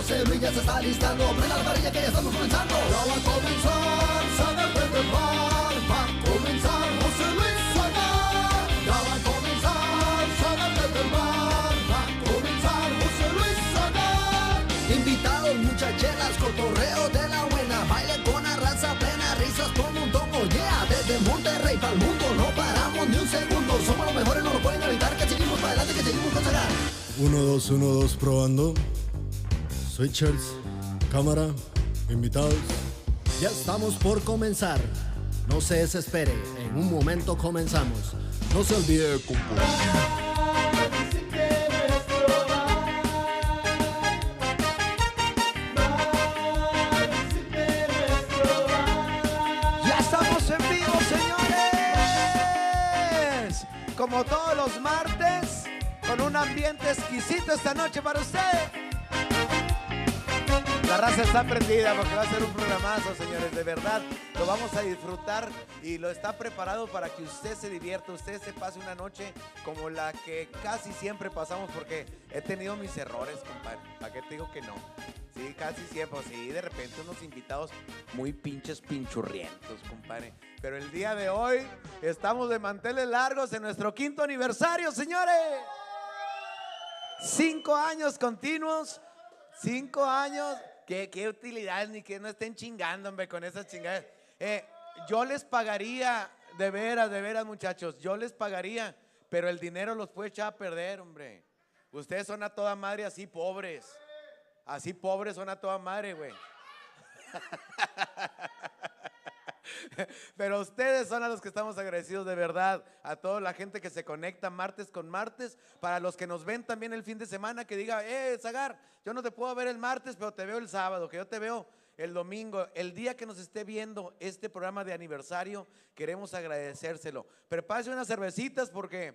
José Luis ya se está listando, prenda la varilla que ya estamos comenzando. Ya va a comenzar, el bar, va a comenzar José Luis Sagar. Ya va a comenzar, el bar, va a comenzar José Luis Sagar. Invitados, muchachelas, cotorreo de la buena, baile con la plena, risas como un tongo, yeah. Desde Monterrey para el mundo, no paramos ni un segundo, somos los mejores, no lo pueden evitar, que seguimos para adelante, que seguimos con Sagar. 1, 2, 1, 2, probando. Switchers, cámara, invitados. Ya estamos por comenzar. No se desespere, en un momento comenzamos. No se olvide de componer. Ya. Como todos los martes, un ambiente exquisito esta noche para usted. La raza está prendida porque va a ser un programazo, señores. De verdad, lo vamos a disfrutar y lo está preparado para que usted se divierta, usted se pase una noche como la que casi siempre pasamos porque he tenido mis errores, compadre. ¿Para qué te digo que no? Sí, casi siempre. Sí, de repente unos invitados muy pinches pinchurrientos, compadre. Pero el día de hoy estamos de manteles largos en nuestro quinto aniversario, señores. Cinco años continuos. Cinco años. ¿Qué, qué utilidad? Ni que no estén chingando, hombre, con esas chingadas. Eh, yo les pagaría, de veras, de veras, muchachos. Yo les pagaría, pero el dinero los puede echar a perder, hombre. Ustedes son a toda madre así pobres. Así pobres son a toda madre, güey. Pero ustedes son a los que estamos agradecidos de verdad, a toda la gente que se conecta martes con martes, para los que nos ven también el fin de semana, que diga, eh, Zagar, yo no te puedo ver el martes, pero te veo el sábado, que yo te veo el domingo, el día que nos esté viendo este programa de aniversario, queremos agradecérselo. Prepárese unas cervecitas porque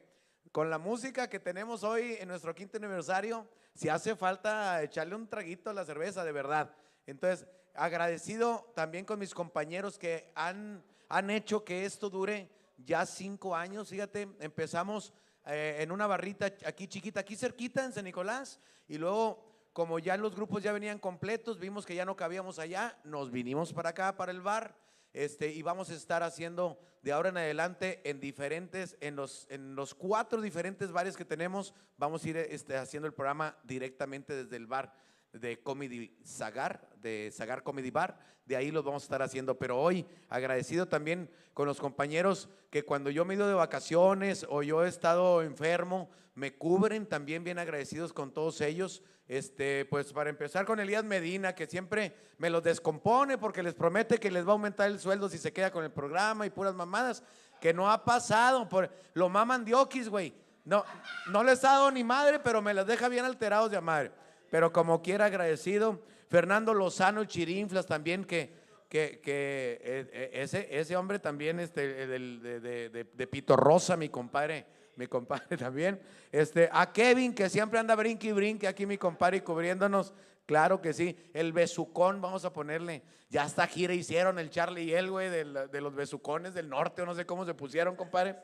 con la música que tenemos hoy en nuestro quinto aniversario, si hace falta echarle un traguito a la cerveza, de verdad. Entonces, agradecido también con mis compañeros que han, han hecho que esto dure ya cinco años. Fíjate, empezamos eh, en una barrita aquí chiquita, aquí cerquita en San Nicolás, y luego, como ya los grupos ya venían completos, vimos que ya no cabíamos allá, nos vinimos para acá, para el bar. Este, y vamos a estar haciendo de ahora en adelante en diferentes, en los, en los cuatro diferentes bares que tenemos, vamos a ir este, haciendo el programa directamente desde el bar de Comedy Sagar, de Sagar Comedy Bar, de ahí los vamos a estar haciendo. Pero hoy agradecido también con los compañeros que cuando yo me he ido de vacaciones o yo he estado enfermo, me cubren, también bien agradecidos con todos ellos. Este, pues para empezar con Elías Medina, que siempre me los descompone porque les promete que les va a aumentar el sueldo si se queda con el programa y puras mamadas, que no ha pasado, por, lo maman de oquis, güey. No, no les ha dado ni madre, pero me las deja bien alterados de madre. Pero como quiera agradecido, Fernando Lozano, el Chirinflas también, que, que, eh, eh, ese, ese hombre también, este, del- de, de, de, de Pito Rosa, mi compadre, mi compadre también. Este, a Kevin, que siempre anda brinque y brinque aquí, mi compadre, cubriéndonos. Claro que sí. El besucón, vamos a ponerle. Ya hasta gira hicieron el Charlie y él, güey, de, los besucones del norte, o no sé cómo se pusieron, compadre.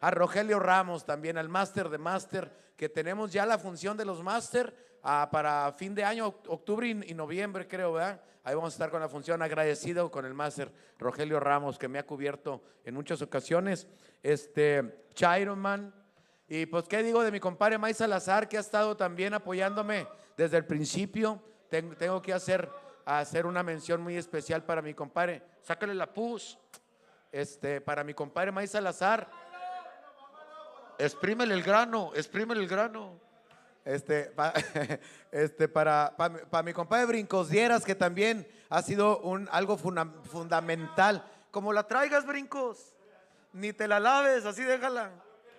A Rogelio Ramos también, al máster de máster, que tenemos ya la función de los máster ah, para fin de año, oct- octubre y, y noviembre, creo, ¿verdad? Ahí vamos a estar con la función, agradecido con el máster Rogelio Ramos, que me ha cubierto en muchas ocasiones. Este, Chironman, y pues, ¿qué digo de mi compadre May Salazar, que ha estado también apoyándome desde el principio? Ten- tengo que hacer, hacer una mención muy especial para mi compadre. Sácale la pus. Este, para mi compadre May Salazar. Exprímele el grano, exprímele el grano. Este, pa- este para, pa mi- pa mi compadre Brincos Dieras, que también ha sido un, algo funa- fundamental. Como la traigas, Brincos, ni te la laves, así déjala.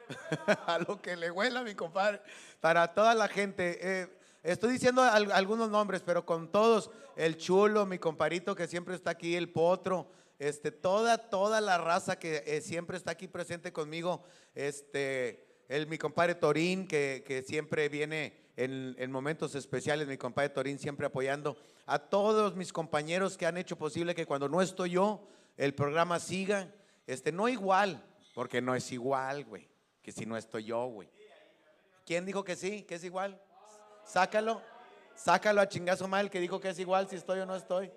a lo que le huela, mi compadre. Para toda la gente. eh, estoy diciendo al- algunos nombres, pero con todos. El chulo, mi comparito que siempre está aquí, el potro. Este, toda, toda la raza que eh, siempre está aquí presente conmigo. Este, el, mi compadre Torín, que, que siempre viene en, en momentos especiales, mi compadre Torín siempre apoyando. A todos mis compañeros que han hecho posible que cuando no estoy yo, el programa siga. Este, no igual, porque no es igual, güey, que si no estoy yo, güey. ¿Quién dijo que sí? ¿Que es igual? Sácalo. Sácalo a chingazo mal que dijo que es igual si estoy o no estoy.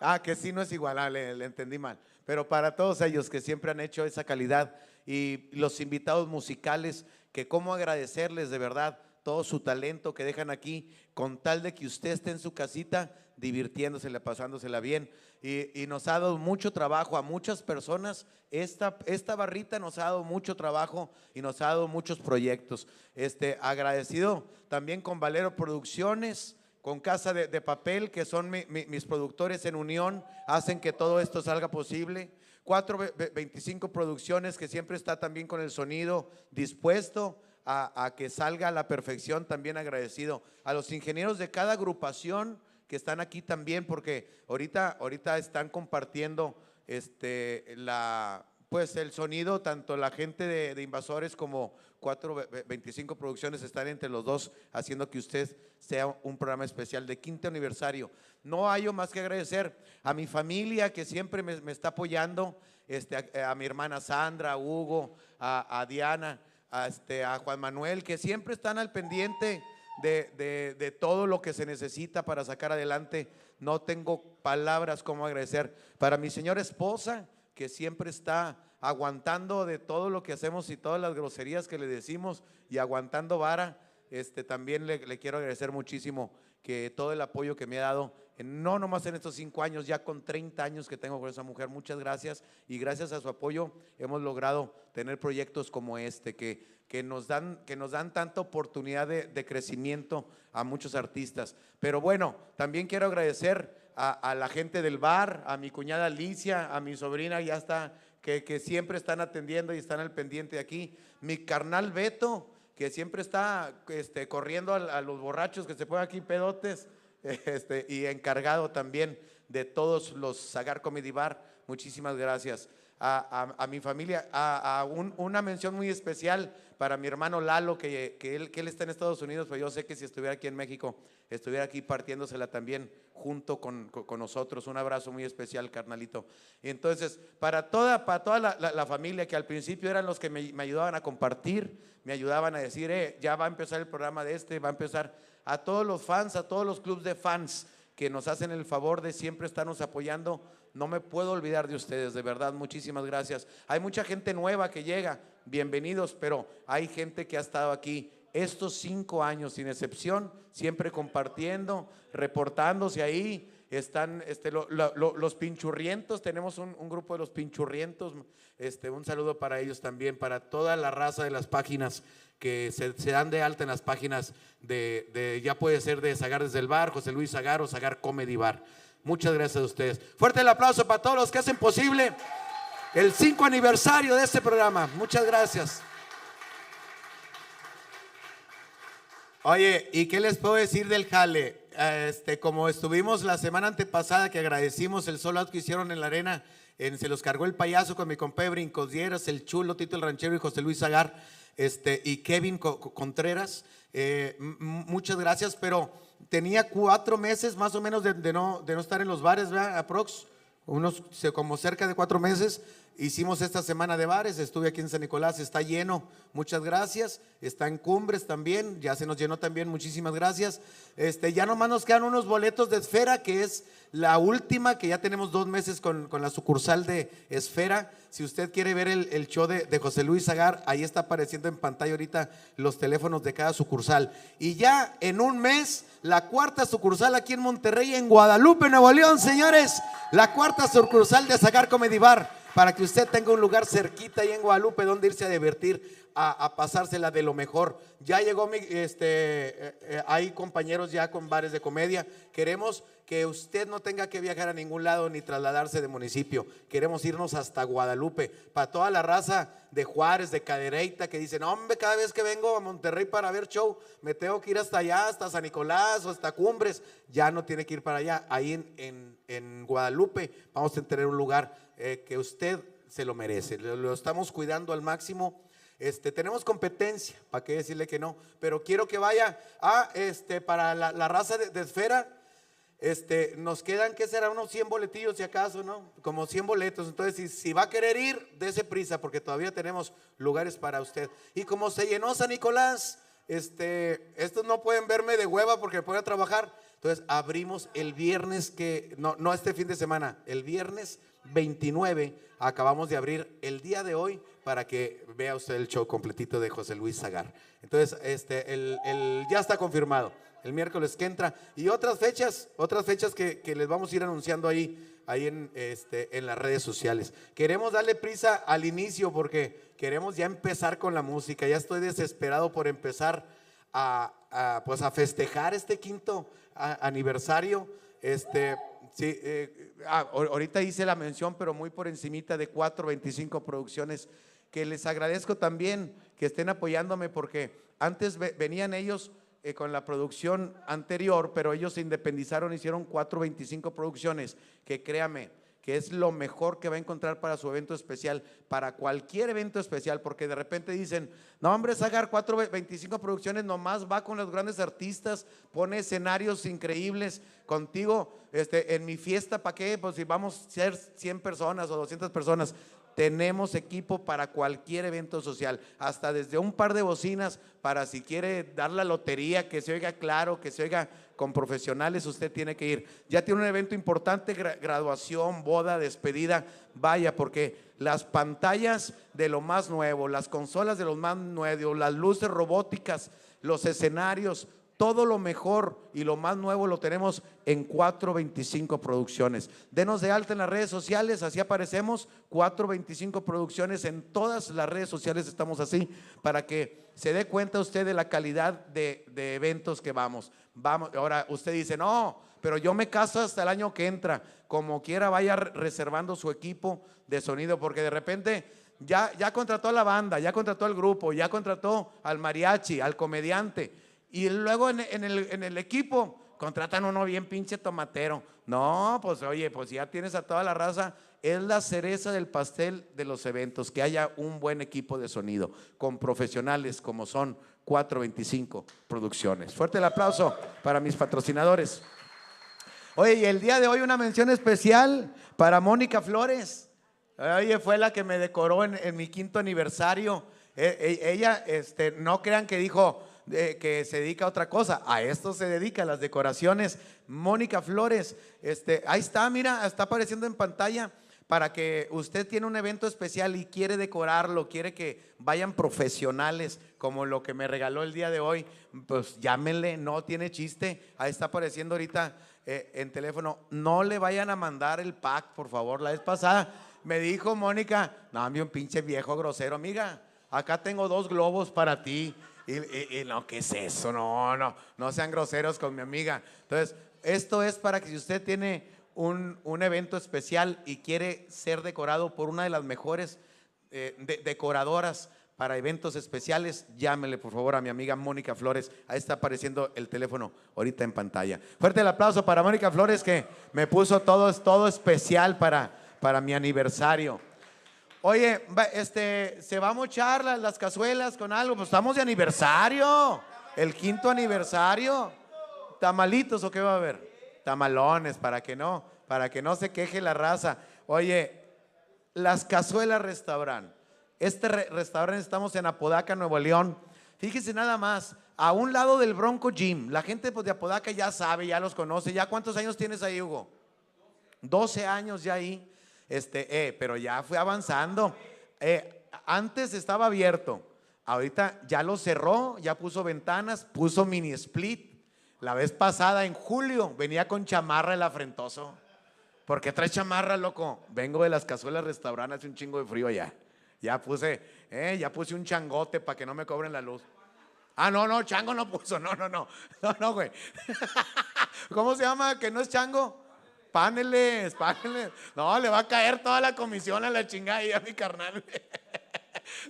Ah, que sí no es igual, ah, le, entendí mal. Pero para todos ellos que siempre han hecho esa calidad y los invitados musicales, que cómo agradecerles de verdad todo su talento que dejan aquí, con tal de que usted esté en su casita divirtiéndosela, pasándosela bien. Y, y nos ha dado mucho trabajo a muchas personas. Esta, esta barrita nos ha dado mucho trabajo y nos ha dado muchos proyectos. Este, agradecido también con Valero Producciones, con Casa de, Papel, que son mi- mi- mis productores en unión, hacen que todo esto salga posible. 425 Producciones, que siempre está también con el sonido dispuesto a, que salga a la perfección, también agradecido. A los ingenieros de cada agrupación que están aquí también, porque ahorita, ahorita están compartiendo este, la, pues el sonido, tanto la gente de Invasores como 425 Producciones están entre los dos haciendo que usted sea un programa especial de quinto aniversario. No hay más que agradecer a mi familia que siempre me, me está apoyando, este, a, a mi hermana Sandra, a Hugo, a, a Diana, a, este, a Juan Manuel, que siempre están al pendiente de, de- de todo lo que se necesita para sacar adelante. No tengo palabras como agradecer. Para mi señora esposa, que siempre está aguantando de todo lo que hacemos y todas las groserías que le decimos y aguantando vara, este, también le, quiero agradecer muchísimo que todo el apoyo que me ha dado, no nomás en estos cinco años, ya con 30 años que tengo con esa mujer, muchas gracias y gracias a su apoyo hemos logrado tener proyectos como este que, que, nos, dan, que nos dan tanta oportunidad de, de crecimiento a muchos artistas. Pero bueno, también quiero agradecer a, a la gente del bar, a mi cuñada Alicia, a mi sobrina, ya está, que, siempre están atendiendo y están al pendiente aquí, mi carnal Beto, que siempre está este, corriendo a, a los borrachos que se ponen aquí pedotes, este, y encargado también de todos los Sagar Comedy Bar. Muchísimas gracias. A, a- mi familia, a, a un- una mención muy especial para mi hermano Lalo, que, que él, que él está en Estados Unidos, pero yo sé que si estuviera aquí en México, estuviera aquí partiéndosela también junto con, con- nosotros. Un abrazo muy especial, carnalito. Y entonces, para toda, para toda la, la- familia que al principio eran los que me, me ayudaban a compartir, me ayudaban a decir, eh, ya va a empezar el programa de este, va a empezar a todos los fans, a todos los clubs de fans que nos hacen el favor de siempre estarnos apoyando. No me puedo olvidar de ustedes, de verdad, muchísimas gracias. Hay mucha gente nueva que llega, bienvenidos, pero hay gente que ha estado aquí estos cinco años sin excepción, siempre compartiendo, reportándose ahí. Están este, lo- lo- lo- los pinchurrientos, tenemos un, grupo de los pinchurrientos, este, un saludo para ellos también, para toda la raza de las páginas que se, se dan de alta en las páginas de, de- ya puede ser de Zagar desde el bar, José Luis Zagar o Zagar Comedy Bar. Muchas gracias a ustedes. Fuerte el aplauso para todos los que hacen posible el 5 aniversario de este programa. Muchas gracias. Oye, ¿y qué les puedo decir del jale? Este, como estuvimos la semana antepasada que agradecimos el solo que hicieron en la arena, en- se los cargó el payaso con mi compadre Brincos Dieras, el chulo Tito el Ranchero y José Luis Zagar, este, y Kevin Co- Co- Contreras. Eh, muchas gracias, pero tenía cuatro meses más o menos de, no, de no estar en los bares, ¿verdad? Aprox, unos como cerca de cuatro meses. Hicimos esta semana de bares, estuve aquí en San Nicolás, está lleno, muchas gracias. Está en Cumbres también, ya se nos llenó también, muchísimas gracias. Este, ya nomás nos quedan unos boletos de Esfera, que es la última, que ya tenemos dos meses con, con la sucursal de Esfera. Si usted quiere ver el, el show de, de José Luis Zagar, ahí está apareciendo en pantalla ahorita los teléfonos de cada sucursal. Y ya en un mes, la cuarta sucursal aquí en Monterrey, en Guadalupe, Nuevo León, señores. La cuarta sucursal de Zagar Comedy Bar para que usted tenga un lugar cerquita ahí en Guadalupe donde irse a divertir, a, pasársela de lo mejor. Ya llegó mi, este, eh, eh, hay compañeros ya con bares de comedia. Queremos que usted no tenga que viajar a ningún lado ni trasladarse de municipio. Queremos irnos hasta Guadalupe. Para toda la raza de Juárez, de Cadereyta, que dicen, hombre, cada vez que vengo a Monterrey para ver show, me tengo que ir hasta allá, hasta San Nicolás o hasta Cumbres. Ya no tiene que ir para allá. Ahí en, en- en Guadalupe vamos a tener un lugar eh, que usted se lo merece. Lo, lo estamos cuidando al máximo. Este, tenemos competencia, ¿para qué decirle que no? Pero quiero que vaya a, este, para la, la raza de, de esfera, este, nos quedan, ¿qué será? Unos 100 boletillos si acaso, ¿no? Como 100 boletos. Entonces, si, si va a querer ir, dése prisa porque todavía tenemos lugares para usted. Y como se llenó San Nicolás, este, estos no pueden verme de hueva porque a trabajar. Entonces abrimos el viernes que, no, no este fin de semana, el viernes 29 acabamos de abrir el día de hoy para que vea usted el show completito de José Luis Zagar. Entonces, este, el, el- ya está confirmado, el miércoles que entra. Y otras fechas, otras fechas que, que les vamos a ir anunciando ahí, ahí en, este, en las redes sociales. Queremos darle prisa al inicio porque queremos ya empezar con la música. Ya estoy desesperado por empezar a, pues a festejar este quinto aniversario. Este, sí, eh, ah, ahor- ahorita hice la mención, pero muy por encimita de 425 producciones, que les agradezco también que estén apoyándome porque antes ve- venían ellos eh, con la producción anterior, pero ellos se independizaron, hicieron 425 producciones, que créame, que es lo mejor que va a encontrar para su evento especial, para cualquier evento especial, porque de repente dicen, no hombre, Sagar 425 producciones nomás va con los grandes artistas, pone escenarios increíbles contigo, este, en mi fiesta, ¿para qué? Pues si vamos a ser 100 personas o 200 personas, tenemos equipo para cualquier evento social, hasta desde un par de bocinas para si quiere dar la lotería, que se oiga claro, que se oiga con profesionales, usted tiene que ir. Ya tiene un evento importante, gra- graduación, boda, despedida, vaya, porque las pantallas de lo más nuevo, las consolas de lo más nuevo, las luces robóticas, los escenarios, todo lo mejor y lo más nuevo lo tenemos en 425 Producciones. Denos de alta en las redes sociales, así aparecemos, 425 Producciones, en todas las redes sociales estamos así, para que se dé cuenta usted de la calidad de, eventos que vamos. Vamos, ahora usted dice, no, pero yo me caso hasta el año que entra, como quiera vaya re- reservando su equipo de sonido, porque de repente ya, ya contrató a la banda, ya contrató al grupo, ya contrató al mariachi, al comediante, y luego en, el, equipo contratan uno bien pinche tomatero. No, pues oye, pues ya tienes a toda la raza. Es la cereza del pastel de los eventos, que haya un buen equipo de sonido, con profesionales como son 425 Producciones. Fuerte el aplauso para mis patrocinadores. Oye, y el día de hoy una mención especial para Mónica Flores. Oye, fue la que me decoró en, en mi quinto aniversario. E- e- ella, este, no crean que dijo que se dedica a otra cosa. A esto se dedica, las decoraciones. Mónica Flores, este, ahí está, mira, está apareciendo en pantalla para que usted tiene un evento especial y quiere decorarlo, quiere que vayan profesionales como lo que me regaló el día de hoy, pues llámenle, no tiene chiste. Ahí está apareciendo ahorita eh, en teléfono. No le vayan a mandar el pack, por favor. La vez pasada me dijo Mónica, no, mí un pinche viejo grosero, amiga, acá tengo dos globos para ti. Y, no, ¿qué es eso? No, no, no sean groseros con mi amiga. Entonces, esto es para que si usted tiene un, un evento especial y quiere ser decorado por una de las mejores eh, de- decoradoras para eventos especiales, llámele por favor a mi amiga Mónica Flores. Ahí está apareciendo el teléfono ahorita en pantalla. Fuerte el aplauso para Mónica Flores que me puso todo, todo especial para, para mi aniversario. Oye, este, ¿se va a mochar la- las cazuelas con algo? Pues estamos de aniversario, el quinto aniversario. ¿Tamalitos o qué va a haber? Tamalones, para que no, para que no se queje la raza. Oye, las cazuelas restaurant. Este re- restaurante estamos en Apodaca, Nuevo León. Fíjese nada más, a un lado del Bronco Gym. La gente pues, de Apodaca ya sabe, ya los conoce. ¿Ya cuántos años tienes ahí, Hugo? 12 años ya ahí. Este, eh, pero ya fue avanzando. Eh, antes estaba abierto. Ahorita ya lo cerró, ya puso ventanas, puso mini split. La vez pasada, en julio, venía con chamarra el afrentoso. ¿Por qué trae chamarra, loco? Vengo de las cazuelas restaurantes, hace un chingo de frío allá. Ya puse, eh, ya puse un changote para que no me cobren la luz. Ah, no, no, chango no puso, no, no, no, no, no, güey. ¿Cómo se llama? ¿Que no es chango? Paneles, paneles. No, le va a caer toda la comisión a la chingada y a mi carnal.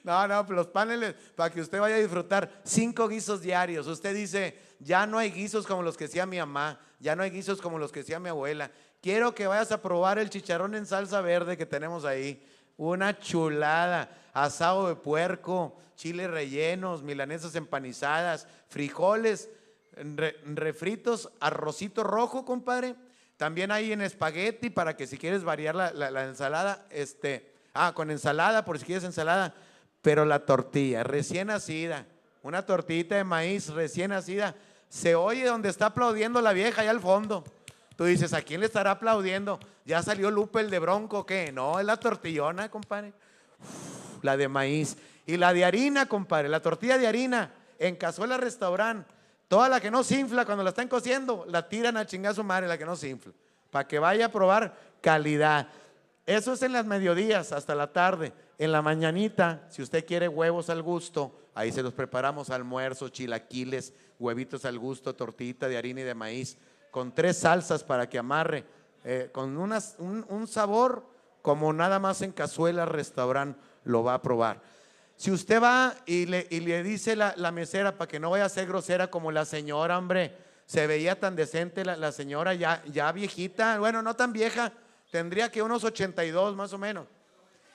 No, no, los paneles para que usted vaya a disfrutar cinco guisos diarios. Usted dice, ya no hay guisos como los que hacía mi mamá, ya no hay guisos como los que hacía mi abuela. Quiero que vayas a probar el chicharrón en salsa verde que tenemos ahí. Una chulada, asado de puerco, chiles rellenos, milanesas empanizadas, frijoles re- refritos, arrocito rojo, compadre. También hay en espagueti para que si quieres variar la, la- la ensalada, este, ah, con ensalada, por si quieres ensalada, pero la tortilla recién nacida, una tortita de maíz recién nacida. Se oye donde está aplaudiendo la vieja allá al fondo. Tú dices, ¿a quién le estará aplaudiendo? ¿Ya salió Lupe el de Bronco qué? No, es la tortillona, compadre. La de maíz. Y la de harina, compadre, la tortilla de harina en cazuela restaurante. Toda la que no se infla cuando la están cociendo, la tiran a chingar a su madre, la que no se infla. Para que vaya a probar calidad. Eso es en las mediodías hasta la tarde. En la mañanita, si usted quiere huevos al gusto, ahí se los preparamos almuerzos, chilaquiles, huevitos al gusto, tortita de harina y de maíz, con tres salsas para que amarre, eh, con unas- un, un sabor como nada más en cazuela restaurante lo va a probar. Si usted va y le, dice la, mesera para que no vaya a ser grosera como la señora, hombre, se veía tan decente la, la señora ya, ya viejita, bueno, no tan vieja, tendría que unos 82 más o menos.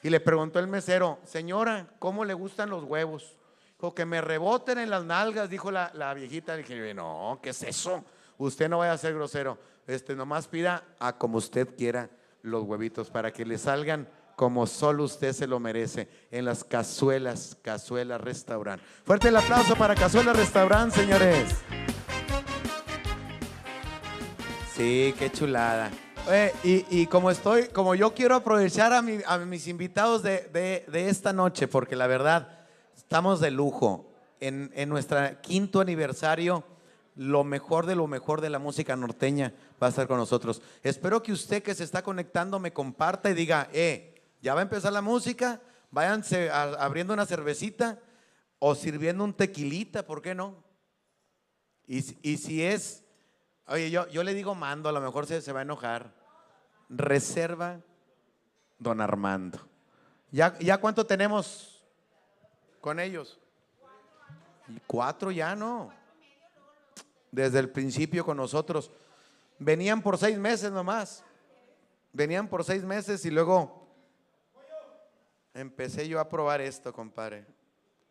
Y le preguntó el mesero, señora, ¿cómo le gustan los huevos? Dijo, que me reboten en las nalgas, dijo la, la viejita. Le dije, no, ¿qué es eso? Usted no vaya a ser grosero. Este, nomás pida a como usted quiera los huevitos para que le salgan como solo usted se lo merece en las cazuelas, cazuela restaurant. Fuerte el aplauso para Cazuela Restaurant, señores. Sí, qué chulada. Oye, y, y como estoy, como yo quiero aprovechar a mis invitados de, de- de esta noche, porque la verdad, estamos de lujo. En, en nuestro quinto aniversario, lo mejor de lo mejor de la música norteña va a estar con nosotros. Espero que usted que se está conectando me comparta y diga, eh, ya va a empezar la música, váyanse abriendo una cervecita o sirviendo un tequilita, ¿por qué no? Y, si- es, oye, yo, yo le digo mando, a lo mejor se, se va a enojar. Reserva don Armando. ¿Ya, ¿Ya cuánto tenemos con ellos? Cuatro ya no. Desde el principio con nosotros. Venían por seis meses nomás. Venían por seis meses y luego empecé yo a probar esto, compadre.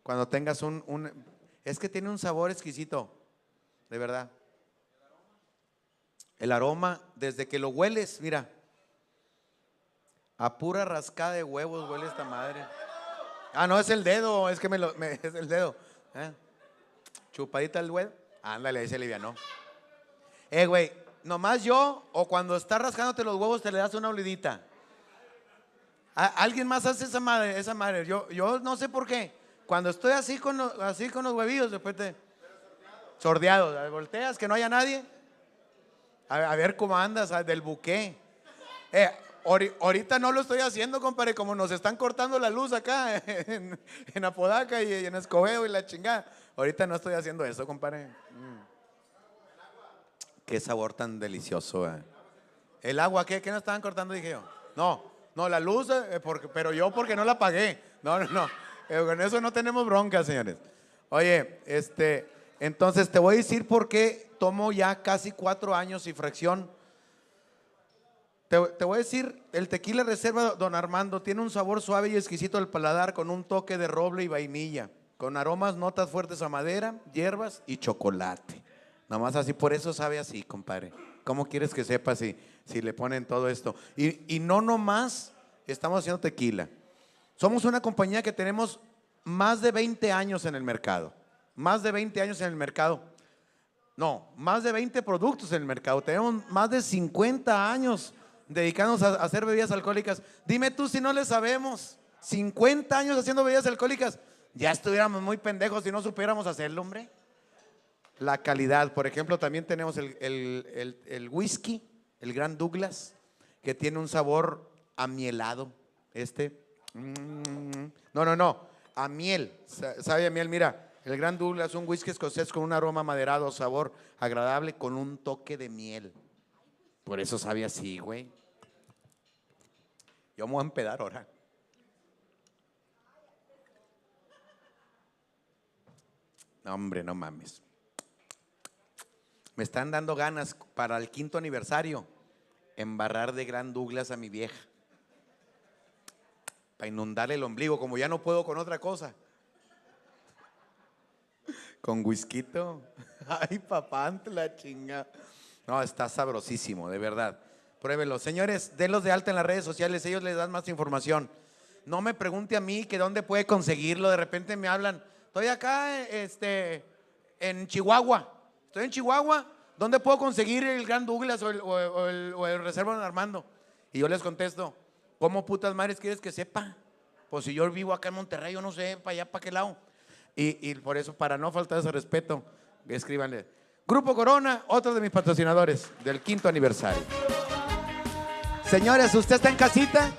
Cuando tengas un, un... Es que tiene un sabor exquisito, de verdad. El aroma, desde que lo hueles, mira. A pura rascada de huevos huele esta madre. Ah, no, es el dedo, es que me lo, me- es el dedo. ¿eh? Chupadita el dedo. Ándale, ahí se alivianó. Eh, güey, nomás yo o cuando estás rascándote los huevos te le das una olidita. Alguien más hace esa madre, esa madre. Yo, yo no sé por qué. Cuando estoy así con los, así con los huevillos, después te sordeados, volteas que no haya nadie. A, a ver cómo andas ah, del buque. Eh, ori- ahorita no lo estoy haciendo, compadre, como nos están cortando la luz acá en, en Apodaca y en Escobedo y la chingada. Ahorita no estoy haciendo eso, compadre. Mm. Qué sabor tan delicioso. eh. ¿El agua qué? ¿Qué nos estaban cortando? Dije yo. No, no, la luz, eh, porque, pero yo porque no la pagué. No, no, no. Eh, con eso no tenemos bronca, señores. Oye, este, entonces te voy a decir por qué tomo ya casi cuatro años y fracción. Te, te voy a decir, el tequila reserva Don Armando tiene un sabor suave y exquisito al paladar con un toque de roble y vainilla, con aromas, notas fuertes a madera, hierbas y chocolate. Nada más así, por eso sabe así, compadre. ¿Cómo quieres que sepa si, si le ponen todo esto? Y, y no nomás estamos haciendo tequila. Somos una compañía que tenemos más de 20 años en el mercado. Más de 20 años en el mercado. No, más de 20 productos en el mercado. Tenemos más de 50 años dedicándonos a, hacer bebidas alcohólicas. Dime tú si no le sabemos. 50 años haciendo bebidas alcohólicas. Ya estuviéramos muy pendejos si no supiéramos hacerlo, hombre. La calidad, por ejemplo, también tenemos el- el- el whisky, el Gran Douglas, que tiene un sabor amielado. Este. Mm, No, no, no. A miel. Sa- Sabe a miel, mira. El Gran Douglas, un whisky escocés con un aroma maderado, sabor agradable, con un toque de miel. Por eso sabe así, güey. Yo me voy a empedar ahora. No, hombre, no mames. Me están dando ganas para el quinto aniversario embarrar de Gran Douglas a mi vieja. Para inundarle el ombligo, como ya no puedo con otra cosa. Con whisky. Ay, papá, la chinga. No, está sabrosísimo, de verdad. Pruébelo. Señores, denlos de alta en las redes sociales, ellos les dan más información. No me pregunte a mí que dónde puede conseguirlo. De repente me hablan, Estoy acá, este, en Chihuahua. Estoy en Chihuahua. ¿Dónde puedo conseguir el Gran Douglas o el, o Reserva Armando? Y yo les contesto, ¿cómo putas madres quieres que sepa? Pues si yo vivo acá en Monterrey, yo no sé para allá, para qué lado. Y, por eso, para no faltar ese respeto, escríbanle. Grupo Corona, otro de mis patrocinadores del quinto aniversario. Señores, usted está en casita,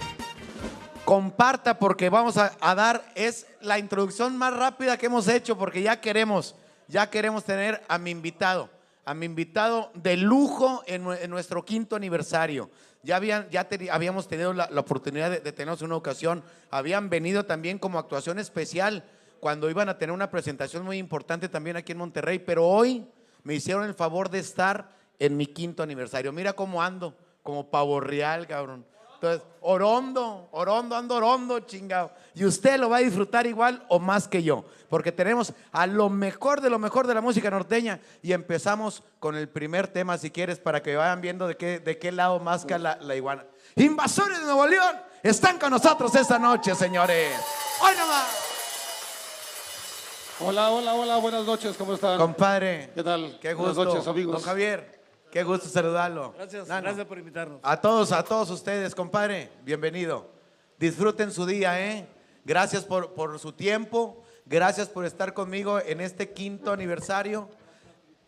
comparta porque vamos a dar, es la introducción más rápida que hemos hecho porque ya queremos, ya queremos tener a mi invitado, a mi invitado de lujo en, nue- en nuestro quinto aniversario. Ya, habían, ya habíamos tenido la, oportunidad de, de una ocasión, habían venido también como actuación especial cuando iban a tener una presentación muy importante también aquí en Monterrey, pero hoy me hicieron el favor de estar en mi quinto aniversario. Mira cómo ando, como pavo real, cabrón. Entonces, orondo, orondo, ando orondo, chingado. Y usted lo va a disfrutar igual o más que yo, porque tenemos a lo mejor de lo mejor de la música norteña y empezamos con el primer tema, si quieres, para que vayan viendo de qué, de qué lado masca la, la iguana. Invasores de Nuevo León están con nosotros esta noche, señores. Hoy nomás. Hola, hola, hola, buenas noches, ¿cómo están? Compadre. ¿Qué tal? Qué Buenas gusto. noches, amigos. Don Javier, qué gusto saludarlo. Gracias, Nano. gracias por invitarnos. A todos, a todos ustedes, compadre, bienvenido. Disfruten su día, ¿eh? Gracias por, por su tiempo, gracias por estar conmigo en este quinto aniversario.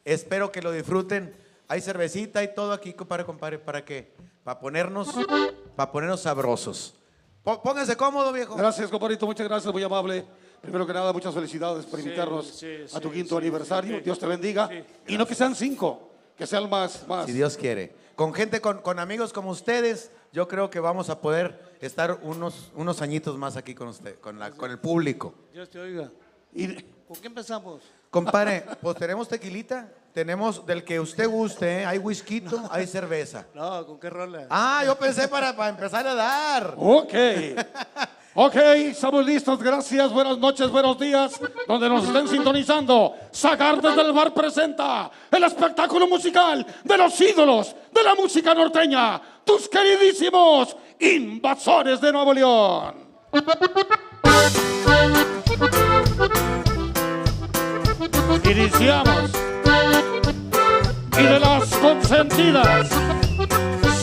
Espero que lo disfruten. Hay cervecita y todo aquí, compadre, compadre, para que, para ponernos, para ponernos sabrosos. Pó- Pónganse cómodo, viejo. Gracias, compadrito, muchas gracias, muy amable. Primero que nada, muchas felicidades por invitarnos sí, a tu sí, quinto sí, aniversario. sí. Dios te bendiga. Sí, y no que sean cinco, que sean más, más. Si Dios quiere. Con gente, con, con amigos como ustedes, yo creo que vamos a poder estar unos, unos añitos más aquí con usted, con, la, con el público. Dios te oiga. Y ¿Con qué empezamos? Compadre, pues tenemos tequilita, tenemos del que usted guste, ¿eh? hay whisky, hay cerveza. No, ¿con qué rola? Ah, yo pensé para, para empezar a dar. Ok. Ok, estamos listos. Gracias. Buenas noches, buenos días. Donde nos estén sintonizando. Sagar desde el bar presenta el espectáculo musical de los ídolos de la música norteña. Tus queridísimos invasores de Nuevo León. Iniciamos. Y de las consentidas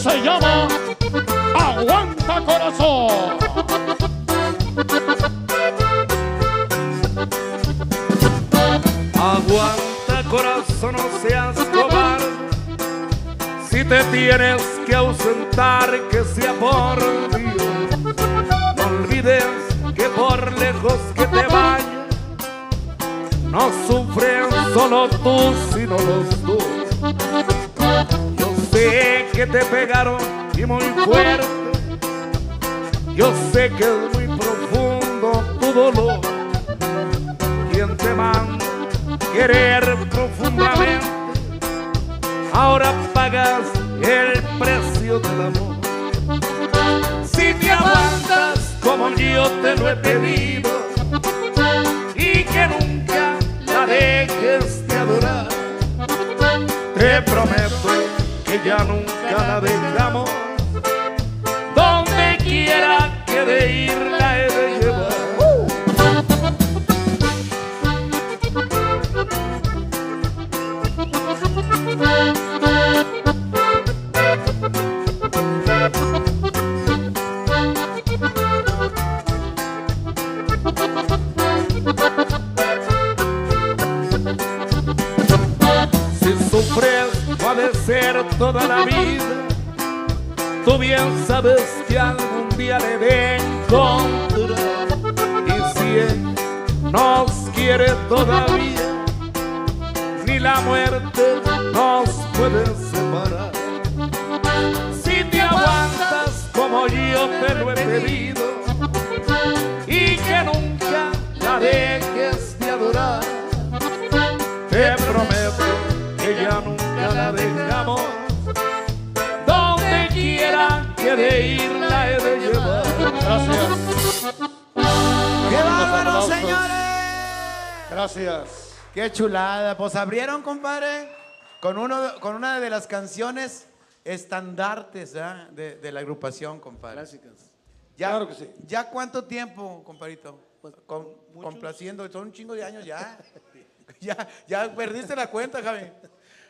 se llama Aguanta Corazón. Aguanta corazón, no seas cobarde. Si te tienes que ausentar, que sea por Dios. No olvides que por lejos que te vayas, no sufren solo tú, sino los dos. Yo sé que te pegaron y muy fuerte. Yo sé que es muy profundo tu dolor. Quien te manda querer profundamente, ahora pagas el precio del amor. Si te aguantas como yo te lo he pedido y que nunca la dejes de adorar, te prometo que ya nunca la dejamos. Quiera que de ir la he de llevar. Si sufres padecer toda la vida, tú bien sabes que algún le de. Y si él nos quiere todavía, ni la muerte nos puede separar. Si te aguantas como yo te lo he pedido, y que nunca la dejes de adorar. Te prometo que ya nunca la dejamos. Que de ir la he de llevar. Gracias. ¡Qué bárbaro, señores! Gracias. ¡Qué chulada! Pues abrieron, compadre, con, uno, con una de las canciones estandartes ¿ah? de, de la agrupación, compadre. Clásicas. Ya, Claro que sí. ¿Ya cuánto tiempo, compadrito? Pues, muchos. complaciendo, son un chingo de años ya. ya, ya perdiste la cuenta, Javi.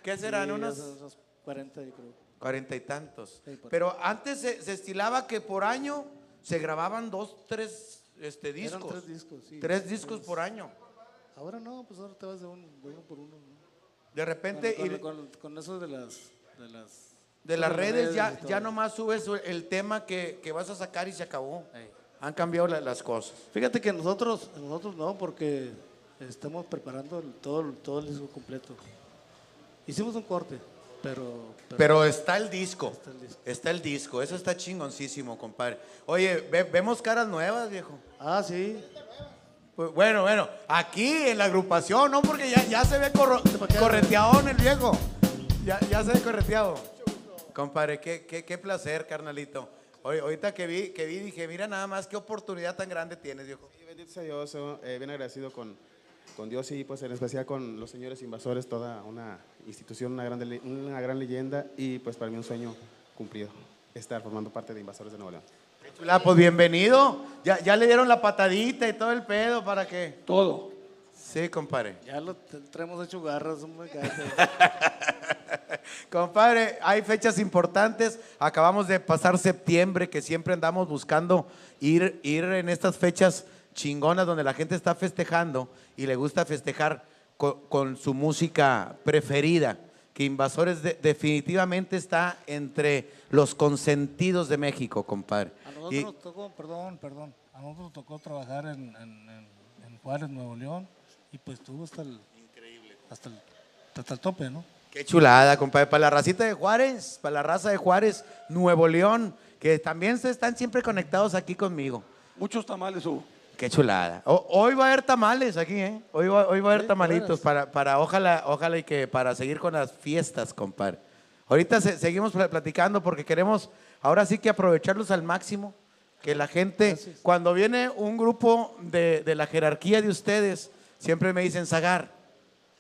¿Qué serán? Sí, unos esos- esos 40, yo creo. Cuarenta y tantos. Sí, por- Pero antes se, se estilaba que por año se grababan dos, tres este, Eran discos. tres discos, sí. Tres discos por año. Ahora no, pues ahora te vas de, un- de uno por uno. ¿no? De repente, Con, y con- con eso de las... De las, de las redes ya, todo. ya nomás subes el tema que, que vas a sacar y se acabó. Ey. Han cambiado la- las cosas. Fíjate que nosotros, nosotros no, porque estamos preparando el- todo, el- todo el disco completo. Hicimos un corte, pero... Pero está el disco. Está el disco. Está el disco. Eso está chingoncísimo, compadre. Oye, ve- vemos caras nuevas, viejo. Ah, sí. Pues, Bueno, bueno, aquí en la agrupación, ¿no? Porque ya, ya se ve corro- correteado en el viejo. Ya, ya se ve correteado. Compadre, qué, qué, qué placer, carnalito. Hoy, ahorita que vi, que vi, dije, mira nada más qué oportunidad tan grande tienes, viejo. Y bendito sea Dios, eh, bien agradecido con, con Dios y pues en especial con los señores invasores, toda una institución, una gran, le- una gran leyenda y pues para mí un sueño cumplido, estar formando parte de Invasores de Nuevo León. Chula, pues bienvenido. Ya, ya le dieron la patadita y todo el pedo para que. Todo. Sí, compadre. Ya lo te- traemos hecho garras. Compadre, hay fechas importantes. Acabamos de pasar septiembre, que siempre andamos buscando ir, ir en estas fechas chingonas donde la gente está festejando y le gusta festejar co- con, su música preferida. Que Invasores de- definitivamente está entre los consentidos de México, compadre. A nosotros Y- nos tocó, perdón, perdón, a nosotros nos tocó trabajar en, en- en- en Juárez, Nuevo León, y pues estuvo hasta el, hasta el, hasta el tope, ¿no? Qué chulada, compadre. Para la racita de Juárez, para la raza de Juárez, Nuevo León, que también se están siempre conectados aquí conmigo. Muchos tamales hubo. Qué chulada. O- hoy va a haber tamales aquí, ¿eh? Hoy va, hoy va a haber tamalitos para, para ojalá, ojalá y que para seguir con las fiestas, compadre. Ahorita se- seguimos pla- platicando porque queremos ahora sí que aprovecharlos al máximo. Que la gente, cuando viene un grupo de, de la jerarquía de ustedes, siempre me dicen, Zagar,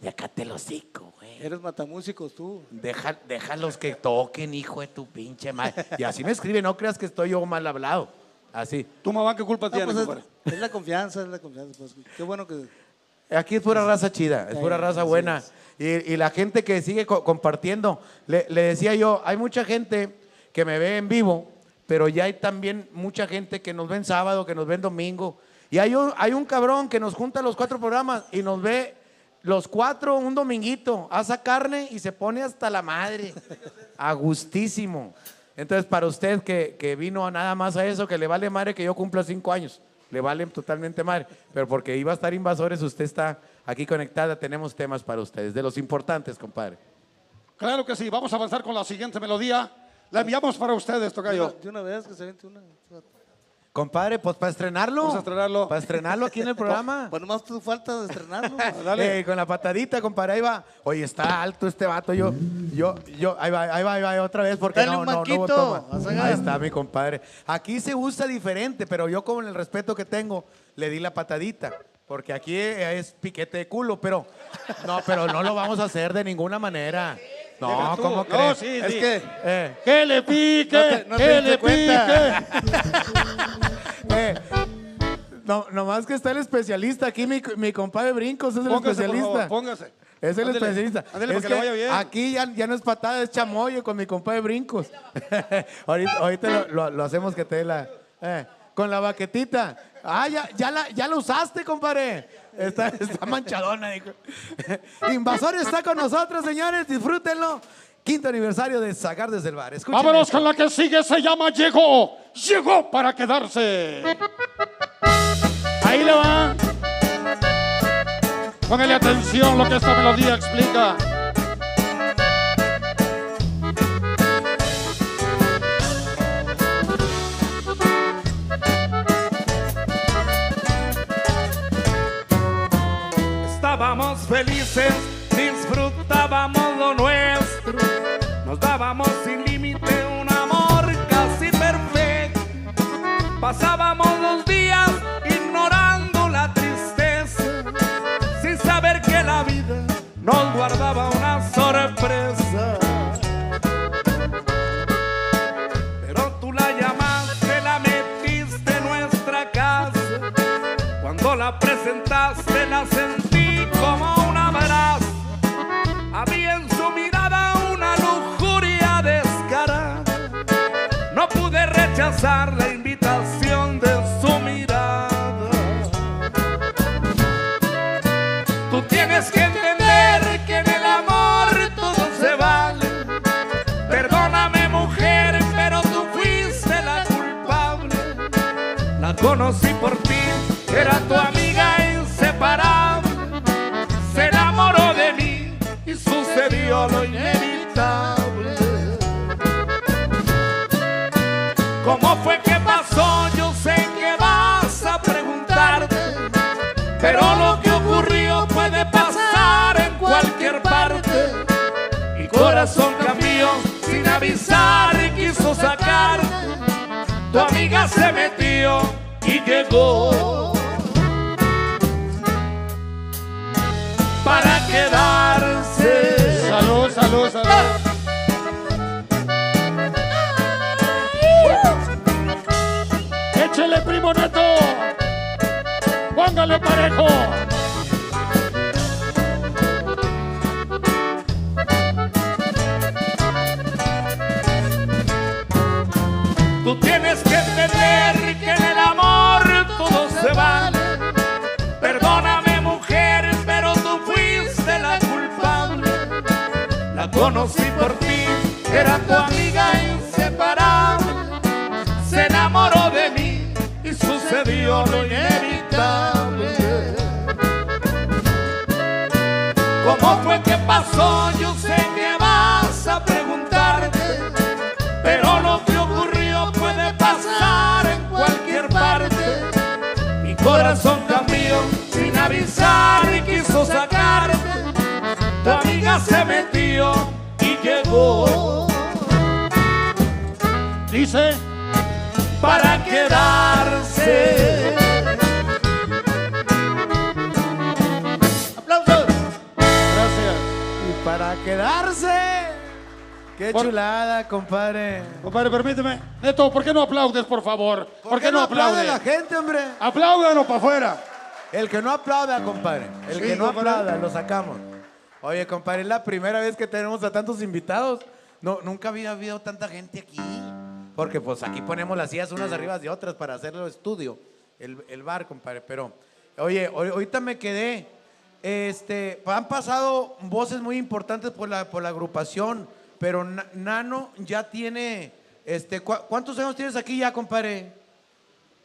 ya cáte el hocico, güey. Eres matamúsicos tú. Deja, déjalos que toquen, hijo de tu pinche madre. Y así me escribe, no creas que estoy yo mal hablado. Así. ¿Tu mamá qué culpa Ah, tiene, pues compadre? es, es la confianza, es la confianza. Pues, qué bueno que... Aquí es pura raza chida, es pura raza buena. Y, y la gente que sigue co- compartiendo, le, le decía yo, hay mucha gente que me ve en vivo, pero ya hay también mucha gente que nos ve en sábado, que nos ve en domingo. Y hay un, hay un cabrón que nos junta los cuatro programas y nos ve los cuatro un dominguito, asa carne y se pone hasta la madre. A gustísimo. Entonces, para usted que, que vino nada más a eso, que le vale madre que yo cumpla cinco años, le vale totalmente madre. Pero porque iba a estar invasores, usted está aquí conectada, tenemos temas para ustedes, de los importantes, compadre. Claro que sí. Vamos a avanzar con la siguiente melodía. La enviamos para ustedes, De Tocayo. una, de una vez que se vente una... Compadre, pues para estrenarlo. Vamos a estrenarlo. Para estrenarlo aquí en el programa. Pues nomás tú falta de estrenarlo. Dale. Eh, con la patadita, compadre, ahí va. Oye, está alto este vato. Yo, yo, yo, ahí va, ahí va, ahí va, otra vez porque Dale no, un no, no toma. Ahí está mi compadre. Aquí se usa diferente, pero yo con el respeto que tengo, le di la patadita. Porque aquí es piquete de culo, pero no, pero no lo vamos a hacer de ninguna manera. No. ¿cómo No, crees? sí, es sí. que... Eh, ¡Que le pique! No te- no ¡Que le cuenta. pique! eh, no, nomás que está el especialista aquí, mi, mi compadre Brincos es el Póngase, por especialista. favor, póngase. Es el especialista. ándele es para que le vaya bien. Aquí ya, ya no es patada, es chamoyo con mi compadre Brincos. ahorita ahorita lo, lo- lo hacemos que te dé la. eh, con la baquetita. Ah, ya, ya, la, ya la usaste, compadre. Está, manchadona, dijo. Invasor está con nosotros, señores. Disfrútenlo. Quinto aniversario de Sacar desde el bar. Vámonos con la que sigue, se llama Llegó. Llegó para quedarse. Ahí le va. Póngale atención lo que esta melodía explica. Felices, disfrutábamos lo nuestro, nos dábamos sin límite un amor casi perfecto. Pasábamos los días ignorando la tristeza, sin saber que la vida nos guardaba una sorpresa. Pero tú la llamaste, la metiste en nuestra casa. Cuando la presentaste, la sentí rechazar avisar y quiso sacarte. Tu amiga se metió y llegó para quedarse. Salud, salud, salud. Échele, primo neto. Póngale parejo. Entender que en el amor todo se vale. Perdóname mujer, pero tú fuiste la culpable. La conocí por ti, era tu amiga inseparable. Se enamoró de mí y sucedió lo inevitable. ¿Cómo fue que pasó? Yo sin avisar y quiso sacarte. Tu amiga se metió y llegó Dice, para quedarse. ¡Aplausos! gracias. Y para quedarse. ¡Qué Por- chulada, compadre! Compadre, permíteme. Neto, ¿por qué no aplaudes, por favor? ¿Por, qué no aplaude aplaudes? la gente, hombre? Para afuera. El que no aplauda, compadre. El Sí, que no compadre. aplauda, lo sacamos. Oye, compadre, es la primera vez que tenemos a tantos invitados. No, nunca había habido tanta gente aquí. Porque pues aquí ponemos las sillas unas arriba de otras para hacerlo estudio. El, el bar, compadre. Pero, oye, ahorita me quedé. Este, han pasado voces muy importantes por la, por la agrupación. Pero Na- Nano ya tiene. Este, ¿cu- ¿Cuántos años tienes aquí ya, compadre?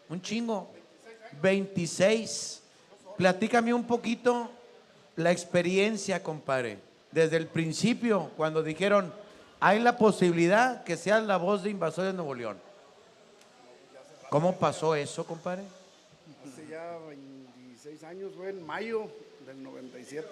Un chingo. 26. Platícame un poquito la experiencia, compadre. Desde el principio, cuando dijeron, hay la posibilidad que seas la voz de Invasores de Nuevo León. ¿Cómo pasó eso, compadre? Hace ya 26 años, fue en mayo del 97.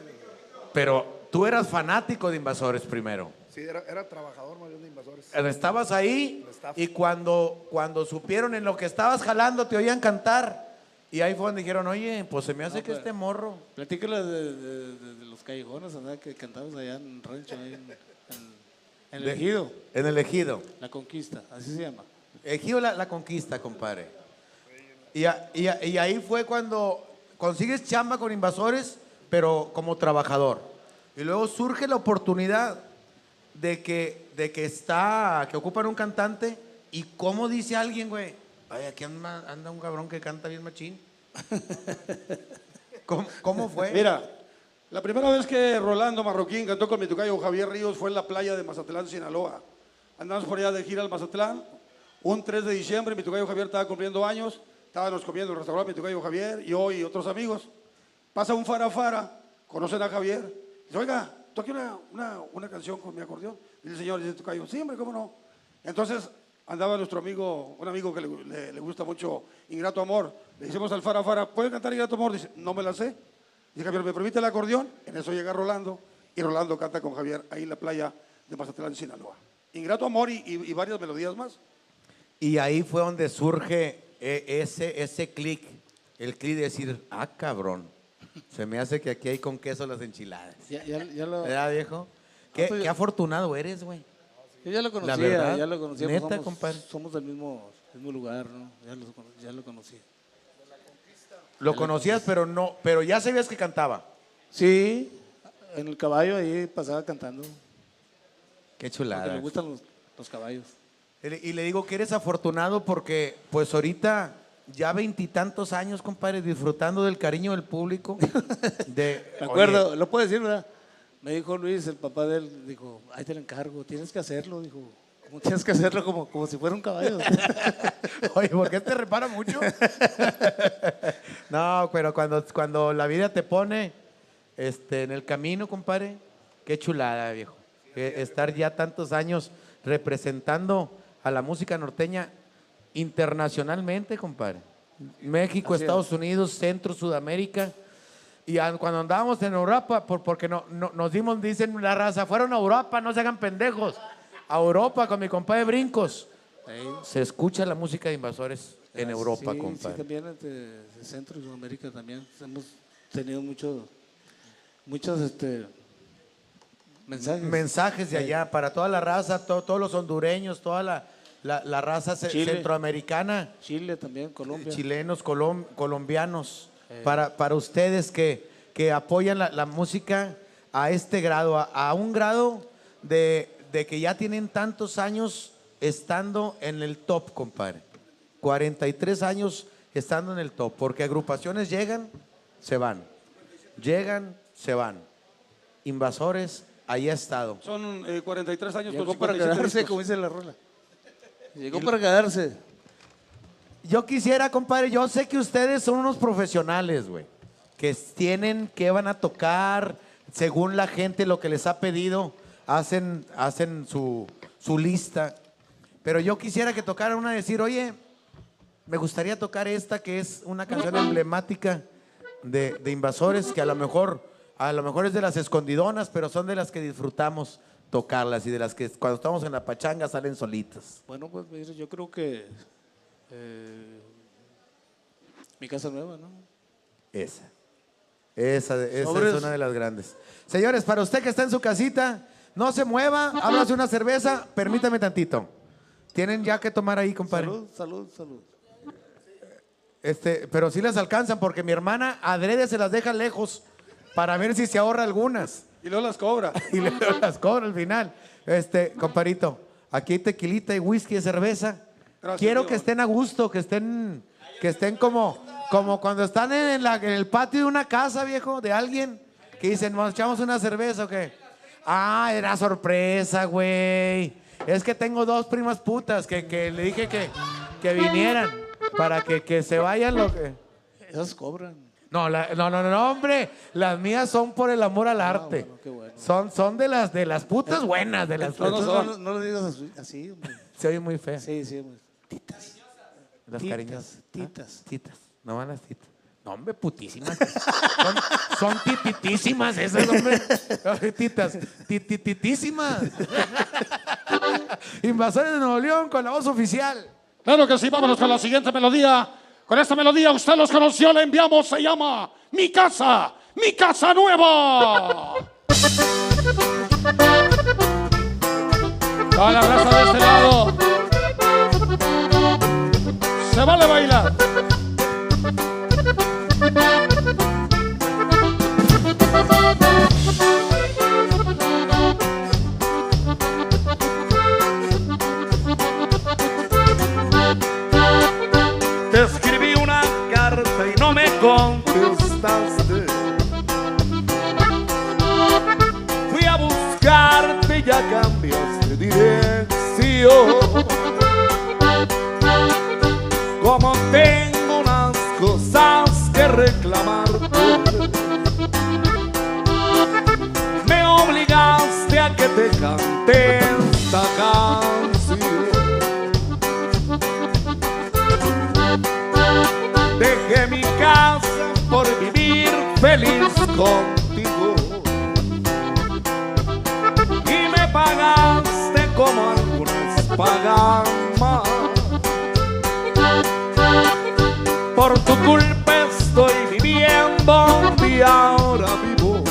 Pero tú eras fanático de Invasores primero. Sí, era, era trabajador bien de invasores. Estabas ahí y cuando, cuando supieron en lo que estabas jalando, te oían cantar. Y ahí fue donde dijeron, oye, pues se me hace que este morro. Platícale de, de- de- de los callejones, ¿verdad? Que cantamos allá en Rancho, ahí en, en- en el Ejido, En el ejido. La Conquista, así se llama. Ejido la, la conquista, compadre. Y, a- y a- y ahí fue cuando consigues chamba con invasores, pero como trabajador. Y luego surge la oportunidad de que, de que está, que ocupan un cantante. Y cómo dice alguien, güey, ay, aquí anda, un cabrón que canta bien machín. ¿Cómo, cómo fue? Mira, la primera vez que Rolando Marroquín cantó con mi tocayo Javier Ríos fue en la playa de Mazatlán, Sinaloa. Andamos por allá de gira al Mazatlán. Un 3 de diciembre, mi tocayo Javier estaba cumpliendo años. Estábamos comiendo en el restaurante, mi tocayo Javier, yo y otros amigos. Pasa un farafara, conocen a Javier. Dice, oiga, toque una, una, una canción con mi acordeón. Y el señor dice, tocayo, sí, hombre, ¿cómo no? Entonces andaba nuestro amigo, un amigo que le, le- le gusta mucho Ingrato Amor. Le decimos al farafara, ¿puede cantar Ingrato Amor? Dice, no me la sé. Dice Javier, ¿me permite el acordeón? En eso llega Rolando y Rolando canta con Javier ahí en la playa de Mazatlán, Sinaloa. Ingrato Amor y, y- y varias melodías más. Y ahí fue donde surge eh, ese, ese clic, el clic de decir, ah, cabrón, se me hace que aquí hay con queso las enchiladas. Ya, ya, ya lo, ¿Verdad, viejo? Qué, qué afortunado eres, güey. Yo ya lo conocía, verdad, ya lo conocía. pues, neta, somos, compadre. somos del mismo, mismo lugar, ¿no? Ya lo, ya lo conocía. Lo conocías, pero no, pero ya sabías que cantaba. Sí, en el caballo ahí pasaba cantando. Qué Porque chulada. le gustan los, los caballos. Y le- digo que eres afortunado porque, pues ahorita, ya veintitantos años, compadre, disfrutando del cariño del público. De, oye, acuerdo, lo puedo decir, ¿verdad? Me dijo Luis, el papá de él, dijo, ahí te lo encargo, tienes que hacerlo, dijo. Como tienes que hacerlo como, como si fuera un caballo. Oye, ¿por qué te repara mucho? no, pero cuando, cuando la vida te pone este, en el camino, compadre, qué chulada, viejo. Eh, Estar ya tantos años representando a la música norteña internacionalmente, compadre. México, Así es. Estados Unidos, Centro, Sudamérica. Y cuando andábamos en Europa, por- porque no, no- nos dimos, dicen la raza, fueron a Europa, no se hagan pendejos. A Europa con mi compadre Brincos. Se escucha la música de invasores en Europa, sí, compadre. Sí, también de Centro y Sudamérica también hemos tenido mucho, muchos este, mensajes. Mensajes de allá para toda la raza, to- todos los hondureños, toda la, la- la raza Chile. centroamericana, Chile también, Colombia. chilenos, colom- colombianos, para, para ustedes que, que apoyan la, la música a este grado, a, a un grado de, de que ya tienen tantos años estando en el top, compadre. 43 años estando en el top, porque agrupaciones llegan, se van. Llegan, se van. Invasores, ahí ha estado. Son eh, 43 años Llegó con para 57 quedarse, como dice la rola. Llegó para quedarse. Yo quisiera, compadre, yo sé que ustedes son unos profesionales, güey, que tienen, que van a tocar, según la gente lo que les ha pedido, hacen, hacen su, su lista. Pero yo quisiera que tocaran una, decir, oye, me gustaría tocar esta que es una canción emblemática de, de Invasores, que a lo mejor, a lo mejor es de las escondidonas, pero son de las que disfrutamos tocarlas y de las que cuando estamos en la pachanga salen solitas. Bueno, pues yo creo que eh, mi casa nueva, ¿no? Esa. Esa, esa Sobres. es una de las grandes. Señores, para usted que está en su casita, no se mueva, ábrase una cerveza, permítame tantito. Tienen ya que tomar ahí, compadre. Salud, salud, salud. Este, pero sí las alcanzan porque mi hermana adrede se las deja lejos para ver si se ahorra algunas. Y luego las cobra. Y le las cobra al final. Este, comparito, aquí hay tequilita y whisky de cerveza. Gracias, Quiero Dios. que estén a gusto, que estén, que estén como, como cuando están en, la- en el patio de una casa, viejo, de alguien, que dicen, nos echamos una cerveza o qué. Ah, era sorpresa, güey. Es que tengo dos primas putas que, que le dije que, que vinieran para que, que se vayan lo que. Esas cobran. No, la- no, no, no, no, hombre. Las mías son por el amor al arte. bueno, qué bueno. Son, son de las de las putas buenas, de las No, no, putas. no, no, no lo digas así, así, hombre. Se oye muy fea. Sí, sí, hombre. Titas. Las titas, cariñosas. titas. ¿Ah? Titas. No van las titas. No, hombre, putísimas. Son, son tititísimas esas, hombre. Titas. Titititísimas. Invasores de Nuevo León con la voz oficial. Claro que sí, vámonos con la siguiente melodía. Con esta melodía usted los conoció, la enviamos, se llama Mi Casa, Mi Casa Nueva. Toda la raza de este lado. Se vale bailar. Te escribí una carta y no me contestaste. Fui a buscarte y ya cambiaste dirección. Como tengo unas cosas que reclamarte, me obligaste a que te cante esta canción. Dejé mi casa por vivir feliz contigo. Y me pagaste como algunos pagan más. Por tu culpa estoy viviendo donde ahora vivo.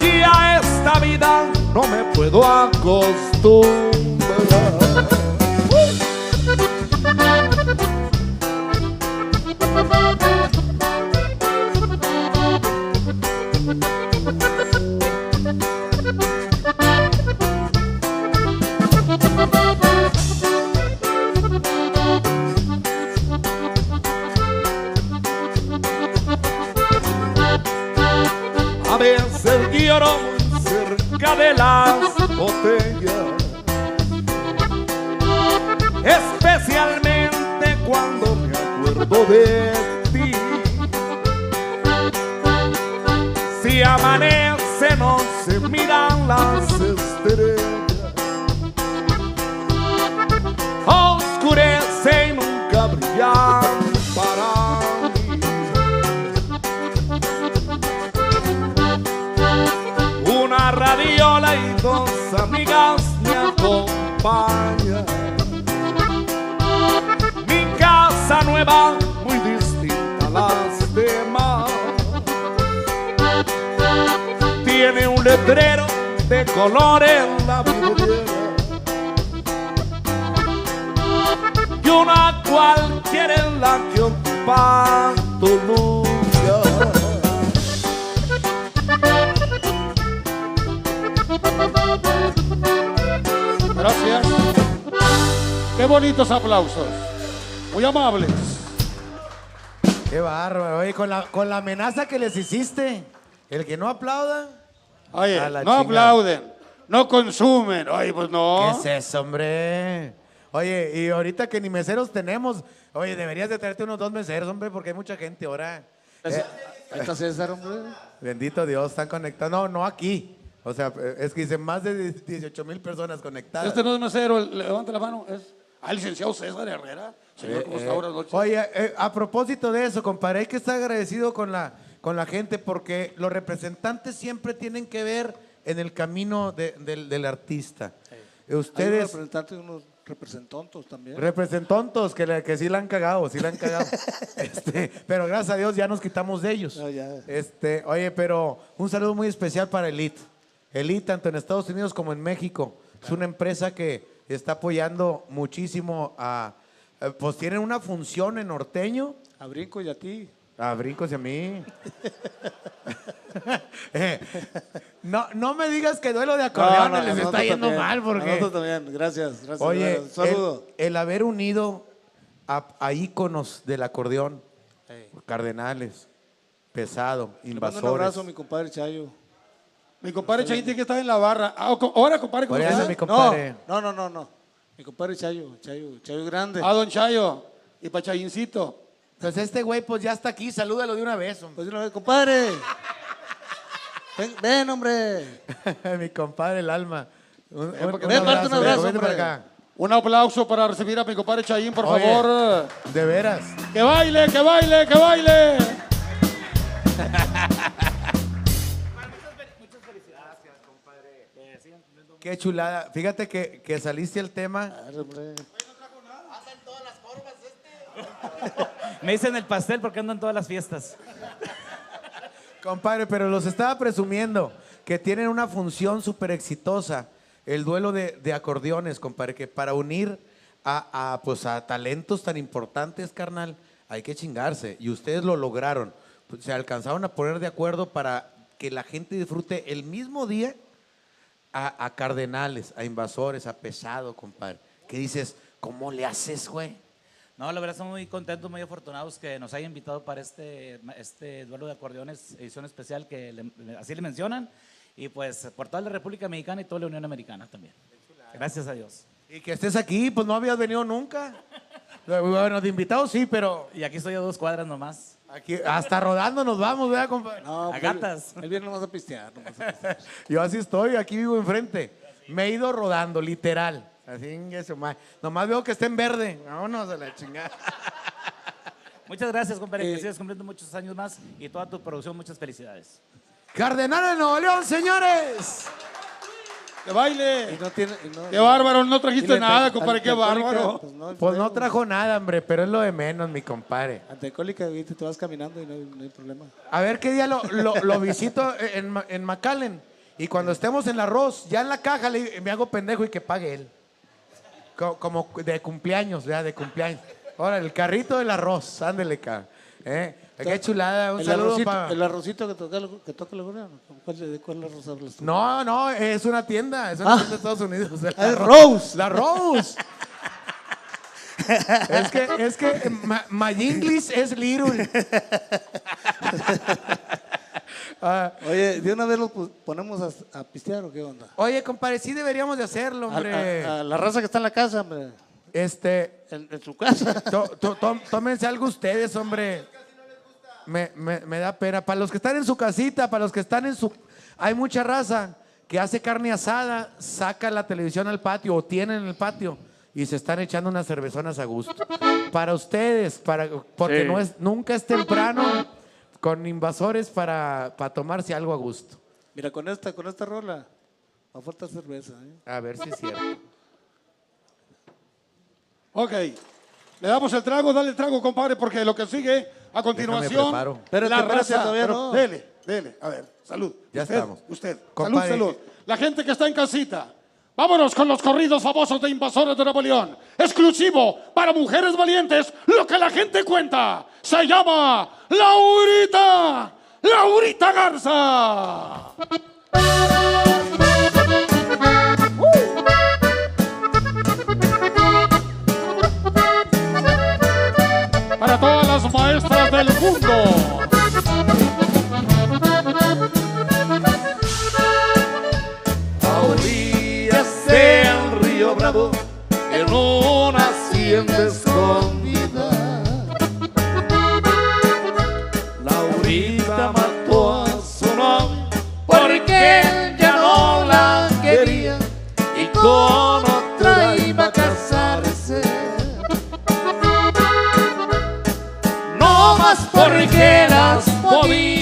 Y a esta vida no me puedo acostumbrar. Acuerdo de color en la vidriera. Y una cualquiera en la que tu lugar. Gracias. Qué bonitos aplausos. Muy amables. Qué bárbaro, oye, con la, con la amenaza que les hiciste, el que no aplauda. Oye, no chingada. aplauden, no consumen. Oye, pues no. ¿Qué es eso, hombre? Oye, y ahorita que ni meseros tenemos, oye, deberías de traerte unos dos meseros, hombre, porque hay mucha gente ahora. Eh, Ahí está César, hombre. bendito Dios, están conectados. No, no aquí. O sea, eh, es que dicen más de 18 mil personas conectadas. Este no es mesero, levante la mano. Es al licenciado César Herrera. Señor, Eh, ¿cómo eh, está? Noches. Oye, eh, a propósito de eso, compadre, hay que estar agradecido con la, con la gente porque los representantes siempre tienen que ver en el camino de- del, del artista. Hay Ustedes, representantes y unos representantos también. representantes que, le- que sí la han cagado, sí la han cagado. Este, pero gracias a Dios ya nos quitamos de ellos. No, ya. Este, oye, pero un saludo muy especial para Elite. Elite, tanto en Estados Unidos como en México. Es una empresa que está apoyando muchísimo a. eh, Pues tienen una función en norteño. A Brinco y a ti. A brincos y a mí. Eh, no, no me digas que duelo de acordeón les está yendo también, mal porque. Nosotros también, gracias. gracias Oye, un saludo. El, el haber unido a, a íconos del acordeón, cardenales, pesado, Le mando invasores. un abrazo a mi compadre Chayo. Mi compadre Chayin tiene que estar en la barra. Ah, ahora, compadre, ¿cómo mi compadre. No, no, no, no. Mi compadre Chayo, Chayo, Chayo Grande. A don Chayo y pa' Chayincito. Pues este güey pues ya está aquí, salúdalo de una vez, hombre. Pues de una vez, compadre. Ven, ven, hombre. mi compadre el alma. Un, Ven, un- ven, un parte un abrazo, para acá. Un aplauso para recibir a mi compadre Chayin, por Oye. favor. De veras. ¡Que baile, que baile, que baile! Qué chulada. Fíjate que, que saliste el tema. Claro, hombre. Me dicen el pastel porque ando en todas las fiestas. Compadre, pero los estaba presumiendo que tienen una función súper exitosa. El duelo de, de acordeones, compadre, que para unir a, a, pues, a talentos tan importantes, carnal, hay que chingarse. Y ustedes lo lograron. Pues, se alcanzaron a poner de acuerdo para que la gente disfrute el mismo día a, a cardenales, a invasores, a pesado, compadre. Que dices, ¿cómo le haces, güey? No, la verdad estamos muy contentos, muy afortunados que nos hayan invitado para este, este duelo de acordeones, edición especial que le- así le mencionan. Y pues por toda la República Mexicana y toda la Unión Americana también. Gracias a Dios. Y que estés aquí, pues no habías venido nunca. Bueno, de invitados sí, pero Y aquí estoy a dos cuadras nomás. aquí hasta rodando nos vamos, ¿verdad, compadre? No, A pues, gatas. Él viene nomás a pistear. nomás a pistear. Yo así estoy, aquí vivo enfrente. Me he ido rodando, literal. Así en eso, ma- Nomás veo que está en verde. Vámonos a la chingada. Muchas gracias, compadre, Eh, que sigas cumpliendo muchos años más y toda tu producción, muchas felicidades. Cardenal de Nuevo León, señores. ¡Que baile! Y no tiene, no- ¡Qué bárbaro! No trajiste la nada, compadre, qué bárbaro. Pues no, Pues no trajo nada, hombre, pero es lo de menos, mi compadre. Antecólica, te vas caminando y no hay, no hay problema. A ver qué día lo, lo- lo visito en, en McAllen. Y cuando estemos en el arroz, ya en la caja, le- me hago pendejo y que pague él. Co- Como de cumpleaños, ya, de cumpleaños. Ahora, el carrito del arroz, ándele, ca. ¿Eh? Qué chulada, un el, saludo arrocito, para... el arrocito que toca, el- que toca la gorra. ¿Cuál, ¿De cuál arroz hablas tú? No, no, es una tienda, es una Ah. tienda de Estados Unidos. el Ah. Rose. La Rose. es que, es que ma- my English es little. Ah, Oye, ¿de una vez los ponemos a, a pistear o qué onda? oye, compadre, sí deberíamos de hacerlo, hombre. a- a la raza que está en la casa, hombre. Este, En, en su casa. to- to- tom- tómense algo ustedes, hombre. Me, me- me da pena. Para los que están en su casita, para los que están en su... Hay mucha raza que hace carne asada, saca la televisión al patio o tienen en el patio y se están echando unas cervezonas a gusto. Para ustedes, para, porque Sí. no es, nunca es temprano con invasores para, para tomarse algo a gusto. Mira, con esta, con esta rola, va a faltar cerveza. ¿eh? A ver si es cierto. Ok. Le damos el trago, dale el trago, compadre, porque lo que sigue a continuación. preparo. Espérate, la raza. todavía pero no. Dele, dele. A ver, salud. Ya usted, estamos. Usted. Compadre. Salud, salud. La gente que está en casita. Vámonos con los corridos famosos de Invasores de Nuevo León. Exclusivo para mujeres valientes. Lo que la gente cuenta. Se llama Laurita. Laurita Garza. Para todas las maestras del mundo. Río Bravo, en una hacienda escondida. Laurita mató a su novio porque él ya no la quería y con otra iba a casarse. No más porque las podía.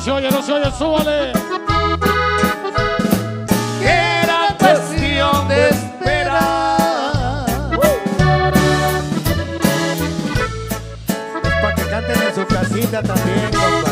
No se oye, no se oye, súbale. era cuestión de esperar. Para que canten en su casita también.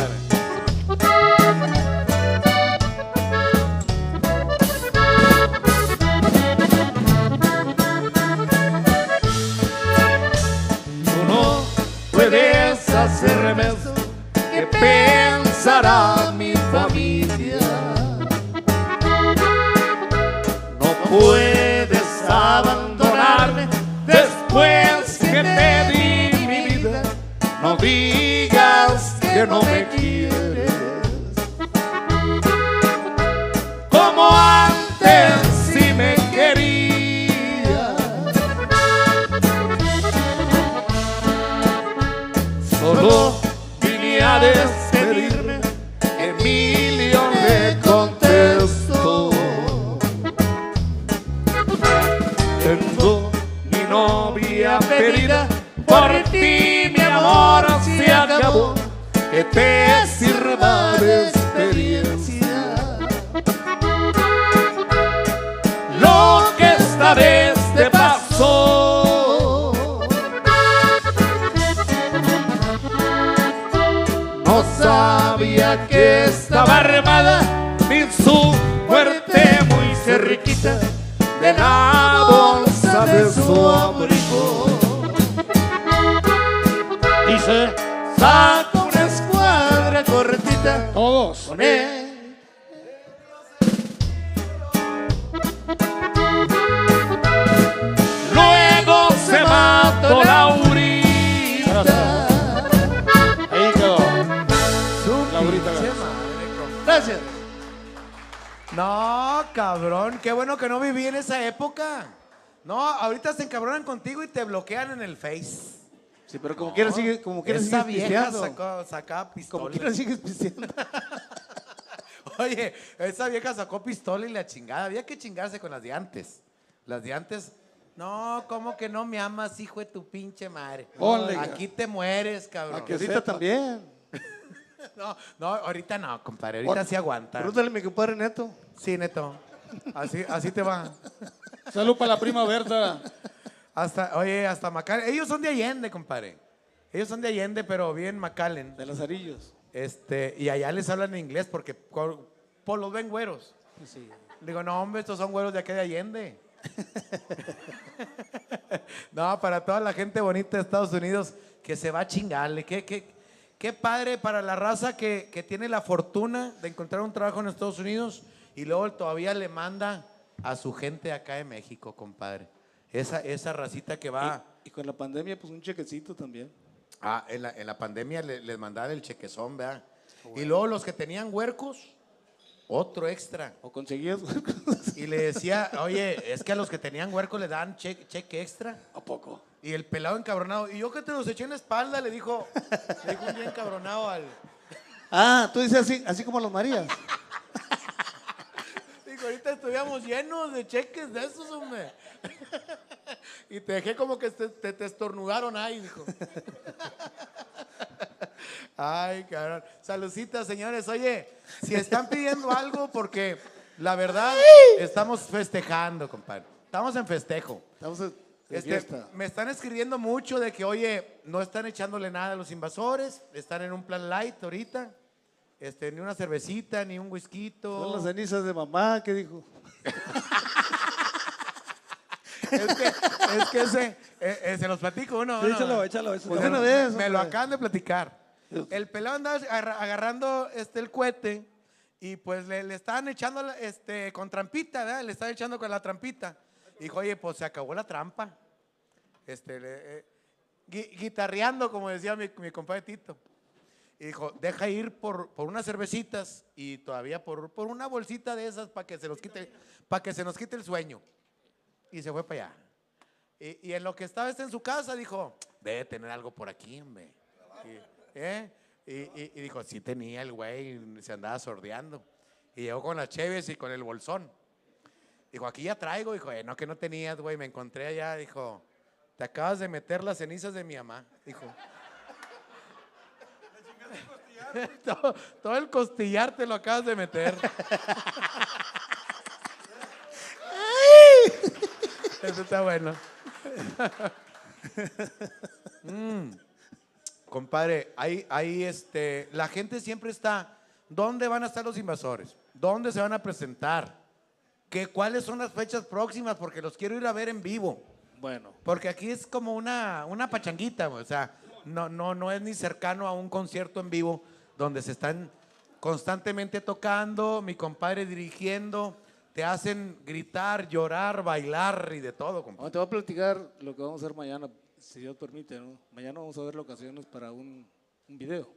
Sí, pero como quieras sigue, como quieras Esa sigues vieja pisteando. sacó, sacaba Como pistola. quieras sigues pisteando. Oye, esa vieja sacó pistola y la chingada. Había que chingarse con las de antes. Las de antes. No, ¿cómo que no me amas, hijo de tu pinche madre? Ponle. Aquí te mueres, cabrón. Que ahorita también. No, no, ahorita no, compadre. Ahorita sí aguanta. Pregúntale a mi compadre Neto. Sí, neto. Así, así te va. Salud para la prima Berta. Hasta, oye, hasta McAllen. Ellos son de Allende, compadre. Ellos son de Allende, pero bien McAllen. De Lazarillos. Este, y allá les hablan inglés porque por, los ven güeros. Sí. Digo, no, hombre, estos son güeros de aquí de Allende. no, para toda la gente bonita de Estados Unidos que se va a chingarle. Qué, qué, qué padre para la raza que, que tiene la fortuna de encontrar un trabajo en Estados Unidos y luego todavía le manda a su gente acá de México, compadre. Esa, esa racita que va. Y con la pandemia, pues un chequecito también. Ah, en la, en la pandemia le- les mandaban el chequezón, ¿verdad? Y luego los que tenían huercos, otro extra. O conseguías. Y le decía, oye, es que a los que tenían huercos le dan cheque, cheque extra. ¿A poco? Y el pelado encabronado, y yo que te los eché en la espalda, le dijo, le dijo un día encabronado al. ah, tú dices así, así como los Marías. Ahorita estuviéramos llenos de cheques de esos, hombre. Y te dejé como que te, te, te estornudaron ahí, dijo. Ay, cabrón. Salucitas, señores. Oye, si están pidiendo algo, porque la verdad estamos festejando, compadre. Estamos en festejo. Estamos de Este, me están escribiendo mucho de que, oye, no están echándole nada a los invasores, están en un plan light ahorita. Este, ni una cervecita, ni un whisky. Son las cenizas de mamá, ¿qué dijo? Es que, es que ese, eh, eh, se los platico uno. Sí, ¿no? échalo, échalo, échalo. Pues De una me- vez, Me lo acaban de platicar. El pelado andaba agarra- agarrando este, el cohete y pues le, le estaban echando este, con trampita, ¿verdad? Le estaban echando con la trampita. Dijo, oye, pues se acabó la trampa. Este, le- eh, gui- guitarreando, como decía mi, mi compadre Tito. Y dijo, deja ir por, por unas cervecitas y todavía por, por una bolsita de esas para que se nos quite, para que se nos quite el sueño. Y se fue para allá. Y, y en lo que estaba este en su casa, dijo, debe tener algo por aquí, hombre. Y, ¿eh? Y- y- dijo, sí tenía el güey, se andaba sordeando. Y llegó con las cheves y con el bolsón. Dijo, aquí ya traigo. Dijo, "Eh, no, que no tenías, güey, me encontré allá. Dijo, te acabas de meter las cenizas de mi mamá. Dijo. todo, todo el costillar te lo acabas de meter. Eso está bueno. Mm. Compadre, ahí, ahí este, la gente siempre está. ¿Dónde van a estar los invasores? ¿Dónde se van a presentar? ¿Qué, ¿Cuáles son las fechas próximas? Porque los quiero ir a ver en vivo. Bueno, Porque aquí es como una, una pachanguita, o sea, no, no, no es ni cercano a un concierto en vivo donde se están constantemente tocando, mi compadre dirigiendo, te hacen gritar, llorar, bailar y de todo, compadre. ahora te voy a platicar lo que vamos a hacer mañana, si Dios permite, ¿no? Mañana vamos a ver locaciones para un, un video.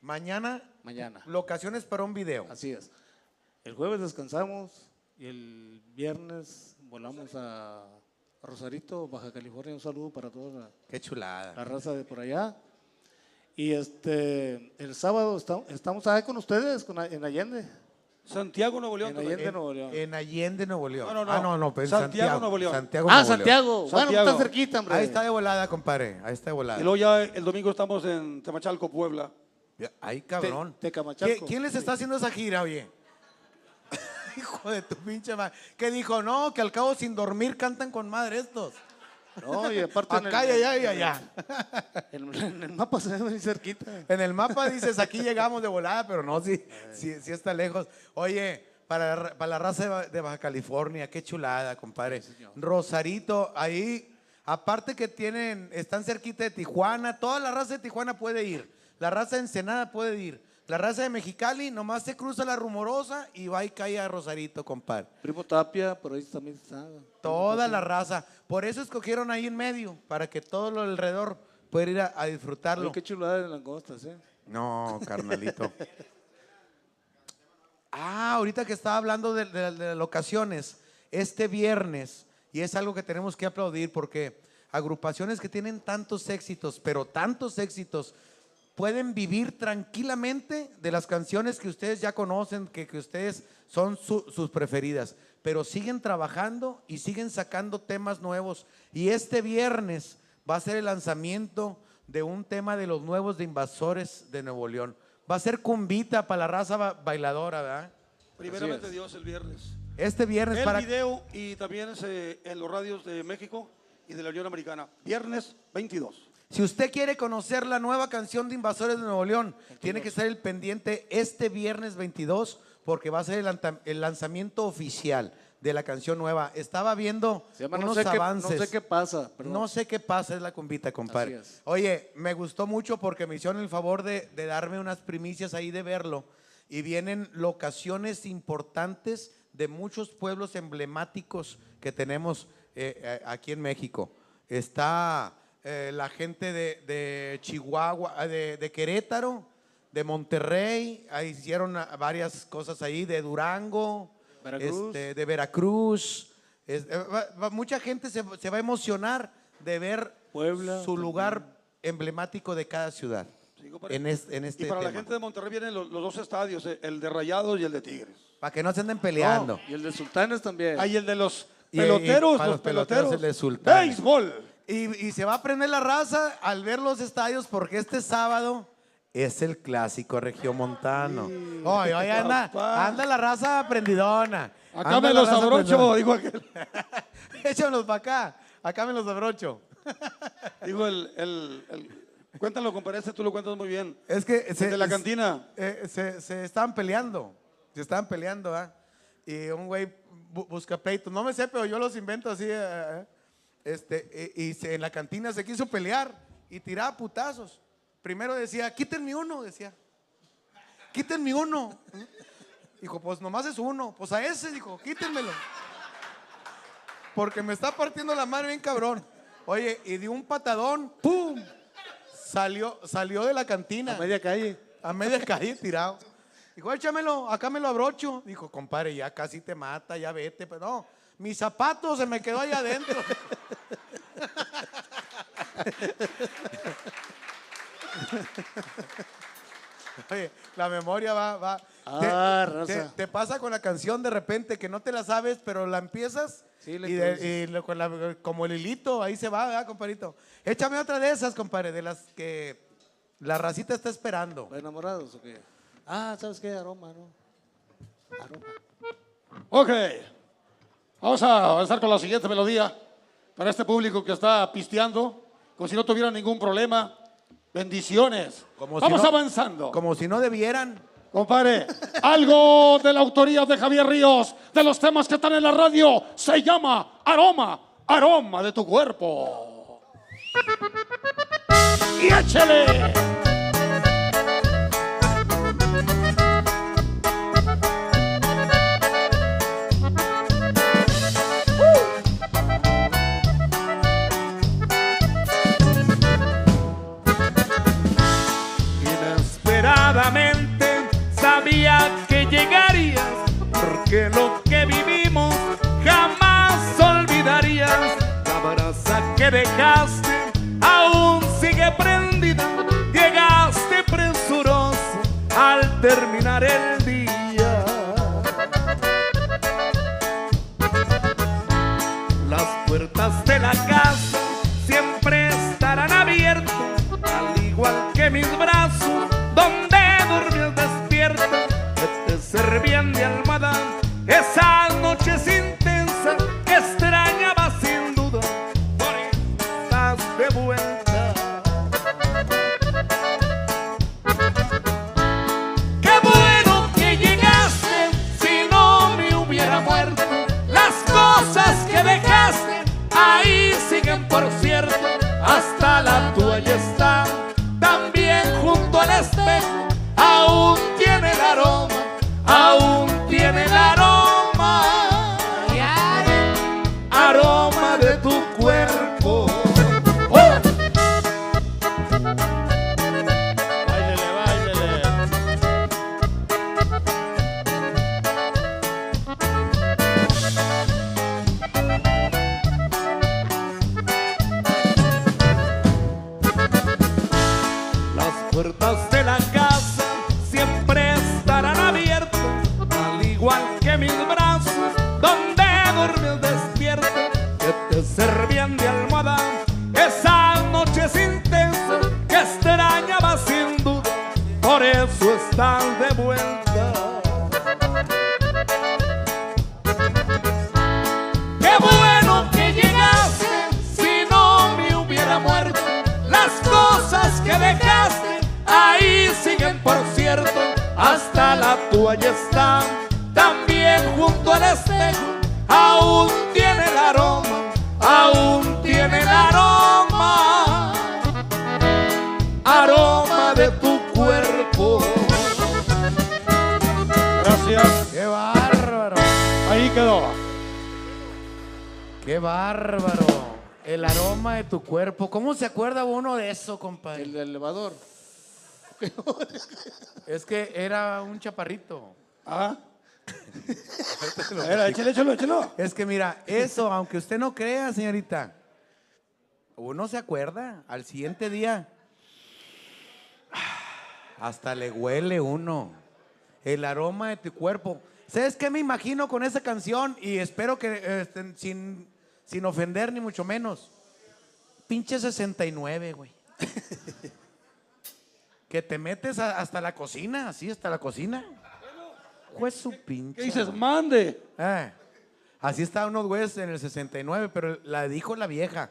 Mañana, Mañana. locaciones para un video. Así es. El jueves descansamos y el viernes volamos a Rosarito, Baja California. Un saludo para toda la, Qué chulada. la raza de por allá. Y este, el sábado está- estamos ahí con ustedes, con, en Allende. Santiago, Nuevo León. En Allende, En, Nuevo León. en Allende, Nuevo León. No, no, no. Ah, no, no, pero en Santiago, Santiago, Nuevo León. Santiago, ah, Nuevo León. Santiago. Bueno, Santiago. está cerquita, hombre. Ahí está de volada, compadre. Ahí está de volada. Y luego ya el domingo estamos en Temachalco, Puebla. Ay, cabrón. Te- Tecamachalco. ¿Qui- ¿Quién les está haciendo esa gira, oye? Hijo de tu pinche madre. ¿Qué dijo? No, que al cabo sin dormir cantan con madre estos. No, y aparte en Acá y allá y allá. En, en el mapa se ve muy cerquita. En el mapa dices, aquí llegamos de volada, pero no, sí, sí, sí está lejos. Oye, para, para la raza de Ba- de Baja California, qué chulada, compadre. Rosarito, ahí, aparte que tienen, están cerquita de Tijuana, toda la raza de Tijuana puede ir. La raza de Ensenada puede ir. La raza de Mexicali nomás se cruza la rumorosa y va y cae a Rosarito, compadre. Primo Tapia, por ahí también está. Toda la raza. Por eso escogieron ahí en medio, para que todo lo alrededor pueda ir a, a disfrutarlo. Oye, qué chulada de langostas, ¿eh? No, carnalito. ah, ahorita que estaba hablando de, de- de locaciones, este viernes, y es algo que tenemos que aplaudir porque agrupaciones que tienen tantos éxitos, pero tantos éxitos, pueden vivir tranquilamente de las canciones que ustedes ya conocen, que, que ustedes son su- sus preferidas, pero siguen trabajando y siguen sacando temas nuevos. Y este viernes va a ser el lanzamiento de un tema de los nuevos de Invasores de Nuevo León. Va a ser cumbita para la raza ba- bailadora, ¿verdad? Primeramente Dios el viernes. Este viernes El para... video y también es, eh, en los radios de México y de la Unión Americana. Viernes 22. Si usted quiere conocer la nueva canción de Invasores de Nuevo León, tiene que ser el pendiente este viernes 22 porque va a ser el, lanzamiento oficial de la canción nueva. Estaba viendo llama No unos sé qué- no avances. sé qué pasa, perdón. No sé qué pasa, es la cumbita, compadre. Oye, me gustó mucho porque me hicieron el favor de, de darme unas primicias ahí de verlo. Y vienen locaciones importantes de muchos pueblos emblemáticos que tenemos eh, eh, aquí en México. Está eh, la gente de, de Chihuahua, ah, de, de Querétaro, de Monterrey, ahí hicieron ah, varias cosas ahí, de Durango, Veracruz. este, de Veracruz. Es- eh, va- va- mucha gente se, se va a emocionar de ver su lugar emblemático de cada ciudad. En, es- en este y para la gente de Monterrey vienen los, los dos estadios, eh, el de Rayados y el de Tigres. Para que no se anden peleando. Y el de Sultanes también. Hay el de los Y- y peloteros, para los, peloteros. el de Sultanes. Béisbol. Y, y se va a prender la raza al ver los estadios porque este sábado es el clásico regiomontano. Oye, oye, anda, anda la raza prendidona. Acá me los abrocho, dijo aquel. Échamelos para acá. Acá me los abrocho. Digo, el, el, el- Cuéntalo, compadre, este tú lo cuentas muy bien. Es que El de la cantina. eh, se, se estaban peleando. Se estaban peleando, ¿ah? Y un güey bu- busca pleito. No me sé, pero yo los invento así. eh, eh. Este, y y se- en la cantina se quiso pelear y tiraba putazos. Primero decía, quítenme uno, decía. Quítenme uno. Dijo, pues nomás es uno. Pues a ese, dijo, quítenmelo. Porque me está partiendo la madre bien cabrón. Oye, y de un patadón, ¡pum! Salió, salió de la cantina. A media calle. A media calle tirado. Dijo, échamelo, acá me lo abrocho. Dijo, compadre, ya casi te mata, ya vete. Pero no, mi zapato se me quedó ahí adentro. Oye, la memoria va, va. Ah, te, raza. te- te pasa con la canción de repente que no te la sabes, pero la empiezas Sí, le y, de- y lo- con la- como el hilito, ahí se va, ¿verdad, compadrito? Échame otra de esas, compadre, de las que la racita está esperando. ¿Enamorados o qué? Ah, ¿sabes qué? Aroma, ¿no? Aroma. Ok. Vamos a avanzar con la siguiente melodía. Para este público que está pisteando, como si no tuviera ningún problema. Bendiciones. Como si Vamos no- avanzando. Como si no debieran. Compadre, algo de la autoría de Javier Ríos, de los temas que están en la radio, se llama Aroma, Aroma de tu cuerpo. Y échele. Porque lo que vivimos jamás olvidarías. La brasa que dejaste aún sigue prendida. Llegaste presuroso al terminar el que era un chaparrito. Ah. A ver, échale, échalo, échalo. Es que mira, eso, aunque usted no crea, señorita, uno se acuerda al siguiente día. Hasta le huele uno. El aroma de tu cuerpo. ¿Sabes qué me imagino con esa canción? Y espero que este, sin, sin ofender ni mucho menos. Pinche 69, güey. que te metes a- hasta la cocina, así, hasta la cocina. Pues su pinche. ¿Qué dices? Mande. Eh, así estaban unos güeyes en el 69, pero la dijo la vieja,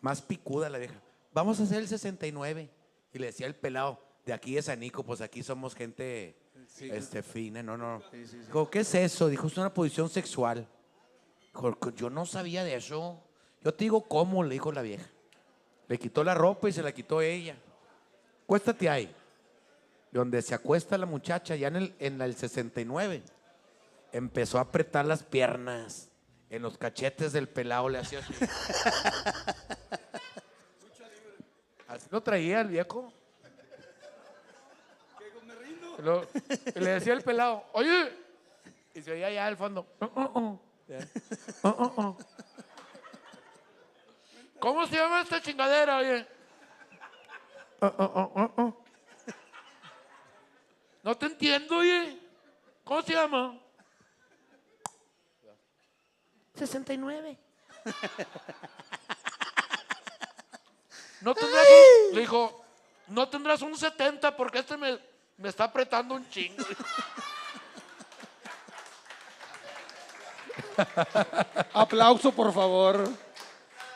más picuda la vieja. Vamos a hacer el 69. Y le decía el pelado, de aquí de Sanico, pues aquí somos gente este, fina, no, no. Dijo, ¿qué es eso? Dijo, es una posición sexual. Dijo, yo no sabía de eso. Yo te digo cómo, le dijo la vieja. Le quitó la ropa y se la quitó ella. Cuéstate ahí. Donde se acuesta la muchacha, ya en el, en el 69 empezó a apretar las piernas en los cachetes del pelado, le hacía así. Así lo traía el viejo. Lo- le decía el pelado, oye, y se oía allá al fondo. "Oh, oh, oh". "Oh, oh, oh". ¿Cómo se llama esta chingadera, oye? "Oh, oh, oh, oh, oh". No te entiendo, oye. ¿Cómo se llama? 69. No tendrás un, le dijo, no tendrás un 70 porque este me, me está apretando un chingo. Aplauso, por favor.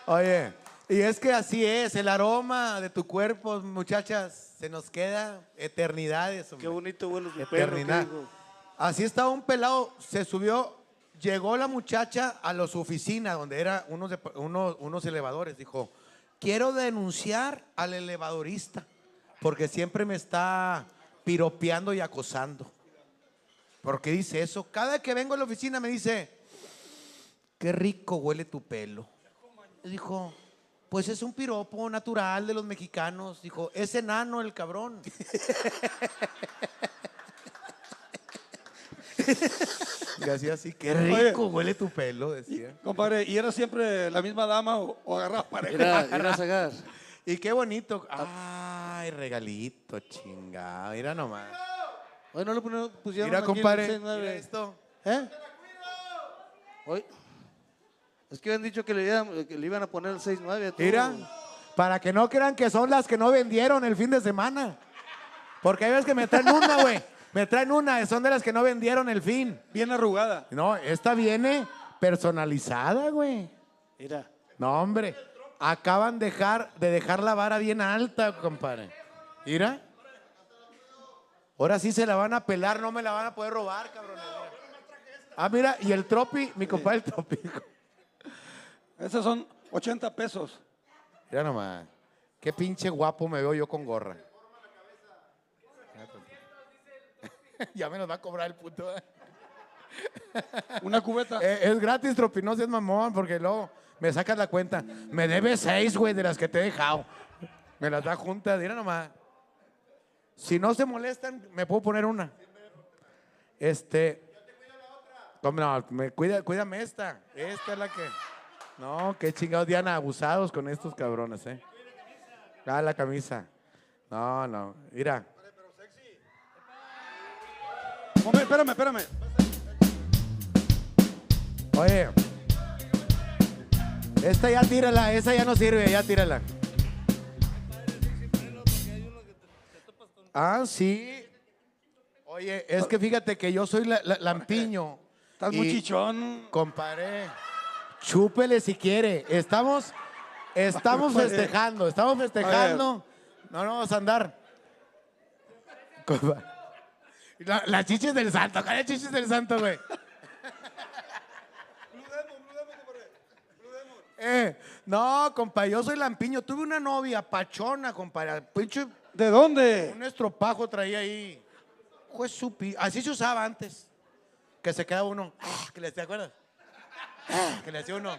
Oye, y es que así es, el aroma de tu cuerpo, muchachas, se nos queda eternidades. Qué bonito huele su pelo. ¿qué Eternidad. Así estaba un pelado, se subió, llegó la muchacha a la su oficina, donde era unos, de- unos, unos elevadores. Dijo, quiero denunciar al elevadorista, porque siempre me está piropeando y acosando. ¿Por qué dice eso? Cada vez que vengo a la oficina me dice, qué rico huele tu pelo. Dijo, pues es un piropo natural de los mexicanos. Dijo, es enano el cabrón. Y hacía así, qué Oye. rico huele tu pelo, decía. Compadre, ¿y era siempre la misma dama o, o agarrabas pareja? Era, era. Y qué bonito. Ay, regalito, chingado. Mira nomás. Hoy no le pusieron, pusieron Mira, aquí compadre. 69. Mira esto. ¿Eh? Hoy. Es que habían dicho que le, iban, que le iban a poner el 69 a todo. Mira, para que no crean que son las que no vendieron el fin de semana. Porque hay veces que me traen una, güey. Me traen una, son de las que no vendieron el fin. Bien arrugada. No, esta viene personalizada, güey. Mira. No, hombre. Acaban dejar, de dejar la vara bien alta, compadre. Mira. Ahora sí se la van a pelar, no me la van a poder robar, cabrón. Ah, mira, y el tropi, mi compadre el tropi. Esos son 80 pesos. Mira nomás. Qué pinche guapo me veo yo con gorra. ya me nos va a cobrar el puto. Una cubeta. Eh, es gratis, tropi, no seas mamón, porque luego me sacas la cuenta. Me debes seis, güey, de las que te he dejado. Me las da juntas, mira nomás. Si no se molestan, me puedo poner una. Este. ¿Cómo no? Me, cuida, cuídame esta. Esta es la que. No, qué chingados, Diana, abusados con estos cabrones, ¿eh? Ah, la camisa. No, no. Mira. Momento, espérame, espérame. Oye. Esta ya tírala, esa ya no sirve, ya tírala. Ah, sí. Oye, es que fíjate que yo soy la, la- lampiño. Estás muy chichón. Compadre, chúpele si quiere. Estamos, estamos festejando, estamos festejando. No, no vamos a andar. Compa- La- Las chiches del santo, ¿cuáles chiches del santo, güey? Eh, no, compa, yo soy lampiño. Tuve una novia pachona. Pinche, ¿De dónde? un estropajo traía ahí. Pues supi. Así se usaba antes. Que se queda uno. ¿te acuerdas? Que le hacía uno.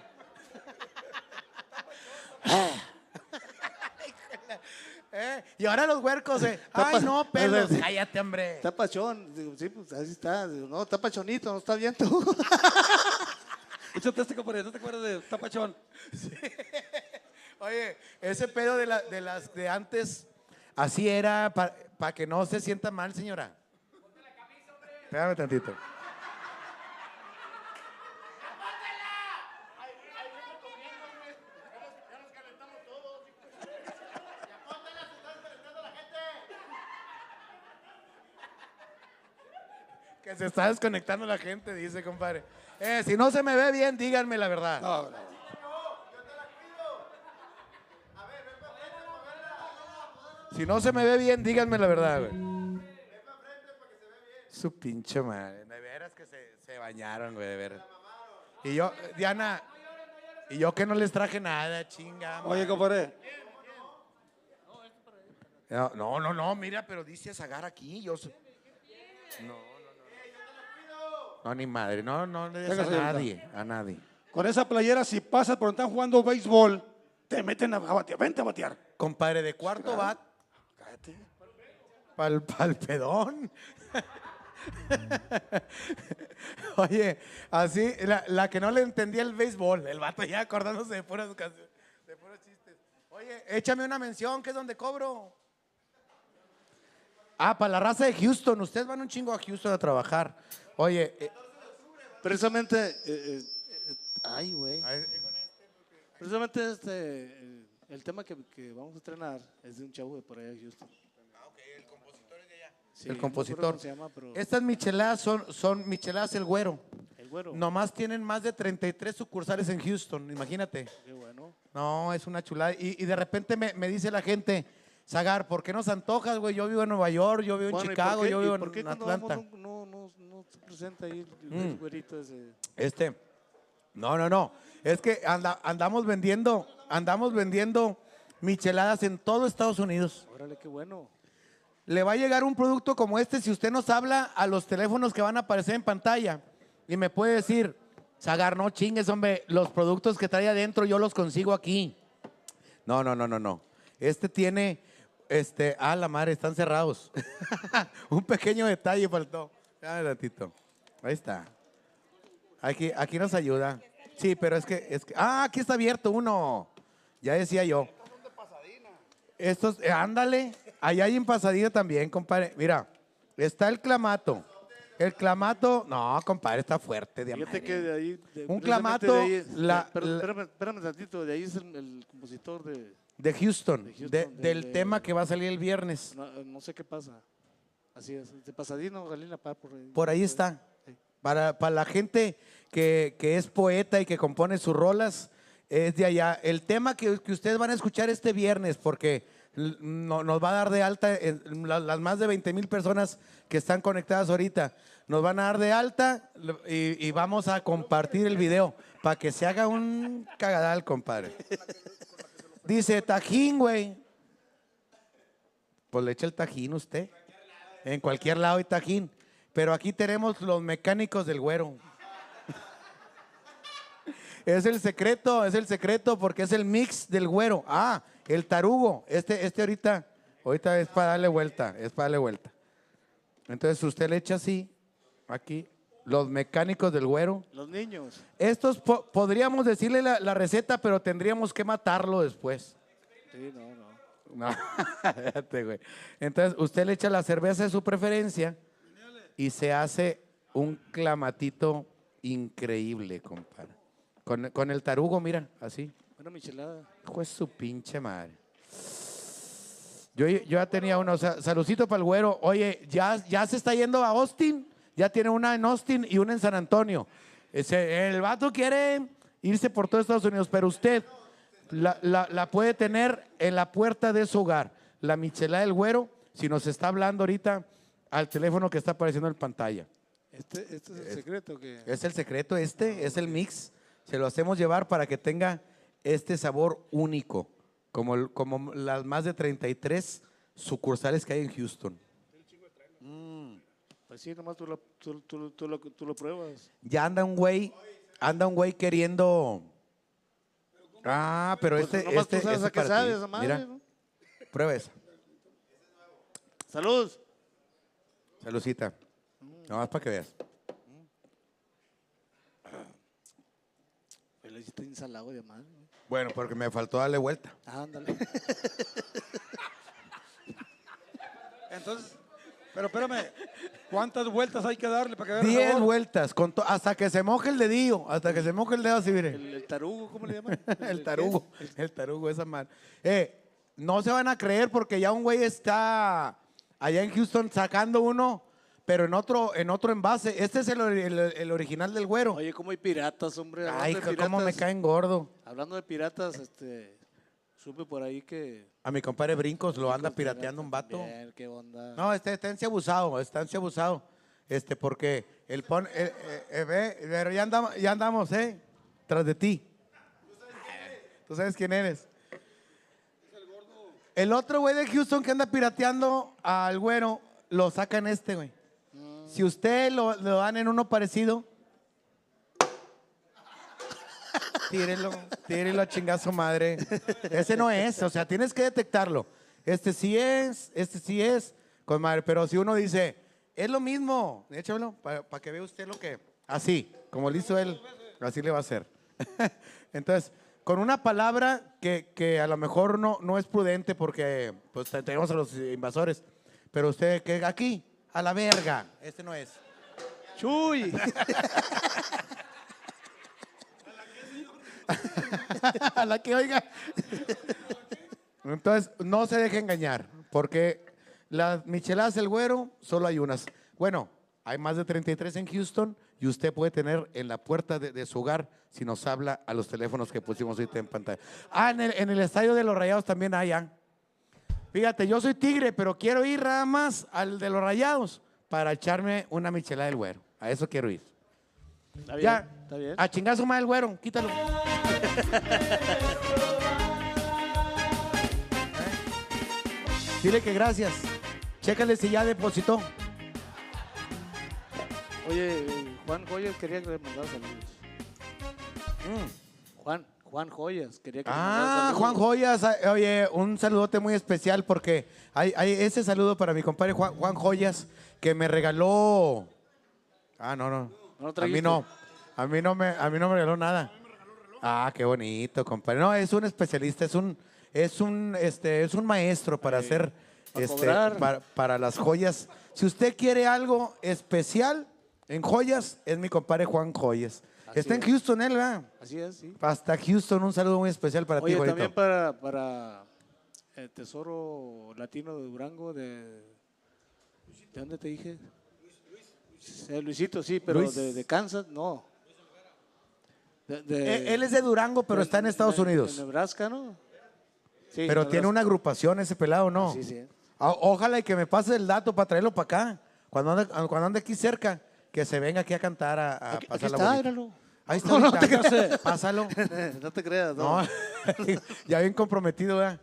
Eh, Y ahora los huercos, eh. Ay, no, pelos. Cállate, hombre. Está pachón. Sí, pues así está. No, está pachonito, no está bien tú. Échate este, compadre, ¿no te acuerdas de Tapachón? Oye, ese pedo de, la- de las de antes, así era para que no se sienta mal, señora. Espérame tantito. Que se está desconectando la gente, dice, compadre. Eh, si no se me ve bien, díganme la verdad. No, no. Si no se me ve bien, díganme la verdad, güey. Su pinche madre. De veras que se, se bañaron, güey, de veras. Y yo, Diana, y yo que no les traje nada, chinga. Oye, compadre. No, no, no, mira, pero dice Zagar aquí. Yo No, no, ni madre, no, no le des Venga, a señorita. nadie, a nadie. Con esa playera, si pasas por donde están jugando béisbol, te meten a, batear. Vente a batear. Compadre, de cuarto bat. Pal, pal pedón. Oye, así, la, la que no le entendía el béisbol, el vato ya acordándose de puras canciones, de puros chistes. Oye, échame una mención, que es donde cobro. Ah, para la raza de Houston, ustedes van un chingo a Houston a trabajar. Oye, eh, Precisamente, eh, eh, ay, güey. Precisamente este, el tema que, que vamos a estrenar es de un chavo de por allá de Houston. Sí, el no me acuerdo compositor. cómo se llama, pero Estas micheladas son, son micheladas el güero. el güero. Nomás tienen más de 33 sucursales en Houston, imagínate. Qué bueno. No, es una chulada. Y, y de repente me, me dice la gente, Zagar, ¿por qué nos antojas, güey? Yo vivo en Nueva York, yo vivo en Bueno, ¿y Chicago, qué- yo vivo por qué en Atlanta. vamos no, no, no, no se presenta ahí el, Mm. güerito ese? Este, no, no, no. Es que anda- andamos vendiendo, andamos vendiendo micheladas en todo Estados Unidos. Órale, qué bueno. Le va a llegar un producto como este si usted nos habla a los teléfonos que van a aparecer en pantalla y me puede decir, Zagar, no chingues, hombre, los productos que trae adentro yo los consigo aquí. No, no, no, no, no. Este tiene, este, ah, la madre, están cerrados. un pequeño detalle faltó. Dame tantito. Ahí está. Aquí, aquí nos ayuda. Sí, pero es que, es que, ah, aquí está abierto uno. Ya decía yo. Estos, eh, ándale, allá hay en Pasadena también, compadre. Mira, está el clamato. El clamato, no, compadre, está fuerte. De Fíjate madre. que de ahí. de- Un clamato, de ahí es- la- la- espérame, espérame tantito, de ahí es el, el compositor de. De Houston, de Houston, de- de- del de- tema que va a salir el viernes. No, no sé qué pasa. Así es, de Pasadino, por ahí. Por ahí está. Para, para la gente que, que es poeta y que compone sus rolas, es de allá. El tema que, que ustedes van a escuchar este viernes, porque no- nos va a dar de alta en la- las más de 20 mil personas que están conectadas ahorita, nos van a dar de alta y, y vamos a compartir el video para que se haga un cagadal, compadre. Dice, tajín, güey. Pues le echa el tajín usted. En cualquier lado hay tajín. Pero aquí tenemos los mecánicos del güero. Es el secreto, es el secreto porque es el mix del güero. Ah, el tarugo. Este, este ahorita, ahorita es para darle vuelta, es para darle vuelta. Entonces usted le echa así, aquí, los mecánicos del güero. Los niños. Estos po- podríamos decirle la, la receta, pero tendríamos que matarlo después. Sí, no, no. No, espérate, güey. Entonces, usted le echa la cerveza de su preferencia y se hace un clamatito increíble, compadre. Con, con el tarugo, mira, así. Una michelada. Hijo de su pinche madre. Yo, yo ya tenía uno, o sea, saludcito para el güero. Oye, ya, ya se está yendo a Austin. Ya tiene una en Austin y una en San Antonio. Ese, el vato quiere irse por todo Estados Unidos, pero usted la, la- la puede tener en la puerta de su hogar. La michelada del güero, si nos está hablando ahorita al teléfono que está apareciendo en pantalla. Este, este es el secreto que... Es el secreto este, es el mix. Se lo hacemos llevar para que tenga este sabor único, como, como las más de 33 sucursales que hay en Houston. Pues sí, nomás tú lo, tú, tú- tú lo, tú lo pruebas. Ya anda un güey, anda un güey queriendo... Ah, pero Pues este, nomás tú este, sabes este a qué para sabe ti. esa madre, Mira, ¿no? prueba esa. Salud. Saludcita. No, más para que veas. Pero está ensalado de madre. Bueno, porque me faltó darle vuelta. Ah, ándale. Entonces, pero espérame, ¿cuántas vueltas hay que darle para que agarre 10 sabor? vueltas, con to- hasta que se moje el dedillo, hasta que se moje el dedo así, mire. El, el tarugo, ¿cómo le llaman? el tarugo, el tarugo, esa madre. Eh, no se van a creer porque ya un güey está allá en Houston sacando uno, pero en otro, en otro envase. Este es el, ori- el- el original del güero. Oye, ¿cómo hay piratas, hombre? Hablando Ay, de cómo me caen gordo. Hablando de piratas, este, supe por ahí que... A mi compadre Brincos lo anda pirateando un vato. Bien, qué onda. No, este está en abusado, está en abusado. Este, porque el pon, eh, eh, eh, ve, pero ya andamos, ya andamos, ¿eh? Tras de ti. Tú sabes quién eres. El otro güey de Houston que anda pirateando al güero, lo sacan este, güey. Si usted lo, lo dan en uno parecido, tírelo, tírelo a chingazo madre. Ese no es, o sea, tienes que detectarlo. Este sí es, este sí es, con madre. Pero si uno dice, es lo mismo, échamelo para que vea usted lo que. Así, como lo hizo él, así le va a hacer. Entonces, con una palabra que, que a lo mejor no, no es prudente porque pues te- tenemos a los invasores, pero usted que aquí, a la verga, este no es. Chuy. a la que oiga. Entonces, no se deje engañar, porque las micheladas del güero solo hay unas. Bueno, hay más de 33 en Houston y usted puede tener en la puerta de, de su hogar si nos habla a los teléfonos que pusimos ahorita en pantalla. Ah, en el, en el estadio de los Rayados también hay. ah. Fíjate, yo soy tigre, pero quiero ir nada más al de los Rayados para echarme una michelada del güero. A eso quiero ir. Está bien, Ya, está bien. a chingazo más el güero, quítalo. Dile que gracias. Chécale si ya depositó. Oye, Juan Joyas quería que le mandara saludos. Juan, Juan Joyas quería que le mandara Mm. Ah, saludos. Juan Joyas, ah, oye, un saludote muy especial porque hay, hay ese saludo para mi compadre Juan, Juan Joyas que me regaló. Ah, no, no. ¿No a mí no. A mí no me, a mí no me regaló nada. Ah, qué bonito, compadre. No, es un especialista, es un, es un, este, es un maestro para hacer, para este, para, para las joyas. Si usted quiere algo especial en joyas, es mi compadre Juan Joyas. Así Está en. Houston, él, ¿verdad? Así es, sí. Hasta Houston, un saludo muy especial para Oye, ti, güerito. también para, para el Tesoro Latino de Durango, de... ¿De dónde te dije? Eh, Luisito, sí, pero de, de Kansas, no. De- de- Eh, Él es de Durango, pero de- está en Estados Unidos. De Nebraska, ¿no? Sí, Pero tiene una agrupación ese pelado, ¿no? Sí, sí. Ah, Ojalá y que me pase el dato para traerlo para acá. Cuando ande, cuando ande aquí cerca, que se venga aquí a cantar a, a Aquí, aquí pasar la está. Ahí está, No, no te creas. Pásalo. no te creas, no. No, ya bien comprometido, ¿verdad?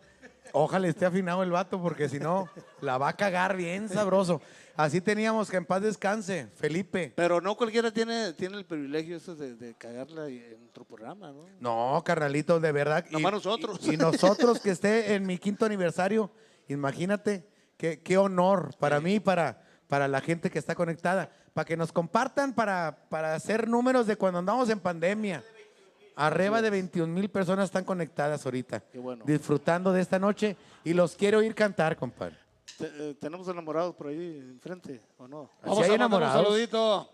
Ojalá esté afinado el vato, porque si no, la va a cagar bien sabroso. Así teníamos que en paz descanse, Felipe. Pero no cualquiera tiene, tiene el privilegio eso de, de cagarla en otro programa, ¿no? No, carnalito, de verdad. Y- Nomás nosotros. Y, y nosotros que esté en mi quinto aniversario, imagínate qué, qué honor para mí y para, para la gente que está conectada. Para que nos compartan para, para hacer números de cuando andamos en pandemia. Arriba de 21 mil personas están conectadas ahorita. Qué bueno. Disfrutando de esta noche y los quiero oír cantar, compadre. Te- eh, ¿Tenemos enamorados por ahí enfrente o no? Vamos hay a mandar un enamorados. saludito.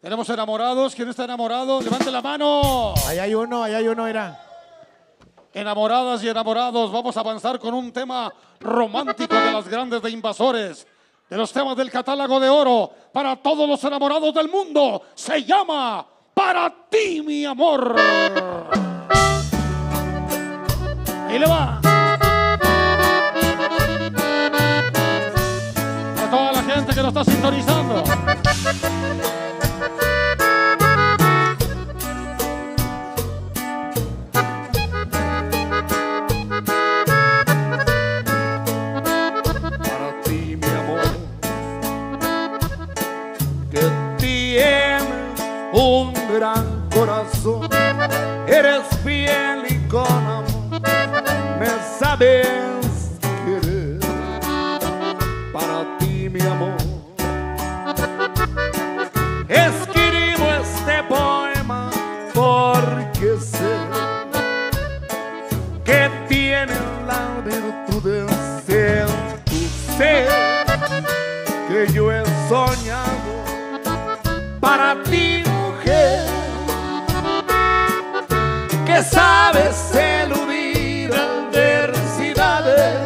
Tenemos enamorados. ¿Quién está enamorado? Levante la mano. Ahí hay uno, ahí hay uno, era. Enamoradas y enamorados, vamos a avanzar con un tema romántico de las grandes de invasores, de los temas del catálogo de oro para todos los enamorados del mundo. Se llama Para ti, mi amor. Ahí le va. Que nos está sintonizando. para ti, mi amor, que tienes un gran corazón, eres fiel y con amor, me sabes que yo he soñado para ti mujer que sabes eludir adversidades.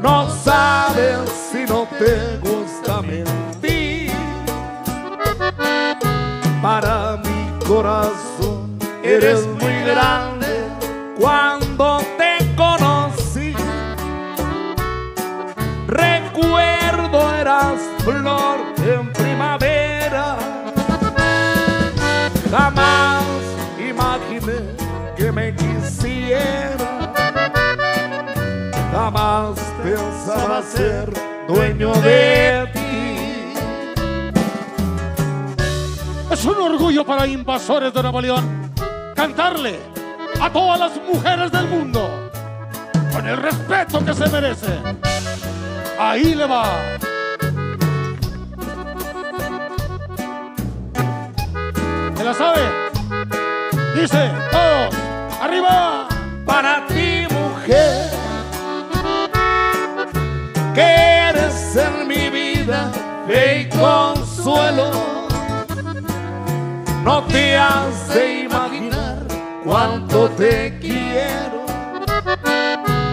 No sabes si no te gusta mentir. Para mi corazón eres muy grande cuando flor en primavera. Jamás imaginé que me quisiera. Jamás pensaba ser dueño de ti. Es un orgullo para invasores de Nuevo León cantarle a todas las mujeres del mundo con el respeto que se merece. Ahí le va. La sabe? Dice todos, arriba. para ti, mujer, que eres en mi vida fe y consuelo. No te hace imaginar cuánto te quiero.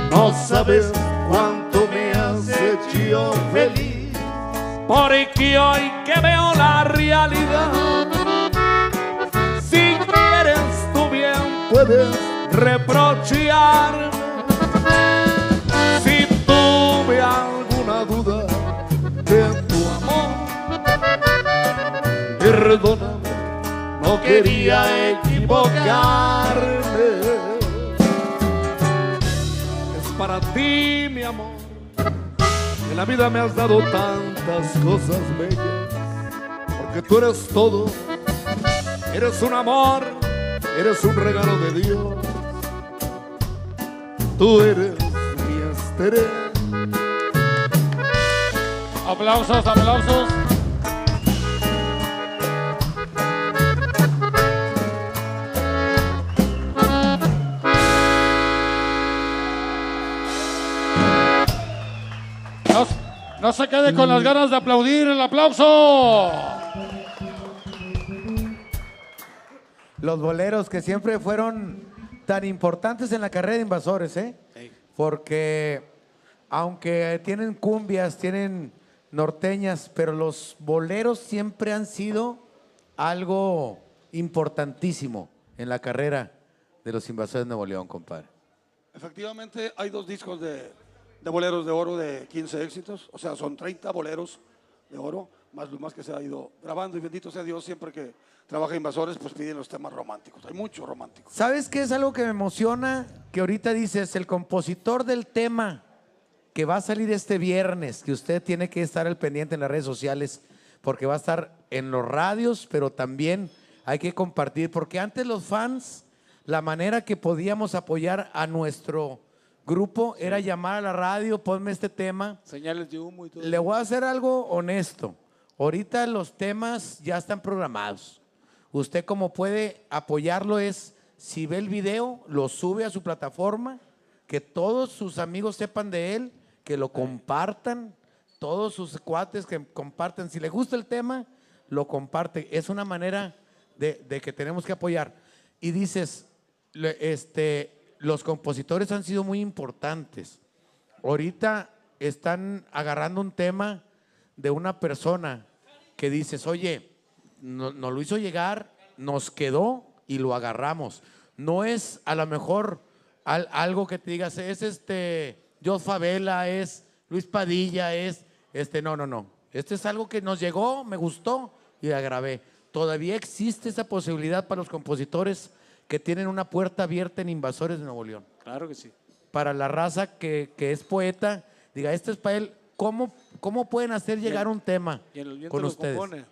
No sabes cuánto me has hecho feliz. Porque hoy que veo la realidad, puedes reprocharme. Si tuve alguna duda de tu amor, perdóname, no quería equivocarme. Es para ti, mi amor. En la vida me has dado tantas cosas bellas, porque tú eres todo, eres un amor, eres un regalo de Dios. Tú eres mi estrella. Aplausos, aplausos. No, no se quede con las ganas de aplaudir el aplauso. Los boleros que siempre fueron tan importantes en la carrera de invasores, ¿eh? Porque aunque tienen cumbias, tienen norteñas, pero los boleros siempre han sido algo importantísimo en la carrera de los invasores de Nuevo León, compadre. Efectivamente, hay dos discos de, de boleros de oro de 15 éxitos, o sea, son 30 boleros de oro, más lo más que se ha ido grabando. Y bendito sea Dios, siempre que trabaja Invasores, pues piden los temas románticos. Hay muchos románticos. ¿Sabes qué es algo que me emociona? Que ahorita dices, el compositor del tema que va a salir este viernes, que usted tiene que estar al pendiente en las redes sociales, porque va a estar en los radios, pero también hay que compartir, porque antes los fans, la manera que podíamos apoyar a nuestro grupo era llamar a la radio, ponme este tema. Señales de humo y todo. Le voy a hacer algo honesto. Ahorita los temas ya están programados. Usted como puede apoyarlo es, si ve el video, lo sube a su plataforma, que todos sus amigos sepan de él, que lo compartan, todos sus cuates que compartan. Si le gusta el tema, lo comparte. Es una manera de, de que tenemos que apoyar. Y dices, este, los compositores han sido muy importantes. Ahorita están agarrando un tema de una persona que dices, oye, no- nos lo hizo llegar, nos quedó y lo agarramos. No es a lo mejor al- algo que te digas, es este, Jos Favela, es Luis Padilla, es este, no, no, no. Este es algo que nos llegó, me gustó y la grabé. Todavía existe esa posibilidad para los compositores que tienen una puerta abierta en Invasores de Nuevo León Claro que sí. para la raza que, que es poeta, diga, este es para él, ¿cómo, cómo pueden hacer llegar un tema Y en el viento con ustedes? compone.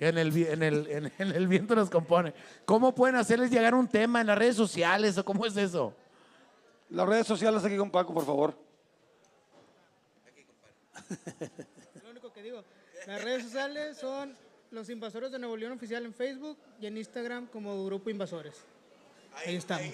En el, vi- en, el, en, en el viento nos compone. ¿Cómo pueden hacerles llegar un tema en las redes sociales o cómo es eso? Las redes sociales aquí con Paco, por favor. Lo único que digo, las redes sociales son los Invasores de Nuevo León Oficial en Facebook y en Instagram como Grupo Invasores. Ahí estamos.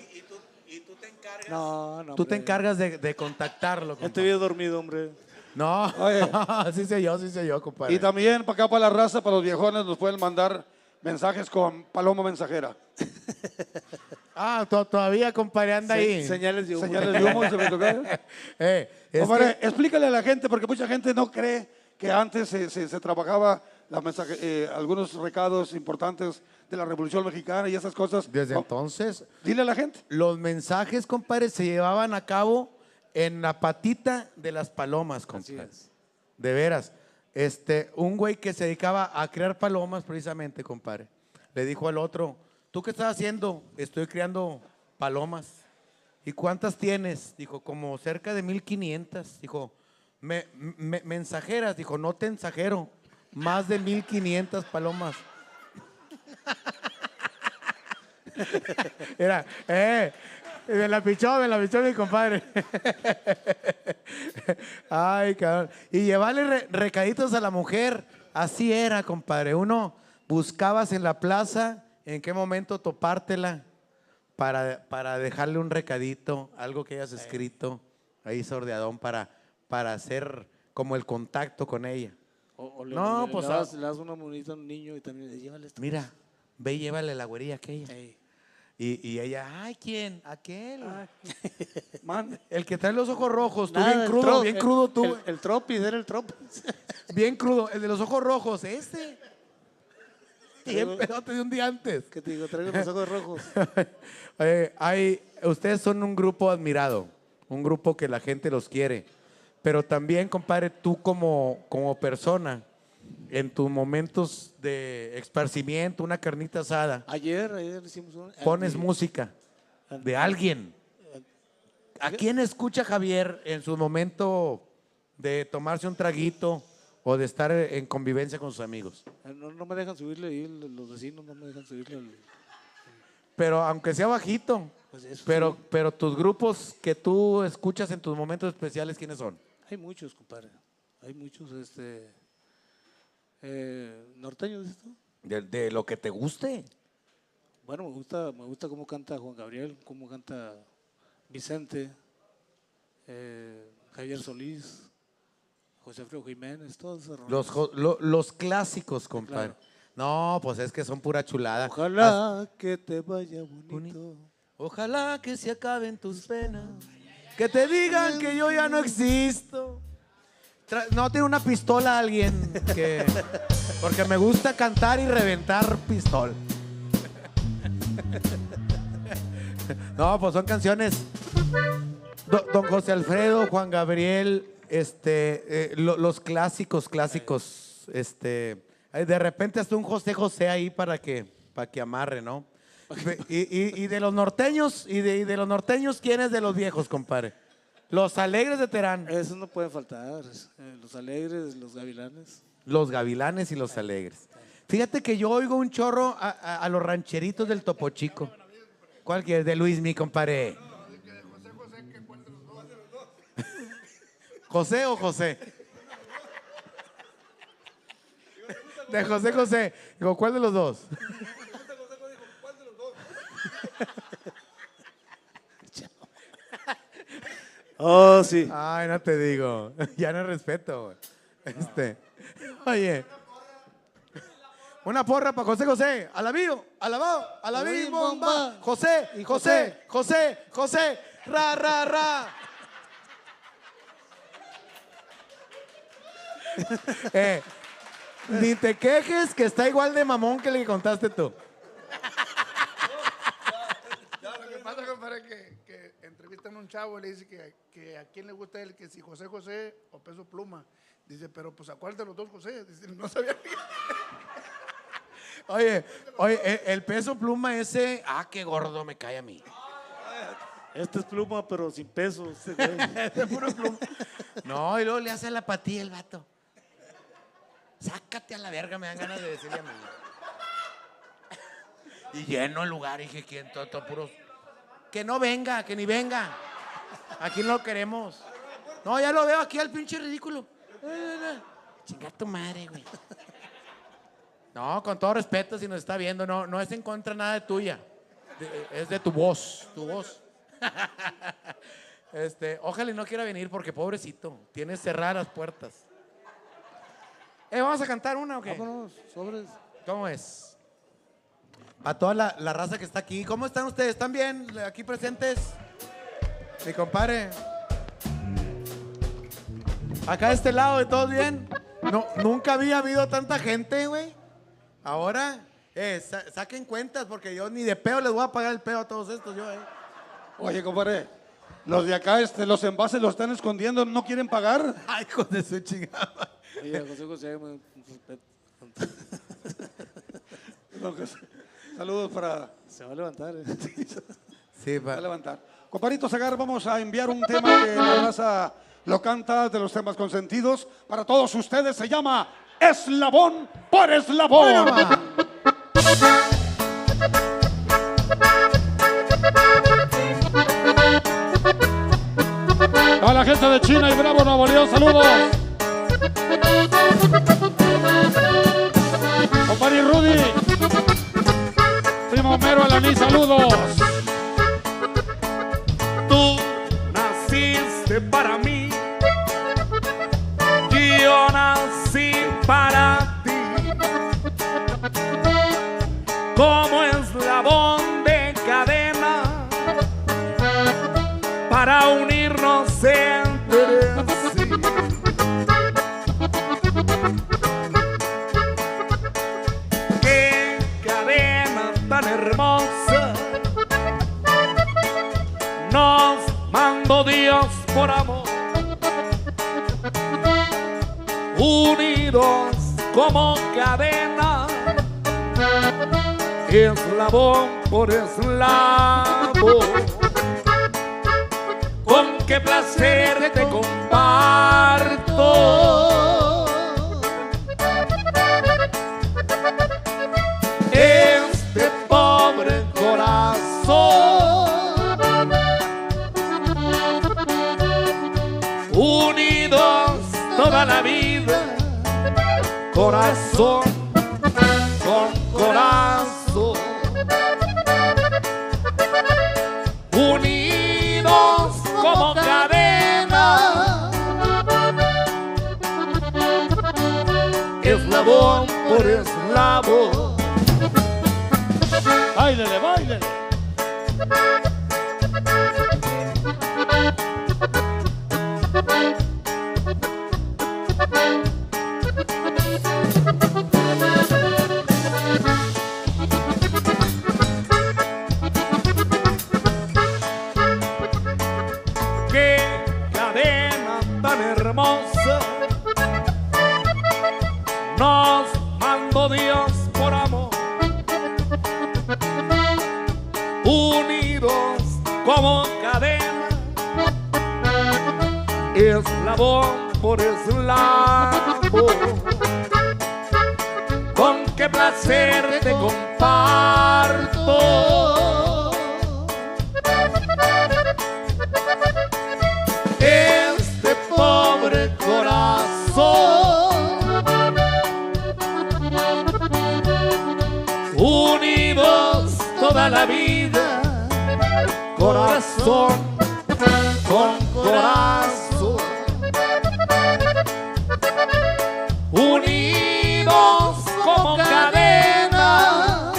No, no. Tú te encargas de, de contactarlo. Ya te había dormido, hombre. No, Oye. sí sé yo, sí sé yo, compadre. Y también para acá, para la raza, para los viejones, nos pueden mandar mensajes con paloma mensajera. Ah, to- todavía, compadre, anda ahí. señales de humo. Señales de humo, ¿se me tocó? Eh, es Compadre, que- explícale a la gente, porque mucha gente no cree que antes se, se- se trabajaba la mensaje- eh, algunos recados importantes de la Revolución Mexicana y esas cosas. Desde No, entonces, Dile a la gente. los mensajes, compadre, se llevaban a cabo en la patita de las palomas, compadre. De veras. Este, un güey que se dedicaba a criar palomas, precisamente, compadre, le dijo al otro, ¿tú qué estás haciendo? Estoy criando palomas. ¿Y cuántas tienes? Dijo, como cerca de 1500. Dijo, "Me- me- mensajeras. Dijo, no te ensajero. Más de 1500 palomas. Era, eh, me la pichó, me la pichó mi compadre. Ay, cabrón. Y llevarle re- recaditos a la mujer, así era, compadre. Uno buscabas en la plaza en qué momento topártela para, para dejarle un recadito, algo que hayas escrito ahí sordeadón para, para hacer como el contacto con ella. O, o le, No, le- pues, le ah. das, le das una monedita a un niño y también le llévale esto. Mira, ve y llévale la güerilla aquella. Y, y ella, ay, ¿quién? Aquel. Man, El que trae los ojos rojos, tú Nada, bien crudo, bien el- crudo tú. El, el tropis, era el tropis. Bien crudo, el de los ojos rojos, ese. Bien pedote de un día antes. Que te digo, traigo los ojos rojos. Eh, hay, ustedes son un grupo admirado, un grupo que la gente los quiere. Pero también, compadre, tú como, como persona, en tus momentos de esparcimiento, una carnita asada, Ayer, ayer hicimos un... pones música de alguien. ¿A quién escucha Javier en su momento de tomarse un traguito o de estar en convivencia con sus amigos? Eh, No, no me dejan subirle ahí, los vecinos no me dejan subirle. Pero aunque sea bajito, Pues eso pero, sí. pero tus grupos que tú escuchas en tus momentos especiales, ¿quiénes son? Hay muchos, compadre. Hay muchos, este... Eh, ¿Norteños, dices tú? De, de lo que te guste. Bueno, me gusta, me gusta cómo canta Juan Gabriel, cómo canta Vicente, eh, Javier Solís, José Alfredo Jiménez, todos esos Los, lo- los clásicos, compadre. No, pues es que son pura chulada. Ojalá que te vaya bonito. Ojalá que se acaben tus penas. Que te digan que yo ya no existo. No tiene una pistola alguien que. Porque me gusta cantar y reventar pistola. No, pues son canciones. Do- Don José Alfredo, Juan Gabriel, este, eh, lo- los clásicos, clásicos, este, de repente hasta un José José ahí para que, para que amarre, ¿no? Y, y- de los norteños, y de los norteños, ¿quién es de los viejos, compadre? Los alegres de Terán. Esos no pueden faltar. eh, los alegres, los gavilanes. Los gavilanes y los alegres. Fíjate que yo oigo un chorro a, a- a los rancheritos del Topo Chico. ¿Cuál quieres? De Luis, mi compadre. ¿José o José? De José José. Digo, ¿cuál de los dos? Oh, sí. Ay, no te digo. Ya no respeto. güey. Este. Oye. Una porra para José José. Alabío, alabado, alabí, bomba. José, Y José, José, José. Ra, ra, ra. Eh, ni te quejes que está igual de mamón que el que contaste tú. Ya, lo que pasa, compadre, que entrevistan a un chavo y le dice que, que a quién le gusta él, que si José José o Peso Pluma. Dice, pero pues a cuál de los dos José. Dice, no sabía. Oye, oye, el, el peso pluma ese. Ah, qué gordo me cae a mí. Este es pluma, pero sin peso. este. Este es puro pluma. No, y luego le hace la patilla el vato. Sácate a la verga, me dan ganas de decirle a mí. Y lleno el lugar, y dije, ¿quién? Todo, todo puros. Que no venga, que ni venga. Aquí no lo queremos. No, ya lo veo aquí al pinche ridículo. Chinga tu madre, güey. No, con todo respeto, si nos está viendo, no, no es en contra nada de tuya. De- es de tu voz, tu voz. Este, ojalá y no quiera venir porque pobrecito, tiene cerradas las puertas. Eh, ¿Vamos a cantar una o qué? Vámonos, sobres. ¿Cómo es? A toda la, la raza que está aquí. ¿Cómo están ustedes? ¿Están bien aquí presentes? Mi compadre. Acá de este lado, ¿de todos bien? No, nunca había habido tanta gente, güey. Ahora, eh, sa- saquen cuentas porque yo ni de peo les voy a pagar el peo a todos estos, yo, eh. Oye, compadre, los de acá, este, los envases los están escondiendo, ¿no quieren pagar? Ay, hijos de su chingada. Oye, José José, Saludos para... Se va a levantar. eh. Sí, va a levantar. Comparito Zagar, vamos a enviar un tema que la raza lo canta de los temas consentidos. Para todos ustedes se llama Eslabón por Eslabón. A la gente de China y Bravo Nuevo León, saludos. Compadre Rudy. Homero Alaní, saludos. Tú naciste para mí, yo nací para ti. Como eslabón de cadena para unirnos entre por amor, unidos como cadena, eslabón por eslabón. Con qué placer te comparto. Corazón con corazón, unidos como cadena, eslabón por eslabón. Unidos toda la vida corazón con corazón. Unidos como cadena.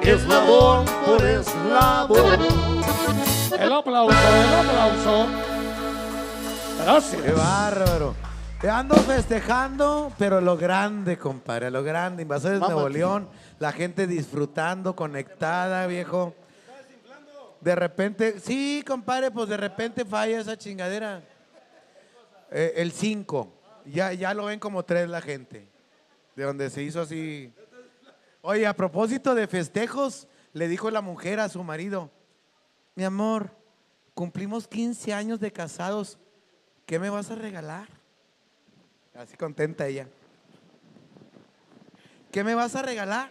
Eslabón por eslabón. El aplauso, el aplauso. Gracias. Qué bárbaro. Ando festejando, pero lo grande, compadre, a lo grande. Invasores de Nuevo. León, la gente disfrutando, conectada, viejo. De repente, sí, compadre, pues de repente falla esa chingadera. Eh, el 5, ya, ya lo ven como 3 la gente. De donde se hizo así. Oye, a propósito de festejos, le dijo la mujer a su marido, mi amor, cumplimos 15 años de casados, ¿qué me vas a regalar? Así contenta ella. ¿Qué me vas a regalar?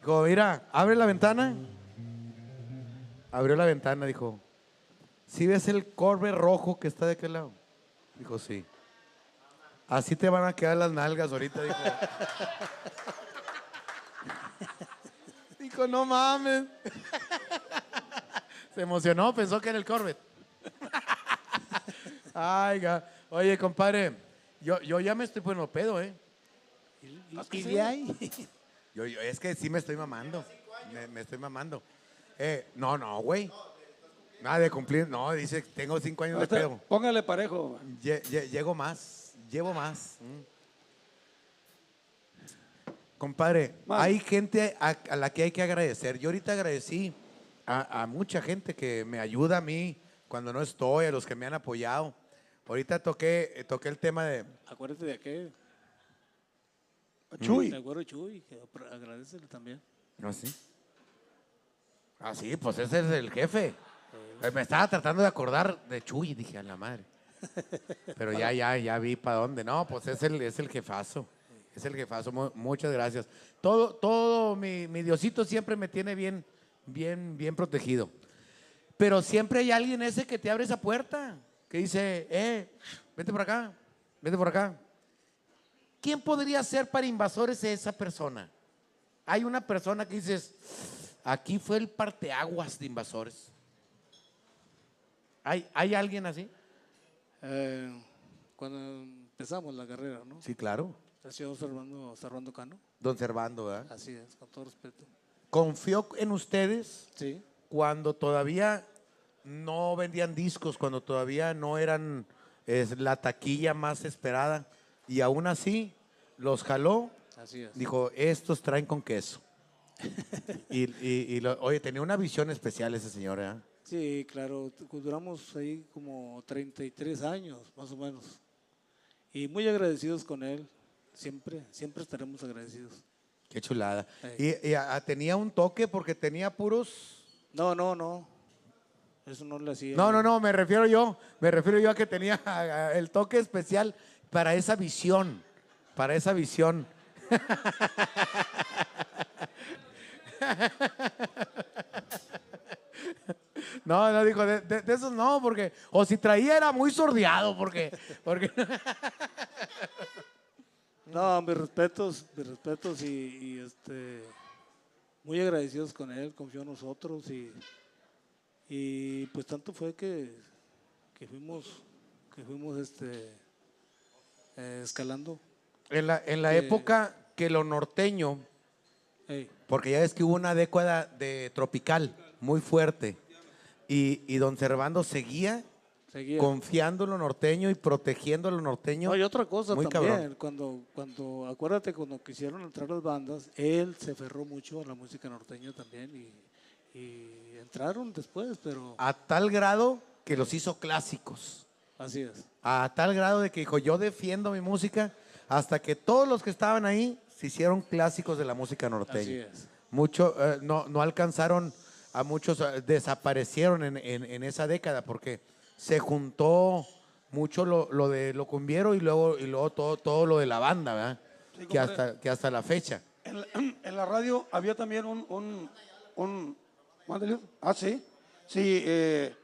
Dijo, mira, abre la ventana. Abrió la ventana, dijo, ¿sí ves el corbe rojo que está de aquel lado? Dijo, sí. Así te van a quedar las nalgas ahorita, dijo. Dijo, no mames. Se emocionó, pensó que era el Corvette. Ay, ga- oye, compadre, yo, yo ya me estoy poniendo pedo, ¿eh? ¿Y de ahí? Yo, yo- es que sí me estoy mamando. Me, me estoy mamando. Eh, no, no, güey. Nada de cumplir. No, dice, tengo cinco años de Usted, pedo. Póngale parejo. Lle- lle- llego más, llevo más. Mm. Compadre, Más. hay gente a, a la que hay que agradecer. Yo ahorita agradecí a, a mucha gente que me ayuda a mí cuando no estoy, a los que me han apoyado. Ahorita toqué, eh, toqué el tema de... Acuérdate de aquel. Chuy. De acuerdo, Chuy, que agradecele también. ¿Ah, sí? Ah, sí, pues ese es el jefe. Eh, Me estaba tratando de acordar de Chuy dije, a la madre. Pero ya, ya, ya vi para dónde. No, pues es el, es el jefazo. Es el jefazo. Mu- muchas gracias. Todo, todo, mi, mi Diosito siempre me tiene bien, bien, bien protegido. Pero siempre hay alguien ese que te abre esa puerta. Que dice, eh, vete por acá, vete por acá. ¿Quién podría ser para invasores esa persona? Hay una persona que dices, aquí fue el parteaguas de invasores. ¿Hay, ¿Hay alguien así? Eh, cuando empezamos la carrera, ¿no? Sí, claro. El señor Servando, Servando Cano. Don Servando, ¿verdad? Así es, con todo respeto. Confió en ustedes Sí. cuando todavía no vendían discos, cuando todavía no eran es, la taquilla más esperada. Y aún así los jaló. Así es. Dijo, estos traen con queso. y, y- y lo- oye, tenía una visión especial ese señor, ¿eh? Sí, claro, duramos ahí como 33 años, más o menos. Y muy agradecidos con él, siempre, siempre estaremos agradecidos. Qué chulada. Y, y, ah, tenía un toque porque tenía puros... No, no, no, eso no le hacía. No, no, no, me refiero yo, me refiero yo a que tenía el toque especial para esa visión, para esa visión. No, no dijo, de, de- de esos no, porque, o si traía era muy sordeado, porque, porque No, mis respetos, mis respetos y, y, este, muy agradecidos con él, confió en nosotros y, y pues tanto fue que, que fuimos, que fuimos este, eh, escalando. en la, en la que- época que lo norteño, Ey, porque ya ves que hubo una década de tropical muy fuerte, y, y don Servando seguía, seguía. confiando en lo norteño y protegiendo a lo norteño. No, y otra cosa muy también, cabrón. cuando, cuando, acuérdate cuando quisieron entrar las bandas, él se aferró mucho a la música norteña también y, y entraron después, pero A tal grado que los hizo clásicos. así es. A tal grado de que dijo, yo defiendo mi música, hasta que todos los que estaban ahí se hicieron clásicos de la música norteña. Así es. Mucho, eh, no, no alcanzaron, a muchos eh, desaparecieron en, en- en esa década porque se juntó mucho lo, lo de lo cumbiero y luego, y luego todo, todo lo de la banda, ¿verdad? Sí, que, hasta, que hasta la fecha. En la, en la radio había también un... un, un mándele. Ah, sí. Sí, eh,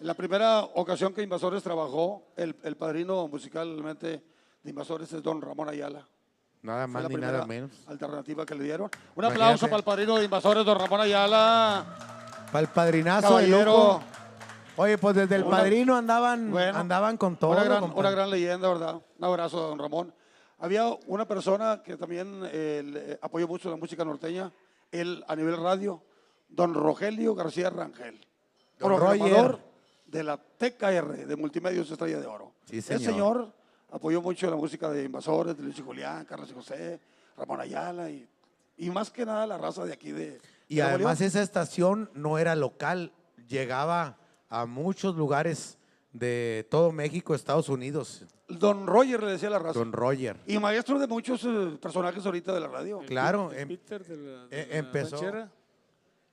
la primera ocasión que Invasores trabajó, el, el padrino musicalmente de Invasores es don Ramón Ayala. Nada más la ni nada menos. Alternativa que le dieron. Un Imagínate. aplauso para el padrino de invasores, don Ramón Ayala. Para el padrinazo Caballero. lujo. Oye, pues desde el Una- padrino andaban, Bueno, andaban con todo. Una gran, compadre. una gran leyenda, ¿verdad? Un abrazo, don Ramón. Había una persona que también eh, le- apoyó mucho la música norteña, él a nivel radio, don Rogelio García Rangel, Don programador Roger. de la TKR, de Multimedios Estrella de Oro. Sí, El señor. señor apoyó mucho la música de Invasores, de Luis y Julián, Carlos y José, Ramón Ayala y, y más que nada la raza de aquí de Y de además esa estación no era local, llegaba a muchos lugares de todo México, Estados Unidos. Don Roger le decía la raza. Don Roger. Y maestro de muchos eh, personajes ahorita de la radio. Claro, El em- Peter de la, de eh, la empezó. ranchera.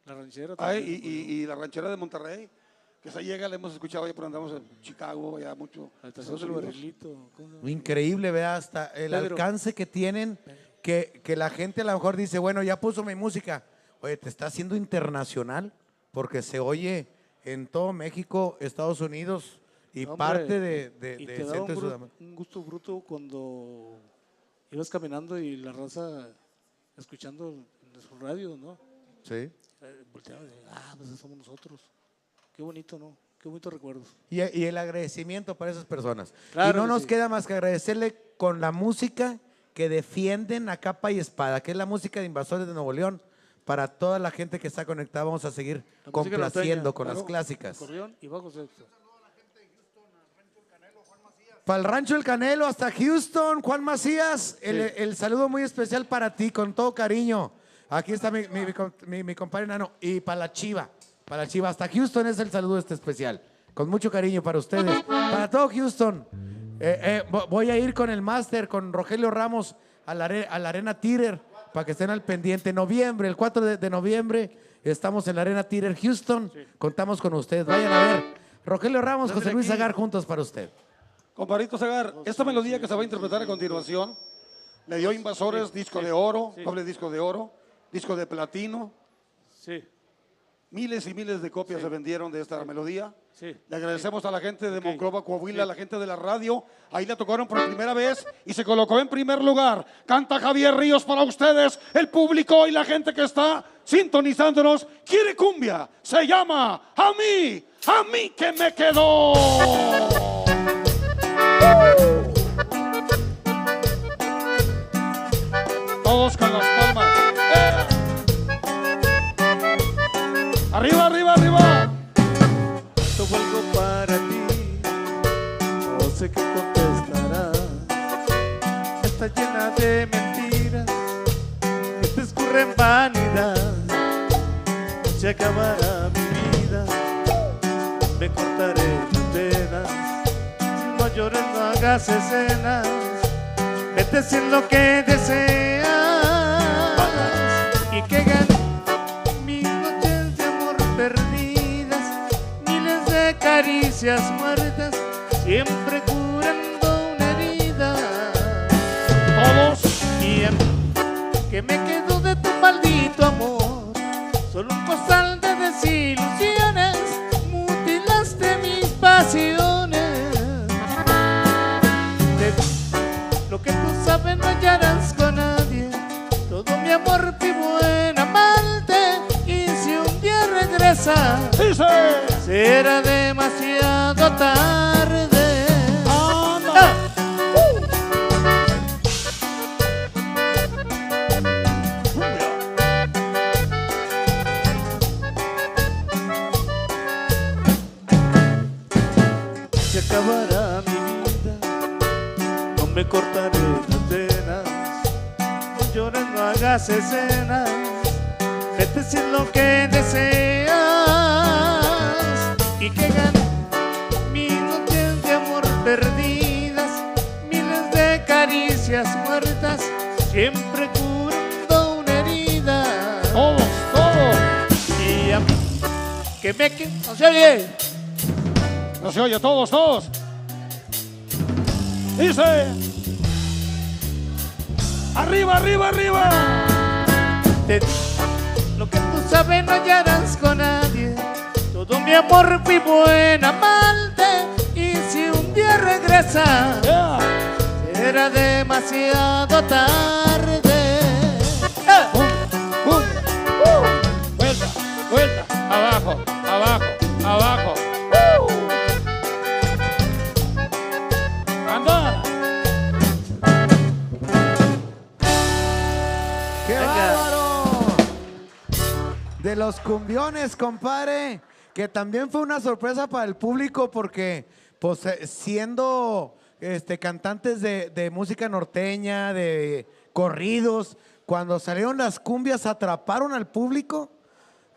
La ranchera Ay, también. y, y- y la ranchera de Monterrey, que se llega, le hemos escuchado ya, pero andamos en Chicago, ya mucho. La. Increíble, vea, hasta el Pedro. alcance que tienen, que, que la gente a lo mejor dice, bueno, ya puso mi música. Oye, te está haciendo internacional, porque se oye en todo México, Estados Unidos y hombre, parte de, de, y de te Centro un, Sudamérica. un gusto bruto cuando ibas caminando y la raza escuchando en su radio, ¿no? Sí. Volteaba y ah, pues somos nosotros. Qué bonito, ¿no? Qué bonitos recuerdos. Y, y el agradecimiento para esas personas. Claro y no que nos sí. queda más que agradecerle con la música que defienden a capa y espada, que es la música de Invasores de Nuevo León. Para toda la gente que está conectada, vamos a seguir La complaciendo norteña, con las claro, clásicas. Acordeón y bajo. Para el Rancho El Canelo, hasta Houston, Juan Macías, el, Sí. el saludo muy especial para ti, con todo cariño. Aquí está mi, mi, mi com- mi- mi compadre Nano. Y para la Chiva, para la Chiva, hasta Houston es el saludo este especial. Con mucho cariño para ustedes. Para todo Houston. Eh, eh, vo- voy a ir con el máster, con Rogelio Ramos, a la, are- a la Arena Tirer, para que estén al pendiente. Noviembre, el 4 de, de noviembre, estamos en la Arena Tirer, Houston. Contamos con ustedes. Vayan a ver. Rogelio Ramos, José Luis Agar, juntos para usted. Compadrito Zagar, esta melodía que se va a interpretar a continuación, le dio Invasores disco de oro, doble disco de oro, disco de platino. Sí. Miles y miles de copias se vendieron de esta melodía. Sí. Le agradecemos a la gente de Monclova, Coahuila, a la gente de la radio. Ahí la tocaron por primera vez y se colocó en primer lugar. Canta Javier Ríos para ustedes, el público y la gente que está sintonizándonos. Quiere cumbia. Se llama A mí, a mí que me quedó. Todos con las palmas. Sé qué. Está llena de mentiras que te escurren vanidad. Se acabará mi vida, me cortaré las venas. No llores, no hagas escenas, vete sin lo que deseas. Y que gane mil noches de amor perdidas, miles de caricias muertas, siempre curando una herida. Todos. Mí, que me quedo de tu maldito amor, solo un costal de desilusiones, mutilaste mis pasiones. De lo que tú sabes no hallarás con nadie, todo mi amor vivo en amarte, y si un día regresa, será demasiado tarde. Hagas escenas, vete sin lo que deseas y que gane mil noches de amor perdidas, miles de caricias muertas, siempre curando una herida. Todos, todos. Y a mí, que me que no se oye. No se oye, todos, todos. Dice. Arriba, arriba, arriba. Lo que tú sabes no hallarás con nadie. Todo mi amor vivo en amarte. Y si un día regresa, será demasiado tarde. Vuelta, vuelta, abajo, abajo, De los cumbiones, compadre, que también fue una sorpresa para el público porque, pues, eh, siendo este, cantantes de, de música norteña, de corridos, cuando salieron las cumbias atraparon al público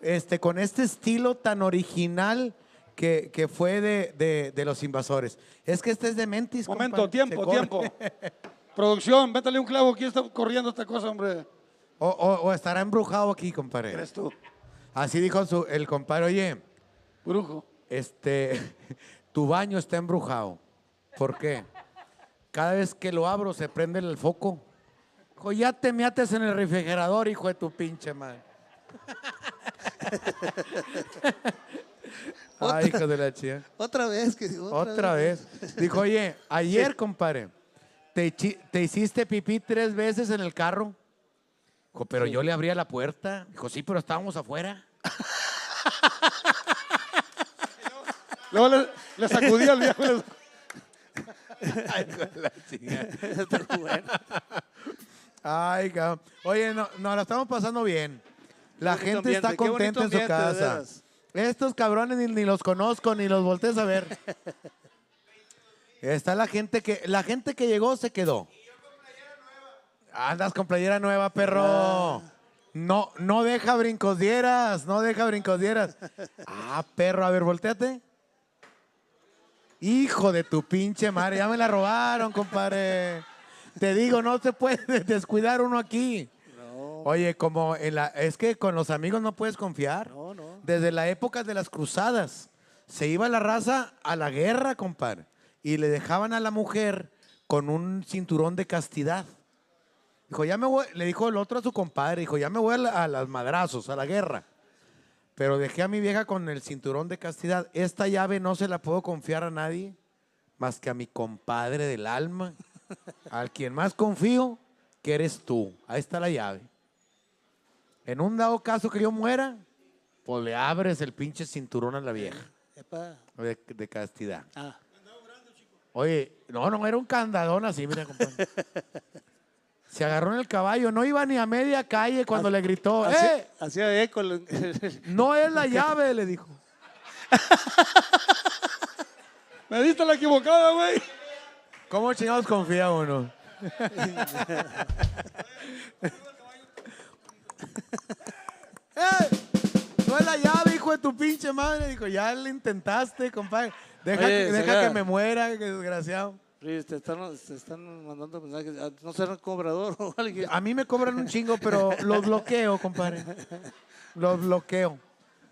este, con este estilo tan original que, que fue de, de- de los invasores. Es que este es de Mentis. Momento, compadre, tiempo, tiempo. Producción, véntale un clavo. ¿Quién está corriendo esta cosa, hombre? O, o- o estará embrujado aquí, compadre. ¿Eres tú? Así dijo su- el compadre, oye, Brujo. este, tu baño está embrujado. ¿Por qué? Cada vez que lo abro se prende el foco. Dijo, ya te meates en el refrigerador, hijo de tu pinche madre. Ay, hijo de la chía. Otra vez que Otra, vez. Dijo, oye, ayer, compadre, te hiciste pipí tres veces en el carro. Dijo, pero yo le abría la puerta. Dijo, sí, pero estábamos afuera. Luego le, le sacudía al viejo. Ay, la. Ay, cabrón. Oye, no, nos la estamos pasando bien. La Qué gente está ambiente, contenta en su ambiente, casa. Estos cabrones ni, ni los conozco, ni los voltees a ver. Está la gente que la gente que llegó se quedó. Andas con playera nueva, perro. Ah. No, no deja brincos dieras, no deja brincos dieras. Ah, perro, a ver, volteate. Hijo de tu pinche madre, ya me la robaron, compadre. Te digo, no se puede descuidar uno aquí. Oye, como en la, es que con los amigos no puedes confiar. Desde la época de las cruzadas, se iba la raza a la guerra, compadre, y le dejaban a la mujer con un cinturón de castidad. Dijo, ya me voy, le dijo el otro a su compadre, dijo, ya me voy a, la- a las madrazos, a la guerra. Pero dejé a mi vieja con el cinturón de castidad. Esta llave no se la puedo confiar a nadie más que a mi compadre del alma, al quien más confío, que eres tú. Ahí está la llave. En un dado caso que yo muera, pues le abres el pinche cinturón a la vieja de castidad. Ah. Oye, no, no, era un candadón así, mira, compadre. Se agarró en el caballo, no iba ni a media calle cuando le gritó, Hacía- ¡eh! Hacía eco. No es la llave, le dijo. Me diste la equivocada, güey. ¿Cómo chingados confía uno? ¡Eh! No es la llave, hijo de tu pinche madre. Dijo, ya le intentaste, compadre. Deja, Oye, que, deja que me muera, que desgraciado. Te están, te están mandando mensajes. Ah, ¿No será un cobrador o alguien? A mí me cobran un chingo, pero los bloqueo, compadre. Los bloqueo.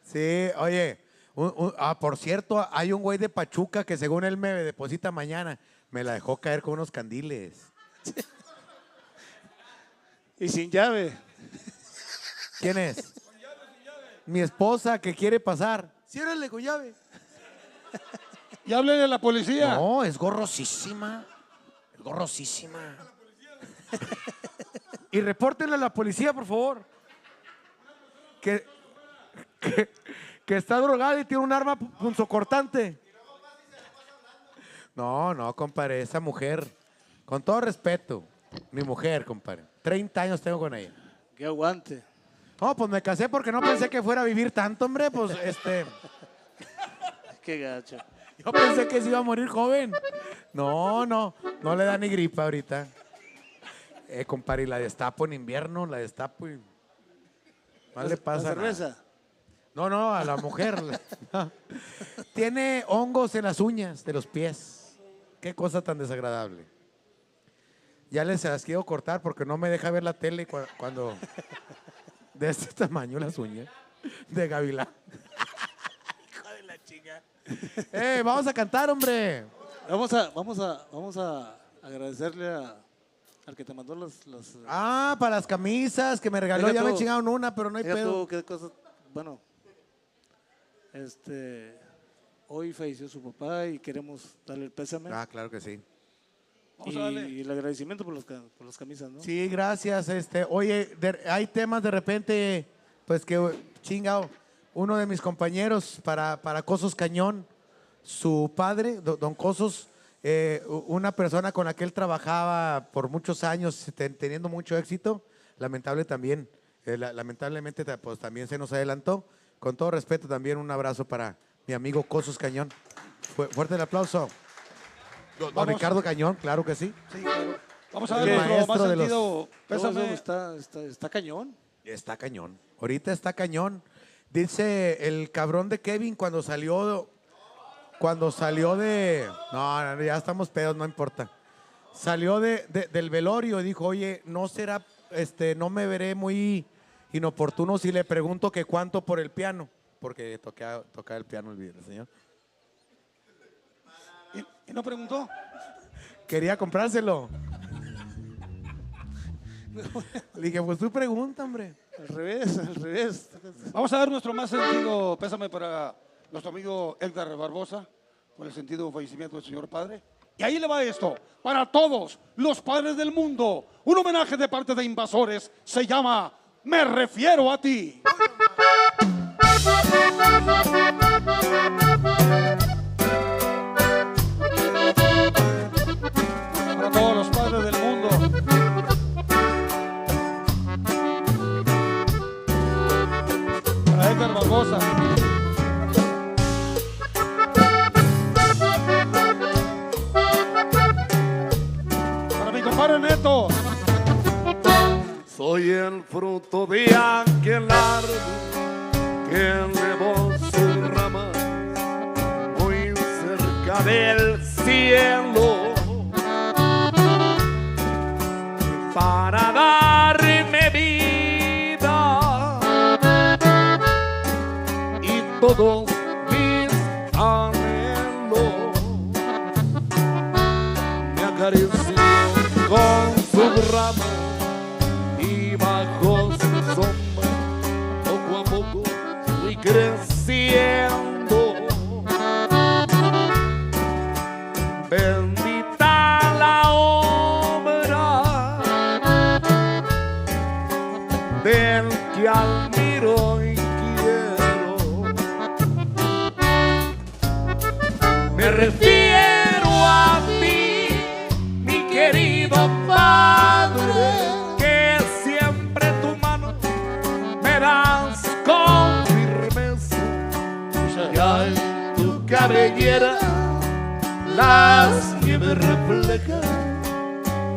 Sí, oye. un- un- ah, por cierto, hay un güey de Pachuca que según él me deposita mañana. Me la dejó caer con unos candiles. Y sin llave. ¿Quién es? Mi esposa que quiere pasar. Ciérrale con llave. Y háblenle a la policía. No, es gorrosísima. Es gorrosísima. y repórtenle a la policía, por favor. Que, que, que está drogada y tiene un arma punzocortante. No, no, compadre, esa mujer, con todo respeto, mi mujer, compadre. 30 años tengo con ella. Que aguante. No, pues me casé porque no pensé que fuera a vivir tanto, hombre. Pues este. Qué gacho. Yo pensé que se iba a morir joven. No, no, no le da ni gripa ahorita. Eh, compadre, y la destapo en invierno, la destapo y. No le pasa ¿La nada. cerveza? No, no, a la mujer. Tiene hongos en las uñas de los pies. Qué cosa tan desagradable. Ya les las quiero cortar porque no me deja ver la tele cua- cuando. De este tamaño las uñas. De gavilán. Hijo de la chinga. ¡Eh, vamos a cantar, hombre! Vamos a, vamos a, vamos a agradecerle a, al que te mandó las... las Ah, para las camisas que me regaló. Ya me chingaron una, pero no hay pedo. qué bueno, este, hoy falleció su papá y queremos darle el pésame. Ah, claro que sí. Y, y el agradecimiento por, los por las camisas, ¿no? Sí, gracias. Este, oye, de- hay temas de repente, pues que chingado. Uno de mis compañeros para, para Cosos Cañón, su padre, do- don Cosos, eh, una persona con la que él trabajaba por muchos años, te- teniendo mucho éxito, lamentable también, eh, la- lamentablemente ta- pues también se nos adelantó. Con todo respeto también un abrazo para mi amigo Cosos Cañón. Fu- fuerte el aplauso. Don Vamos. Ricardo Cañón, claro que sí. Vamos a El ver nuestro maestro más de los- sentido. Pésame. Está cañón. Está cañón. Ahorita está cañón. Dice el cabrón de Kevin cuando salió. Cuando salió de. No, ya estamos pedos, no importa. Salió de, de- del velorio y dijo, oye, no será, este, no me veré muy inoportuno si le pregunto que cuánto por el piano. Porque toca, toca el piano el, el señor. ¿Y, y no preguntó? Quería comprárselo. Le dije, pues tú pregunta, hombre. Al revés, al revés. Vamos a dar nuestro más sentido pésame para nuestro amigo Edgar Barbosa por el sentido fallecimiento del señor padre. Y ahí le va esto, para todos los padres del mundo, un homenaje de parte de invasores se llama Me refiero a ti. El fruto de aquel árbol que elevó su rama muy cerca del cielo. Para darme vida y todos mis anhelos me acarició con su rama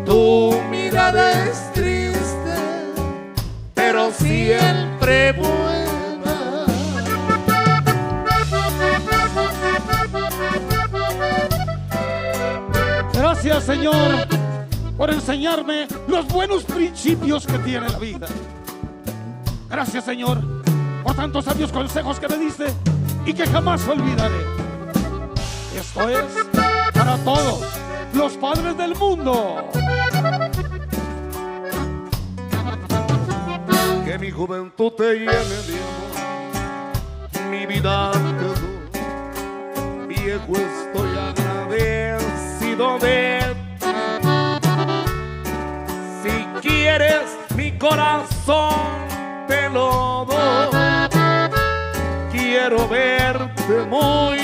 Tu mirada es triste, pero siempre buena. Gracias, Señor, por enseñarme los buenos principios que tiene la vida. Gracias, Señor, por tantos sabios consejos que me diste y que jamás olvidaré. Esto es para todos los padres del mundo. Que mi juventud te llene de amor, mi vida doy. Viejo estoy agradecido de. Si quieres mi corazón te lo doy. Quiero verte muy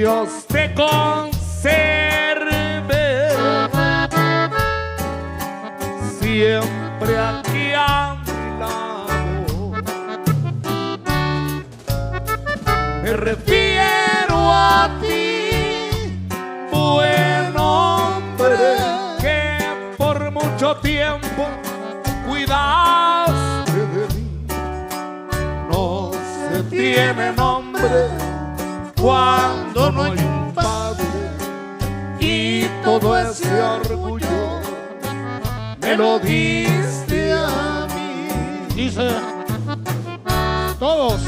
Dios te conserve. Siempre aquí a mi lado. Me refiero mucho tiempo cuidaste de mí. No se tiene nombre cuando no hay un padre y todo ese orgullo me lo diste a mí. Dice, todos.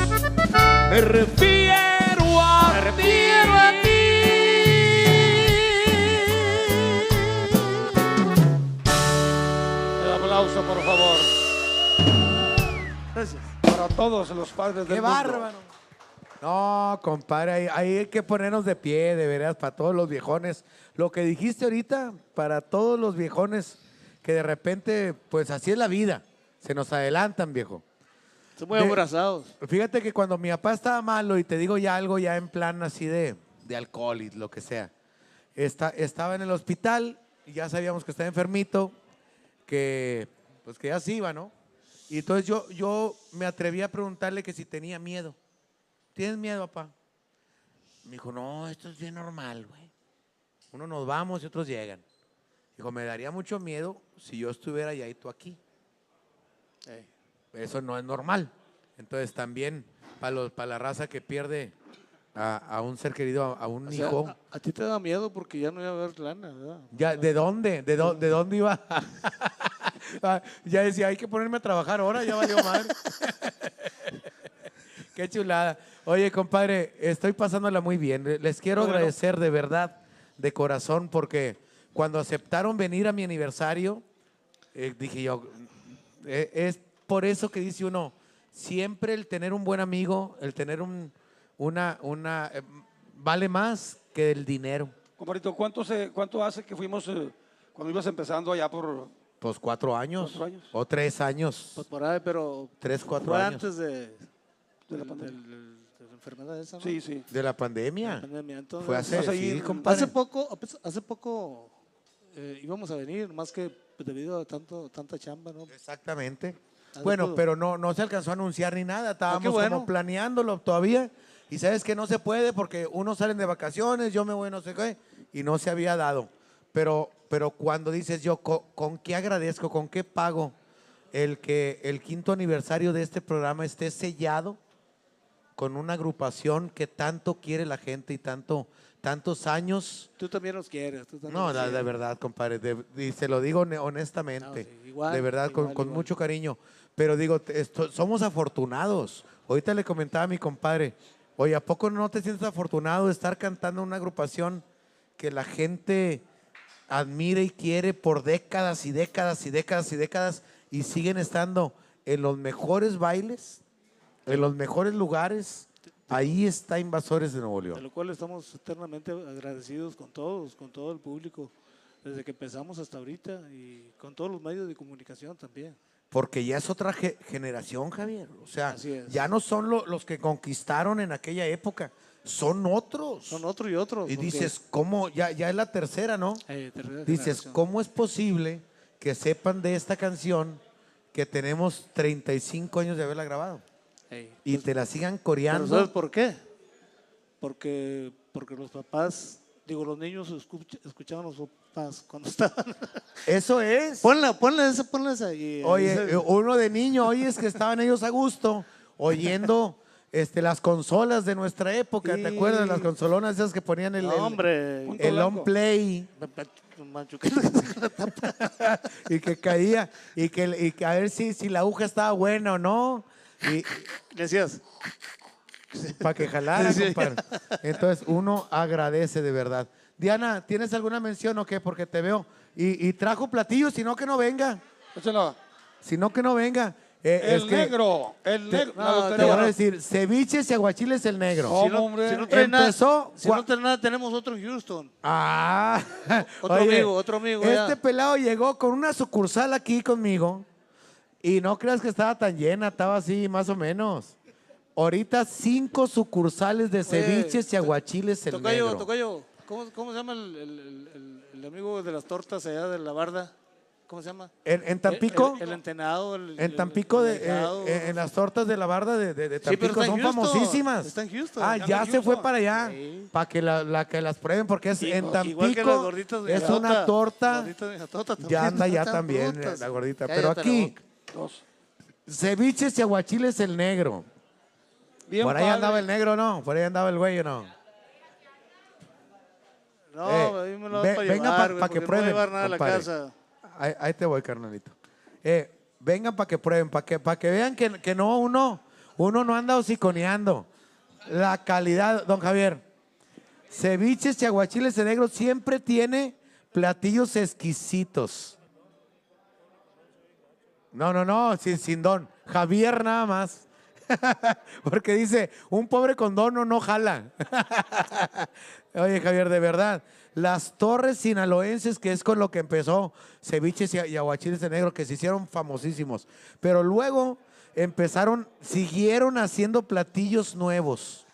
Me refiero a, me refiero a todos los padres ¡Qué del mundo. bárbaro! No, compadre, ahí, ahí hay que ponernos de pie, de veras, para todos los viejones. Lo que dijiste ahorita, para todos los viejones que de repente, pues así es la vida, se nos adelantan, viejo. Son muy De- abrazados. Fíjate que cuando mi papá estaba malo, y te digo ya algo ya en plan así de, de alcohol y lo que sea, está, estaba en el hospital y ya sabíamos que estaba enfermito, que pues que ya se iba, ¿no? Y entonces yo, yo me atreví a preguntarle que si tenía miedo. ¿Tienes miedo, papá? Me dijo, no, esto es bien normal, güey. Unos nos vamos y otros llegan. Dijo, me daría mucho miedo si yo estuviera allá y tú aquí. Eso no es normal. Entonces también para los para la raza que pierde a, a un ser querido, a, a un O sea, hijo. a, a ti te da miedo porque ya no iba a haber lana, ¿verdad? Ya, ¿De dónde? ¿De, dó- de dónde iba? Ah, ya decía, hay que ponerme a trabajar ahora, ya valió madre. Qué chulada. Oye, compadre, estoy pasándola muy bien. Les quiero bueno. agradecer de verdad, de corazón, porque cuando aceptaron venir a mi aniversario, eh, dije yo, eh, es por eso que dice uno, siempre el tener un buen amigo, el tener un, una, una, eh, vale más que el dinero. Compadrito, ¿cuánto, se, ¿cuánto hace que fuimos, eh, cuando ibas empezando allá por... Pues cuatro años. Cuatro años. O tres años. Pues por ahí, pero Tres, cuatro fue años. antes de, De la pandemia. del- de la enfermedad esa, ¿no? Sí, sí. De la pandemia. La pandemia. Entonces, Fue hace, sí, compadre. hace poco, hace poco eh, íbamos a venir, más que debido a tanto, tanta chamba, ¿no? Exactamente. Bueno, pero no, no se alcanzó a anunciar ni nada. Estábamos Ah, bueno. como planeándolo todavía. Y sabes que no se puede porque unos salen de vacaciones, yo me voy no sé qué, y no se había dado. Pero, pero cuando dices yo, ¿con, con qué agradezco, con qué pago el que el quinto aniversario de este programa esté sellado con una agrupación que tanto quiere la gente y tanto, tantos años? Tú también los quieres. Tú también No, los de verdad, compadre, de- y se lo digo hone- honestamente, No, sí, igual, de verdad, con, igual, con igual. mucho cariño. Pero digo, esto- somos afortunados. Ahorita le comentaba a mi compadre, oye, ¿a poco no te sientes afortunado de estar cantando una agrupación que la gente admira y quiere por décadas y décadas y décadas y décadas y siguen estando en los mejores bailes, en los mejores lugares? Ahí está Invasores de Nuevo De León. lo cual estamos eternamente agradecidos con todos, con todo el público, desde que empezamos hasta ahorita y con todos los medios de comunicación también. Porque ya es otra ge- generación, Javier. O sea, ya no son lo- los que conquistaron en aquella época, son otros. Son otro y otro. y dices, ¿cómo? Ya, ya es la tercera, ¿no? eh, tercera Dices, generación. ¿cómo es posible que sepan de esta canción que tenemos 35 años de haberla grabado? Y pues, te la sigan pero coreando. ¿Sabes por qué? Porque, porque los papás, digo, los niños escuch- escuchaban a los papás cuando estaban. Eso es. ponla, ponla esa, ponla esa. y- Oye, esa- uno de niño, oye, es que estaban ellos a gusto oyendo este, las consolas de nuestra época. ¿Te acuerdas? Las consolonas esas que ponían el, No, el- hombre. el on play y que caía y que, y que a ver si, si la aguja estaba buena o no. Y Decías. Para que jalara, Sí. compadre. Entonces uno agradece de verdad. Diana, ¿tienes alguna mención o qué? Porque te veo. Y, y trajo platillos, sino que no venga. Échalo. Sino que no venga. Eh, El es que negro, el te, negro. te voy a decir, ceviches y aguachiles el negro. ¿Cómo, Si no, hombre? si no trae nada, si no trae nada, tenemos otro en Houston. Ah, Otro amigo, otro amigo, ya. Este pelado llegó con una sucursal aquí conmigo y no creas que estaba tan llena, estaba así más o menos. Ahorita cinco sucursales de ceviches y aguachiles el Tocayo, negro. Tocayo, ¿cómo, cómo se llama el, el- el- el- el amigo de las tortas allá de la barda? ¿Cómo se llama? En, en Tampico, El, entenado. en Tampico, de, eh, eh, en las tortas de la barda de, de- Tampico en son Houston, famosísimas. está en Houston, Ah, ya en se fue para allá, Sí. para que la, la que las prueben, porque es en Tampico de es una torta, también, ya anda ya también la gordita. Pero aquí, ceviches y aguachiles el negro. Bien Por ahí padre. andaba el negro, ¿no? Por ahí andaba el güey, ¿o no? No, Eh, me lo ve- para venga llevar, pa- güey, pa' que porque no voy a prueben, llevar nada a la compadre. casa. Ahí, ahí te voy, carnalito. Eh, vengan para que prueben, para que, para que vean que, que no, uno, uno no anda hociconeando. La calidad, don Javier. Ceviches y aguachiles de negro siempre tiene platillos exquisitos. No, no, no, sin, sin don. Javier nada más. Porque dice, un pobre condono no jala. Oye, Javier, de verdad, las torres sinaloenses, que es con lo que empezó ceviches y, aguachiles de negro, que se hicieron famosísimos. Pero luego empezaron, siguieron haciendo platillos nuevos.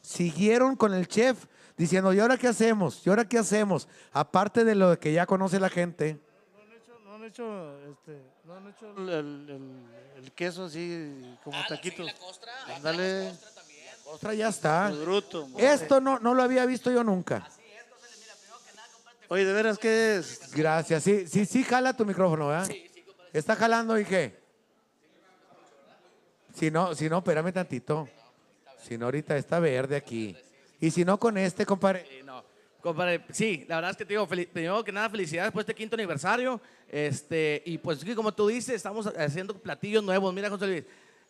Siguieron con el chef diciendo, ¿y ahora qué hacemos? ¿Y ahora qué hacemos? Aparte de lo que ya conoce la gente. Hecho, este, no han hecho el, el- el- el queso así como taquitos. Ándale. Ostra ya está. Bruto. Esto no, no lo había visto yo nunca. Oye, ¿de veras qué es? Gracias. Sí, sí, sí, jala tu micrófono, ¿verdad? ¿Está jalando qué? Si no, si no, espérame tantito. Si no, ahorita está verde aquí. Y si no, con este, compadre. Sí, no. Compadre, sí, la verdad es que te digo, primero que nada, felicidades por este quinto aniversario. Este, y pues como tú dices, estamos haciendo platillos nuevos. Mira, José Luis,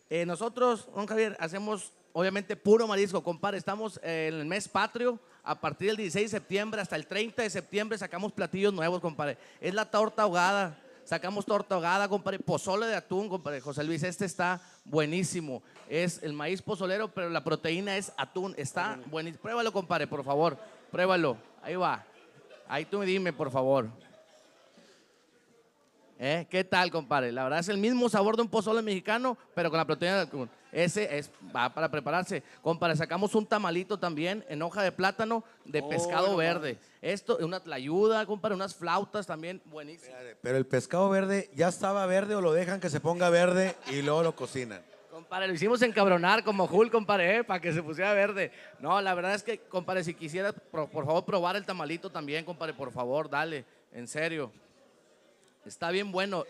eh, nosotros, don Javier, hacemos obviamente puro marisco. Compadre, estamos en el mes patrio. A partir del 16 de septiembre hasta el 30 de septiembre sacamos platillos nuevos, compadre. Es la torta ahogada. Sacamos torta ahogada, compadre. Pozole de atún, compadre. José Luis, este está buenísimo. Es el maíz pozolero, pero la proteína es atún. Está buenísimo. Pruébalo, compadre, por favor. Pruébalo. Ahí va. Ahí tú me dime, por favor. ¿Eh? ¿Qué tal, compadre? La verdad es el mismo sabor de un pozole mexicano, pero con la proteína. Ese es, va para prepararse. Compadre, sacamos un tamalito también en hoja de plátano de Oh, pescado no verde. Esto, una tlayuda, compadre, unas flautas también buenísimas. Pero el pescado verde ya estaba verde o lo dejan que se ponga verde y luego lo cocinan. Compadre, lo hicimos encabronar como Hulk, compadre, ¿eh? para que se pusiera verde. No, la verdad es que, compadre, si quisieras, por, favor, probar el tamalito también, compadre, por favor, dale, en serio. Está bien bueno.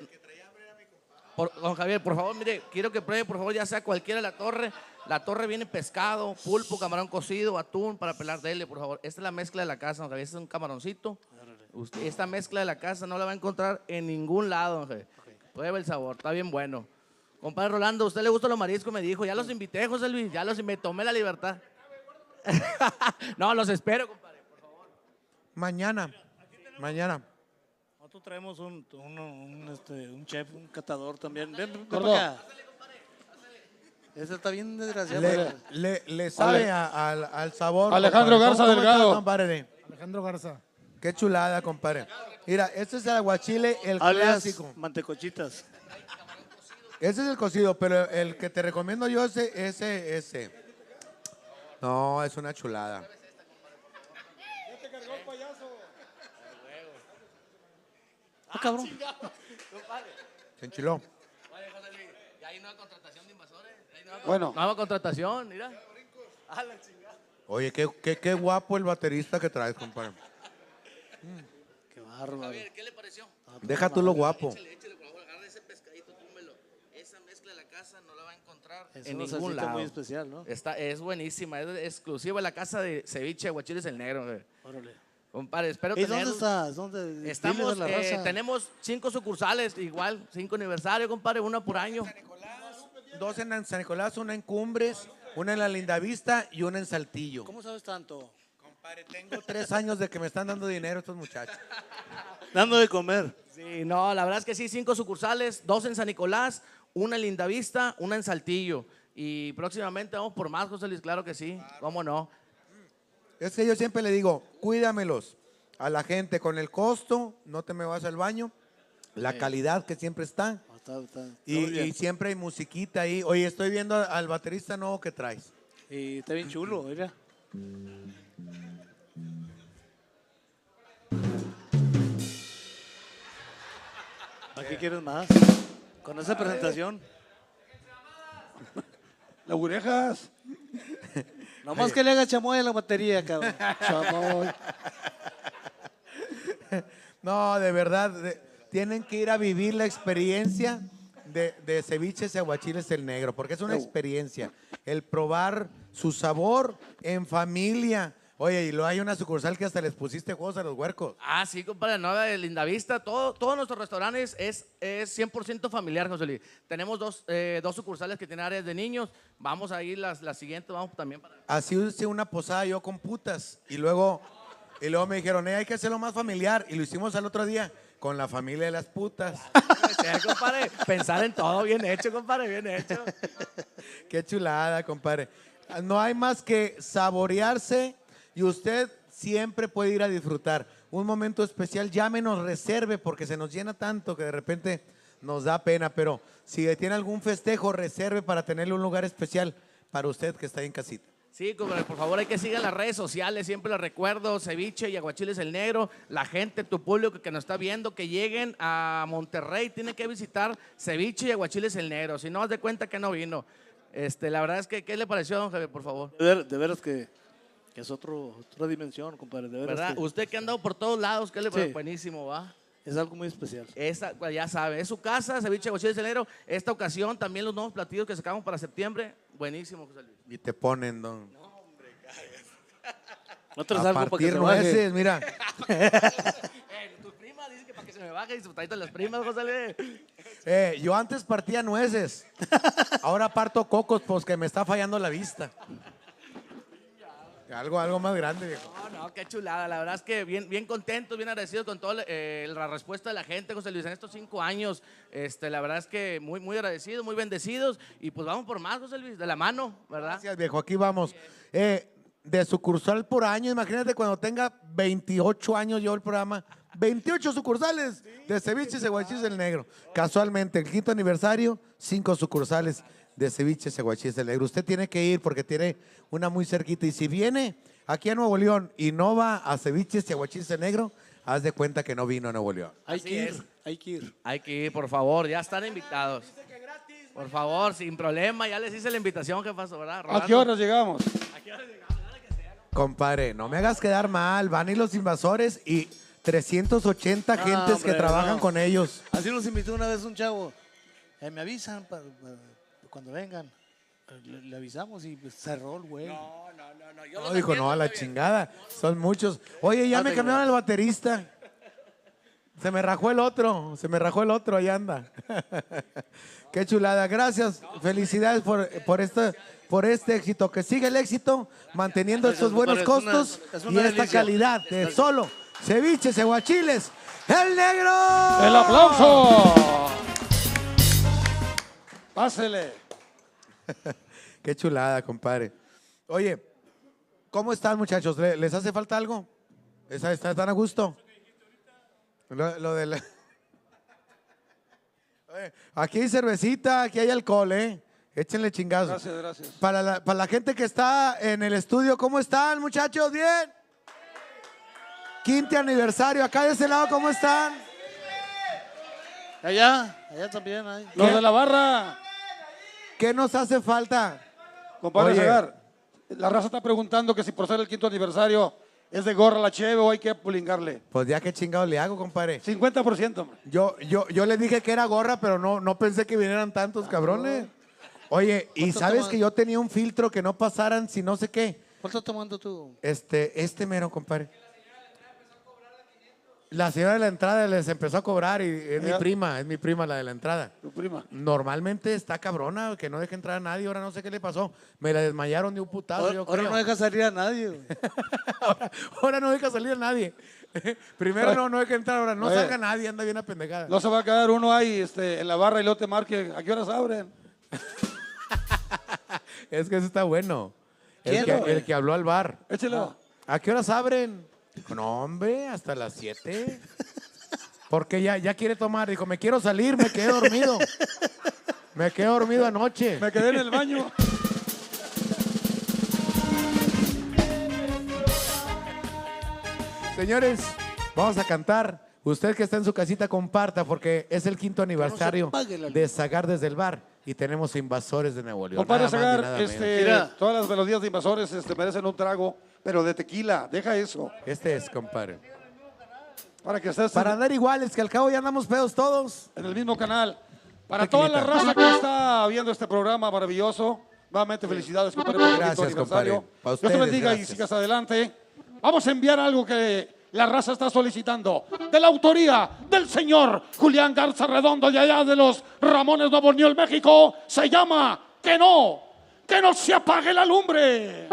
Por, don Javier, por favor, mire, quiero que pruebe, por favor, ya sea cualquiera la torre. La torre viene pescado, pulpo, camarón cocido, atún para pelar, dele, por favor. Esta es la mezcla de la casa, don Javier. Este es un camaroncito. Esta mezcla de la casa no la va a encontrar en ningún lado, don Javier. Pruebe el sabor, está bien bueno. Compadre Rolando, ¿a usted le gustan los mariscos? Me dijo, ya los invité, José Luis, ya los me tomé la libertad. no, los espero, compadre. Mañana. Mañana. Nosotros traemos un, un, un, este, un chef, un catador también. Ven, ven para acá. Ese está bien desgraciado. Le, le- le sabe Ale- a- al, al sabor. Alejandro compadre. Garza ¿Cómo- cómo Delgado. compadre? Alejandro Garza. Qué chulada, compadre. Mira, este es el aguachile, el Alias clásico. mantecochitas. Ese es el cocido, pero el que te recomiendo yo ese, ese, ese. No, es una chulada. Ah, cabrón. Se enchiló. ¿Ya hay nueva contratación de invasores? ¿Hay Bueno. Nueva contratación, mira. A la chingada. Oye, qué, qué, qué guapo el baterista que traes, compadre. Qué bárbaro. Javier, ¿qué le pareció? Deja tú lo guapo. Échale, échale, por favor, agarra ese pescadito, túmbelo. Esa mezcla de la casa no la va a encontrar Es en una ningún lado. muy especial, ¿no? Está, es buenísima, es exclusiva de la casa de ceviche Guachiles el Negro. güey. Órale. Compadre, espero ¿Y dónde tenerlos. estás? ¿Dónde? Estamos, la eh, raza. tenemos cinco sucursales, igual, cinco aniversarios, compadre, una por año. Dos en San Nicolás, una en Cumbres, una en La Lindavista y una en Saltillo. ¿Cómo sabes tanto? Compadre, tengo tres años de que me están dando dinero estos muchachos. Dando de comer. Sí, no, la verdad es que sí, cinco sucursales, dos en San Nicolás, una en Lindavista, una en Saltillo. Y próximamente vamos por más, José Luis, claro que sí, cómo no. Es que yo siempre le digo, cuídamelos a la gente con el costo, no te me vas al baño, la calidad que siempre está. Está- está- Y, está siempre hay musiquita ahí. Oye, estoy viendo al baterista nuevo que traes. Y está bien chulo, mira. ¿A qué quieres más? Con esa presentación. Las orejas. Nomás que le haga chamoy a la batería, cabrón. Chamoy. No, de verdad, de- tienen que ir a vivir la experiencia de, de ceviches y aguachiles el negro, porque es una experiencia. El probar su sabor en familia. Oye, y luego hay una sucursal que hasta les pusiste juegos a los huercos. Ah, sí, compadre, Nueva de Lindavista. Todo, todos nuestros restaurantes es, es 100% familiar, José Luis. Tenemos dos, eh, dos sucursales que tienen áreas de niños. Vamos a ir las, las siguientes, vamos también para... Así hice una posada yo con putas. Y luego, y luego me dijeron, "Eh, hay que hacerlo más familiar. Y lo hicimos al otro día. con la familia de las putas. Sí, compadre, pensar en todo bien hecho, compadre, bien hecho. Qué chulada, compadre. No hay más que saborearse y usted siempre puede ir a disfrutar. Un momento especial, llámenos, reserve, porque se nos llena tanto que de repente nos da pena. Pero si tiene algún festejo, reserve para tenerle un lugar especial para usted que está ahí en casita. Sí, por favor, hay que seguir las redes sociales, siempre les recuerdo, Ceviche y Aguachiles el Negro, la gente, tu público que nos está viendo, que lleguen a Monterrey, tienen que visitar Ceviche y Aguachiles el Negro, si no, haz de cuenta que no vino. Este, la verdad es que, ¿qué le pareció, don Javier, por favor? De, ver- de veras que, que es otro, otra dimensión, compadre. De veras ¿Verdad? que Usted que ha andado por todos lados, ¿qué le? Sí. Buenísimo, ¿va? es algo muy especial. Esta, pues, ya sabe, es su casa, Ceviche Aguachiles el Negro. Esta ocasión también los nuevos platillos que sacamos para septiembre, buenísimo, José Luis. Y te ponen, don. No traes a algo para que partir se baje. nueces, mira. Eh, tu prima dice que para que se me baje disfrutadito de las primas, José Luis. Eh, yo antes partía nueces. Ahora parto cocos, pues que me está fallando la vista. Algo, algo más grande, viejo. No, no, qué chulada. La verdad es que bien, bien contentos, bien agradecidos con toda la respuesta de la gente, José Luis, en estos cinco años. Este, la verdad es que muy, muy agradecidos, muy bendecidos. Y pues vamos por más, José Luis, de la mano, ¿verdad? Gracias, viejo. Aquí vamos. Eh, de sucursal por año, imagínate cuando tenga 28 años yo el programa. 28 sucursales de Ceviche Ceguachis el Negro. Casualmente, el quinto aniversario, cinco sucursales de Ceviche Ceguachis el Negro. Usted tiene que ir porque tiene una muy cerquita. Y si viene aquí a Nuevo León y no va a Ceviche Ceguachis el Negro, haz de cuenta que no vino a Nuevo León. Hay Así que ir, es. hay que ir. Hay que ir, por favor, ya están invitados. Por favor, sin problema, ya les hice la invitación, ¿qué pasó, verdad? ¿A qué horas llegamos? Compadre, no me hagas quedar mal. Van y los invasores y 380 No, gentes hombre, que trabajan no. con ellos. Así nos invitó una vez un chavo. Eh, me avisan pa- pa- cuando vengan. Eh, Le, le avisamos y pues, cerró el güey. No, no, no, no. Yo No, dijo, no, a la chingada. Son muchos. Oye, ya me cambiaron el baterista. Se me rajó el otro. Se me rajó el otro. Ahí anda. Qué chulada. Gracias. Felicidades por, por, este, por este éxito. Que siga el éxito manteniendo estos buenos Es una- costos es y una esta delicia. calidad de solo ceviche, ceguachiles. ¡El negro! ¡El aplauso! Pásele. Qué chulada, compadre. Oye, ¿cómo están, muchachos? ¿Le- ¿Les hace falta algo? ¿Está- está- ¿Están a gusto? Lo, lo de la- Aquí hay cervecita, aquí hay alcohol, ¿eh? Échenle chingazos. Gracias, gracias. Para la, para la gente que está en el estudio, ¿cómo están, muchachos? ¿Bien? Quinto aniversario. Acá de ese lado, ¿cómo están? Allá, allá también hay. Los de la barra. ¿Qué nos hace falta? Compadre Oye. Zagar, la raza está preguntando que si por ser el quinto aniversario es de gorra la cheve o hay que pulingarle. Pues ya qué chingado le hago, compadre. 50%, hombre. Yo, yo, yo le dije que era gorra, pero no, no pensé que vinieran tantos cabrones. Oye, y ¿Cuánto sabes que yo tenía un filtro que no pasaran si no sé qué. ¿Cuál estás tomando tú? Este, este mero, compadre. La señora de la entrada les empezó a cobrar y es mi prima, es mi prima la de la entrada. Tu prima. Normalmente está cabrona, que no deja entrar a nadie, ahora no sé qué le pasó. Me la desmayaron de un putazo, Ahora, yo ahora creo. no deja salir a nadie. güey. ahora, ahora no deja salir a nadie. Primero no, no deja entrar, ahora no Oye. salga nadie, anda bien apendejada. No se va a quedar uno ahí este, en la barra y luego te marque. ¿A qué horas abren? Es que eso está bueno. El ¿Quién? que, el que habló al bar. Échelo. ¿A qué horas abren? Dijo, no, hombre, hasta las 7. Porque ya, ya quiere tomar. Dijo, me quiero salir, me quedé dormido. Me quedé dormido anoche. Me quedé en el baño. Señores, vamos a cantar. Usted que está en su casita, comparta porque es el quinto aniversario de Zagar desde el bar y tenemos invasores de Nuevo León. Compadre Zagar, este, todas las melodías de invasores este, merecen un trago, pero de tequila. Deja eso. Este es, compadre. Para que estés Para andar iguales, que al cabo ya andamos pedos todos. en el mismo canal. Para Tequilita. toda la raza que está viendo este programa maravilloso, nuevamente felicidades, compadre, por el quinto Gracias, aniversario. compadre. Pa' Dios te ustedes, bendiga y gracias. sigas adelante. Vamos a enviar algo que la raza está solicitando. De la autoría del señor Julián Garza Redondo, de allá de los Ramones Nuevo León, México, se llama Que no, que no se apague la lumbre.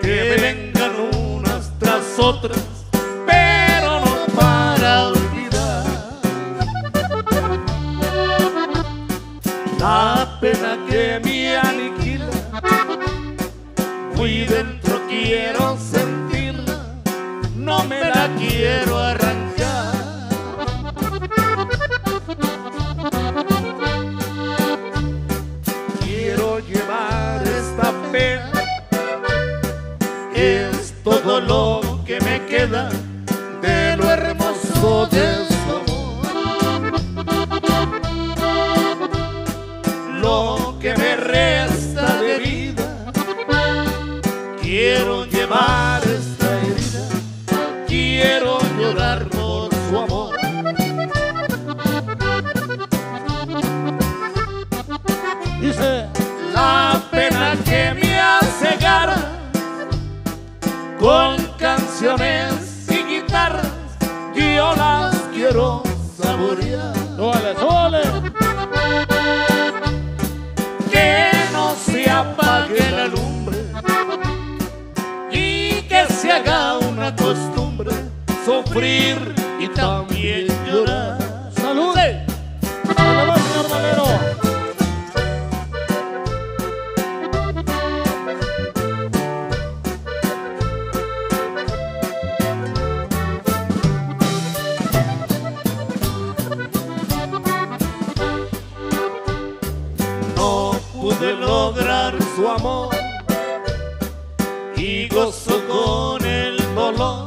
Que vengan unas tras otras, pero no para olvidar la pena que me aniquila. Muy dentro quiero sentirla, queda de lo hermoso de su amor. Lo que me resta de vida, quiero llevar esta herida, quiero llorar por su amor. Dice, la pena que me hace gara con canciones quiero saborear. Súbale, súbale. Que no se apague la lumbre y que se haga una costumbre sufrir y también llorar. Con el dolor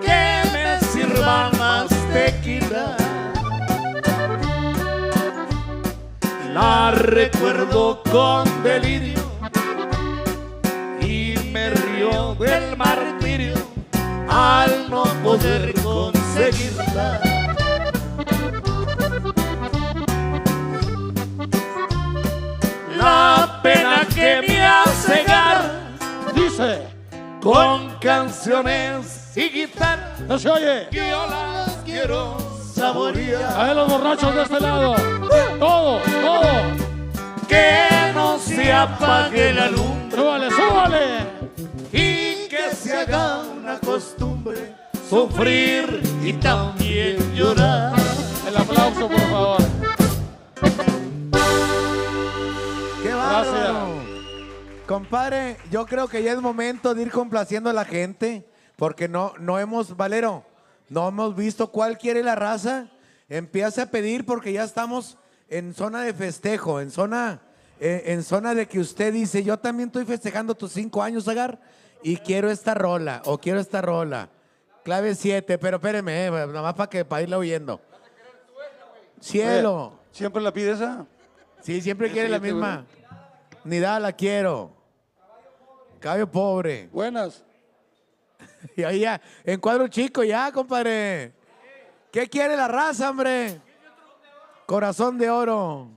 que me sirva más tequila. La recuerdo con delirio y me río del martirio al no poder conseguirla. la pena que me hace Dice, con canciones y guitarra. no se oye. Yo las quiero saborear. A ver los borrachos de este lado. Todos, todos. Que no se apague la lumbre Súbale, súbale. y que se haga una costumbre sufrir y también llorar. El aplauso, por favor. ¡Qué bárbaro! Compadre, yo creo que ya es momento de ir complaciendo a la gente, porque no, no hemos, Valero, no hemos visto cuál quiere la raza. Empieza a pedir porque ya estamos en zona de festejo, en zona, eh, en zona de que usted dice, yo también estoy festejando tus cinco años, Agar, y quiero esta rola, o quiero esta rola. Clave 7, pero espéreme, eh, nada más para que para irla oyendo. Cielo. ¿Siempre la pide esa? Sí, siempre quiere la misma. Ni da, la quiero. Caballo pobre. Buenas. Y ahí ya, en cuadro chico ya, compadre. ¿Qué quiere la raza, hombre? Corazón de oro.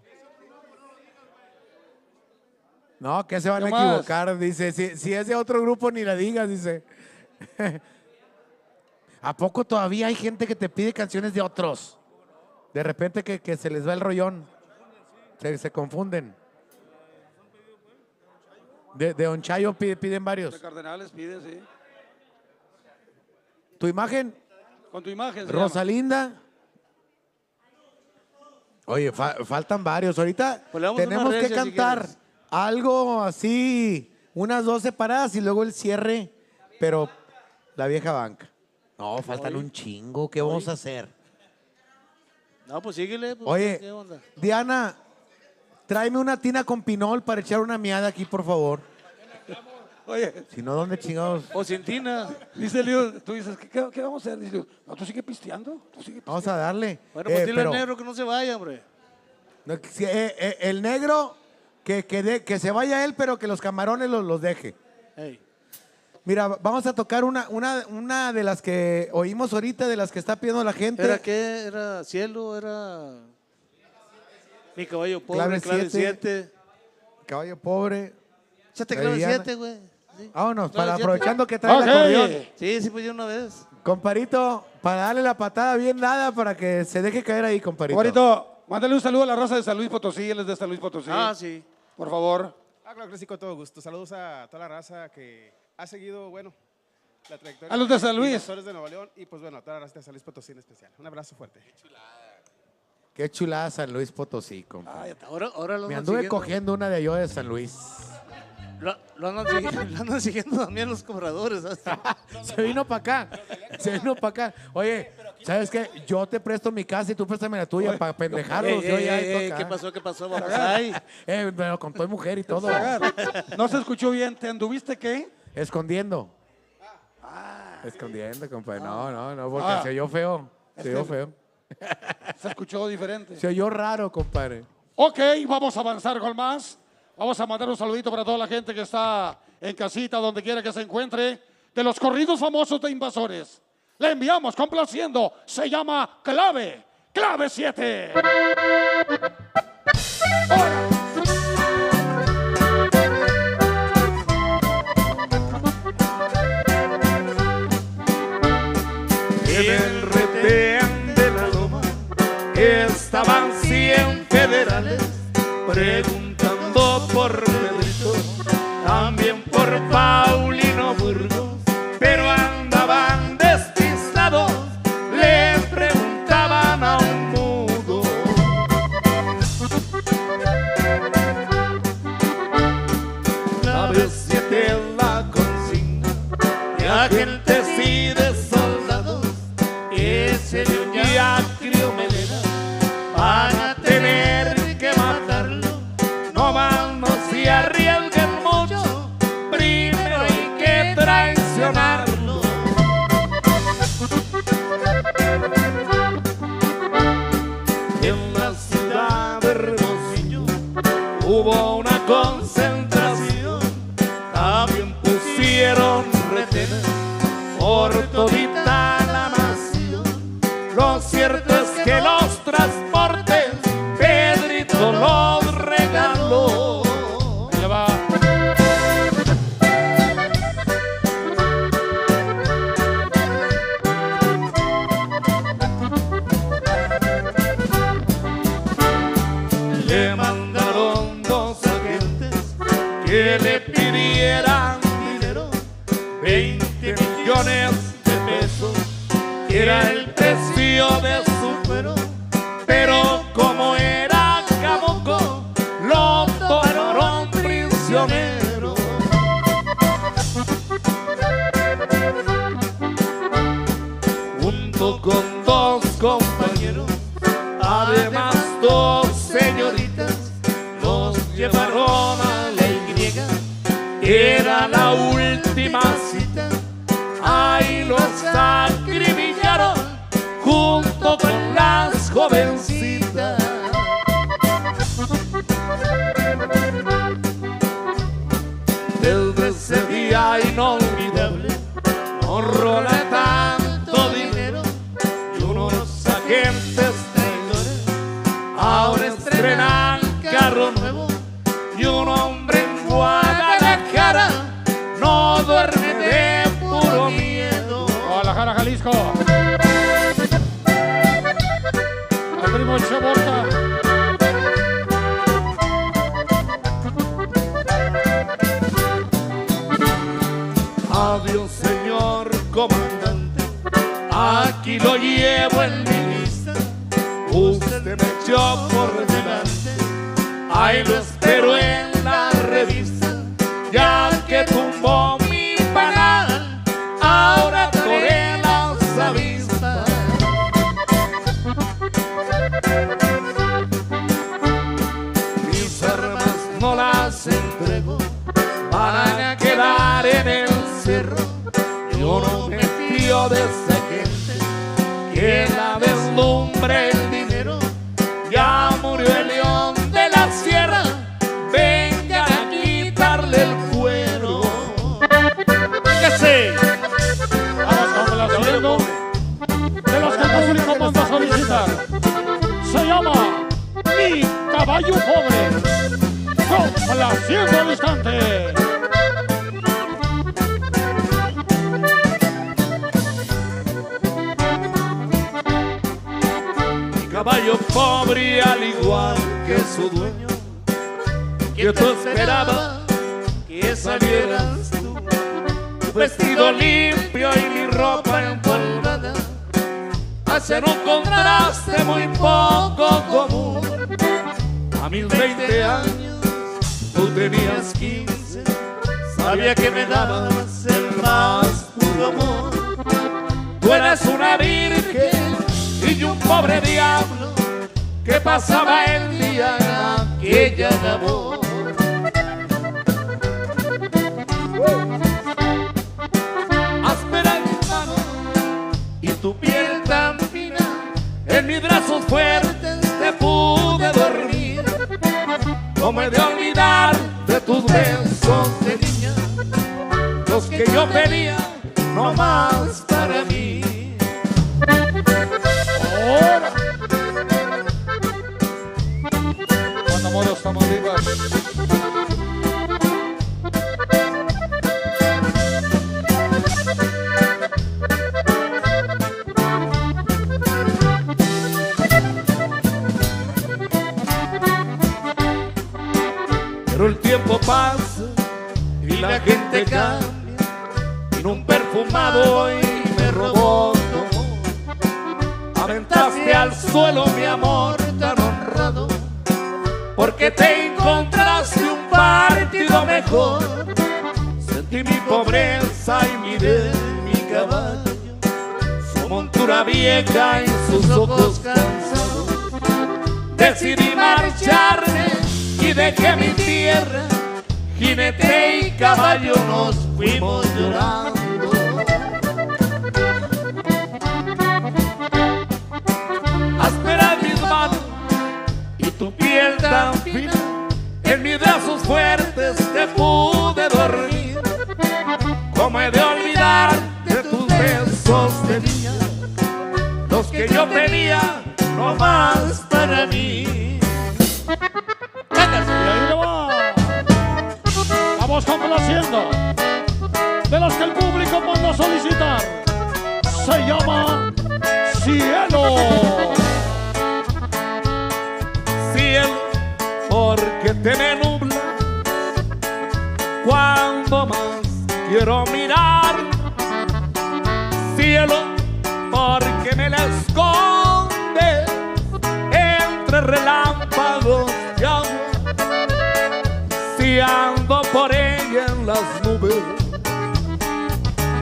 No, que se van a equivocar, dice. Si, si es de otro grupo, ni la digas, dice. ¿A poco todavía hay gente que te pide canciones de otros? De repente que, que se les va el rollón. Se, se confunden. De, de pide- piden varios. De Cardenales pide, sí. Tu imagen, Con tu imagen. se llama. Rosalinda. Oye, fa- faltan varios. Ahorita Pues tenemos que si cantar algo así, unas dos separadas y luego el cierre, pero la vieja banca. No, faltan un chingo. ¿Qué vamos a hacer? No, pues síguele. pues, Oye, ¿qué onda? Diana, tráeme una tina con pinol para echar una miada aquí, por favor. Oye, Si no, ¿dónde chingados? O sin tina. dice Leo, tú dices, ¿qué, vamos a hacer? Dice Leo, no, tú sigue pisteando. Tú sigue Vamos a darle. Bueno, pues Eh, dile pero- al negro que no se vaya, hombre. No, que si- eh, eh, el negro, que, que, de- que se vaya él, pero que los camarones los, los deje. Ey. Mira, vamos a tocar una, una, una de las que oímos ahorita, de las que está pidiendo la gente. ¿Era qué? ¿Era cielo? ¿Era mi caballo pobre, clave 7. Caballo pobre. Échate clave 7, güey. Sí. Vámonos, para, aprovechando que trae okay. el acordeón. Sí, sí, pues yo una vez. Comparito, para darle la patada bien dada para que se deje caer ahí, comparito. Comparito, mándale un saludo a la raza de San Luis Potosí, él es de San Luis Potosí. Ah, sí. Por favor. Ah, claro que sí, con todo gusto. Saludos a toda la raza que ha seguido, bueno, la trayectoria. A los de San Luis. Y los de Nuevo León y pues bueno, a toda la raza de San Luis Potosí en especial. Un abrazo fuerte. Chulada. Qué chulada San Luis Potosí, compa. Ahora, ahora lo Me anduve cogiendo una de allá de San Luis. Lo, lo, andan, siguiendo, lo andan siguiendo también los compradores. Se vino para acá. Se vino para acá. Oye, ¿sabes qué? Yo te presto mi casa y tú préstame la tuya para pendejarlos. ¿Qué pasó? ¿Qué pasó? Vamos ahí. Eh, pero con todo mujer y todo. No se escuchó bien. ¿Te anduviste qué? Escondiendo. Ah. Escondiendo, compa. No, ah. no, no, porque ah, se oyó feo. Se oyó feo. Se escuchó diferente. Se oyó raro, compadre. Ok, vamos a avanzar con más. Vamos a mandar un saludito para toda la gente que está en casita, donde quiera que se encuentre, de los corridos famosos de invasores. Le enviamos complaciendo. Se llama Clave. Clave 7. ¡Hola! Preguntando por Pedrito, también por Pablo. whoa.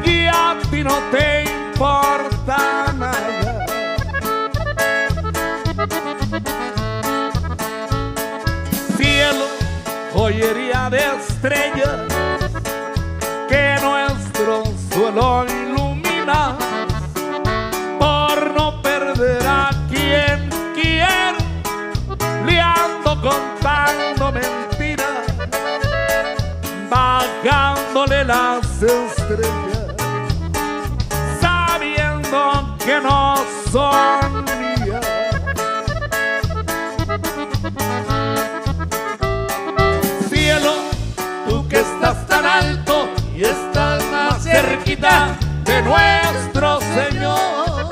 y a ti no te importa nada. Cielo, joyería de estrellas que nuestro suelo ilumina por no perder a quien quiero, liando contándome. las estrellas, sabiendo que no son mías. Cielo, tú que estás tan alto y estás más cerquita de nuestro Señor,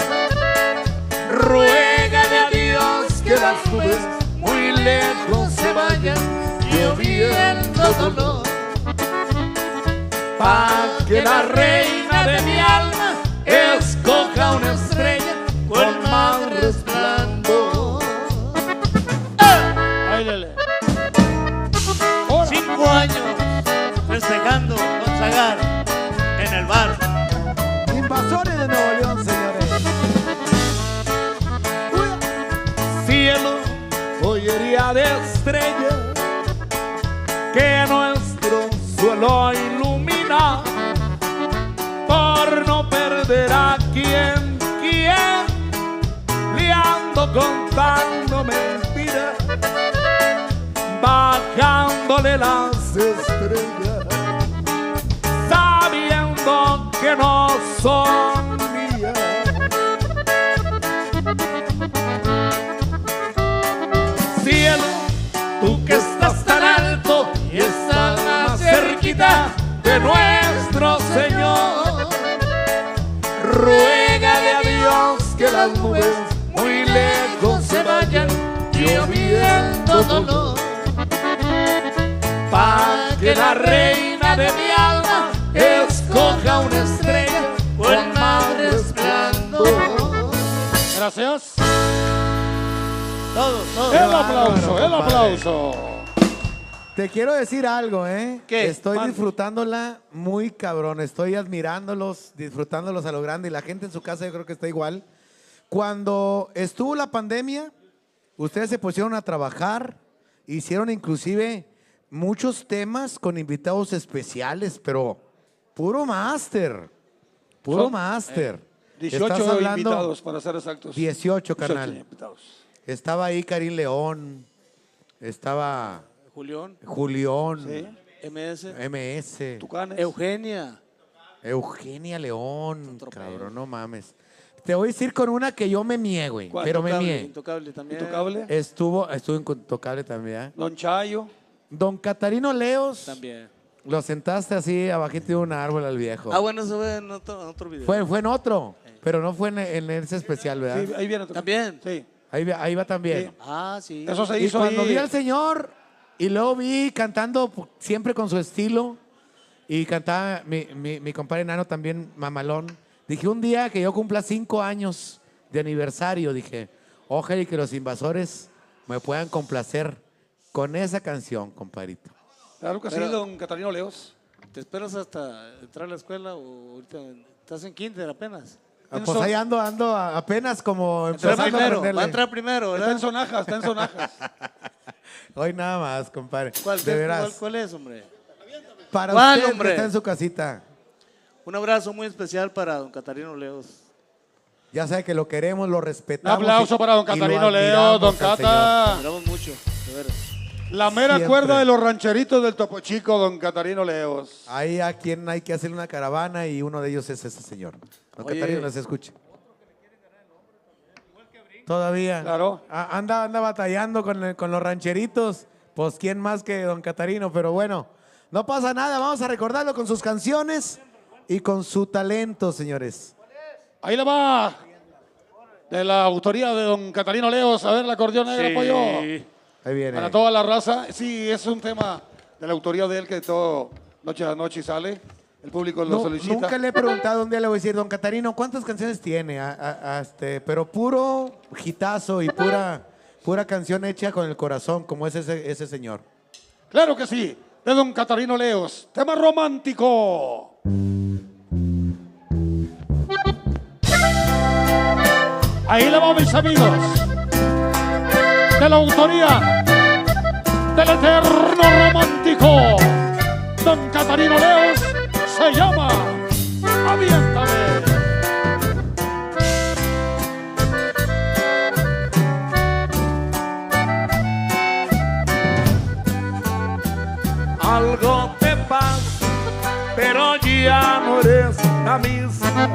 ruégale a Dios que las nubes muy lejos se vayan, lloviendo dolor. Pa' que la reina de mi alma escoja una estrella con más resplandor. Cinco años festejando con Zagar en el bar. Invasores de Nuevo León, señores. Cielo, joyería de contando mentiras, bajándole las estrellas, sabiendo que no son mías. Cielo, tú que estás tan alto y estás más cerquita de nuestro Señor, ruégale a Dios que las nubes reina de mi alma escoja una estrella con más resplandor. Gracias. Todos, todos. El aplauso, el aplauso. Te quiero decir algo, ¿eh? ¿Qué? Estoy disfrutándola muy cabrón. Estoy admirándolos, disfrutándolos a lo grande. Y la gente en su casa yo creo que está igual. Cuando estuvo la pandemia, ustedes se pusieron a trabajar, hicieron inclusive muchos temas con invitados especiales, pero puro máster. Puro máster. eh, 18 invitados, para ser exactos. 18, 18 carnal. invitados. Estaba ahí Karim León. Estaba Julián. Julián. MS. MS. Eugenia. Eugenia León, cabrón, no mames. Te voy a decir con una que yo me. ¿Cuál? Pero me mié. Intocable también. Intocable. Estuvo, estuvo en Intocable también. ¿eh? Don Chayo. Don Catarino Leos. También. Lo sentaste así abajito de un árbol al viejo. Ah, bueno, eso fue en otro, en otro video. Fue, fue en otro, pero no fue en, en ese especial, ¿verdad? Sí, ahí viene. También. Sí. Ahí, va- ahí va también. Ah, sí. Eso se Y hizo cuando ahí. vi al señor y luego vi cantando siempre con su estilo y cantaba mi, mi, mi compadre Nano también mamalón. Dije un día que yo cumpla cinco años de aniversario, dije, ojalá y que los invasores me puedan complacer con esa canción, compadrito. Claro que sí, don Catarino Leos. ¿Te esperas hasta entrar a la escuela o ahorita estás en kinder apenas? Ah, Pues ahí ando, ando a- apenas como Entra empezando a primero, aprenderle. va a entrar primero, Está en ¿verdad? sonajas, está en sonajas. Hoy nada más, compadre. ¿Cuál, de cuál- veras. cuál es, hombre? Para ¿Cuál, usted hombre? que está en su casita. Un abrazo muy especial para don Catarino Leos. Ya sabe que lo queremos, lo Un respetamos. aplauso y- para don Catarino Leo, admiramos don. Cata. Admiramos mucho, de veras. La mera Siempre. cuerda de los rancheritos del Topo Chico, don Catarino Leos. Ahí a quien hay que hacerle una caravana y uno de ellos es ese señor. Don Oye. Catarino, les escuche. Todavía. Claro. A- Anda, anda batallando con, el- con los rancheritos. Pues quién más que don Catarino, pero bueno, no pasa nada. Vamos a recordarlo con sus canciones y con su talento, señores. Ahí le va. De la autoría de don Catarino Leos. A ver, la acordeón negra, pollo. Ahí viene. Para toda la raza. Sí, es un tema de la autoría de él que todo noche a noche sale. El público lo No, solicita. nunca le he preguntado, un día le voy a decir, don Catarino, ¿cuántas canciones tiene? A- a- a este, pero puro hitazo y pura, pura canción hecha con el corazón, como es ese, ese señor. Claro que sí. De don Catarino Leos. Tema romántico. Ahí le va, mis amigos. De la autoría del eterno romántico. Don Catarino Leos se llama Aviéntame. Algo te pasa, pero ya no eres la misma.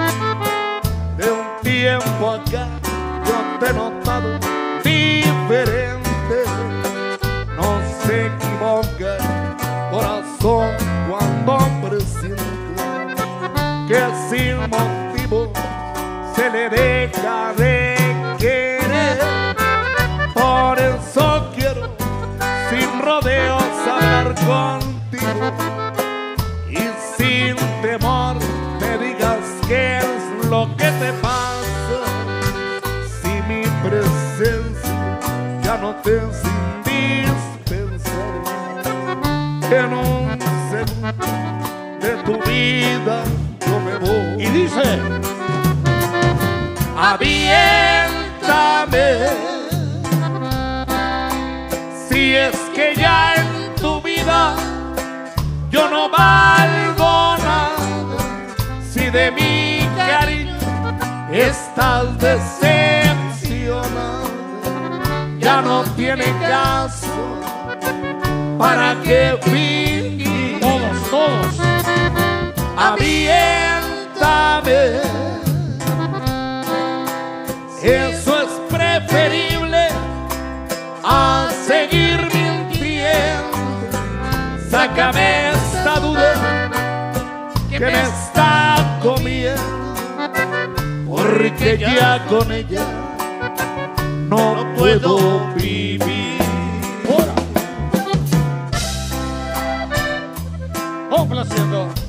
De un tiempo acá yo te notado diferente. No se equivoca corazón cuando presiente que sin motivo vida yo me voy. Y dice, aviéntame. Si es que ya en tu vida yo no valgo nada, si de mi cariño estás decepcionado, ya no tiene caso para que fingir. todos, todos. Aviéntame. Eso es preferible a seguir mintiendo. Sácame esta duda que me está comiendo, porque ya con ella no puedo vivir. complaciendo.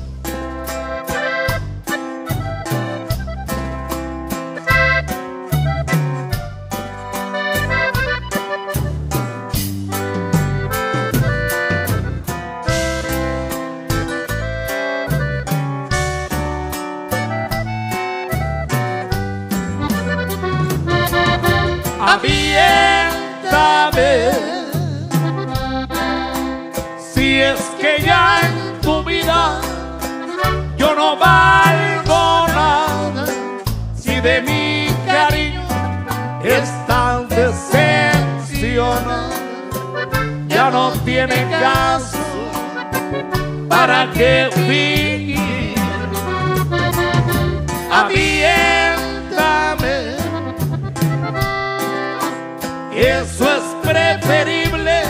Tiene caso para que fingir. Aviéntame eso es preferible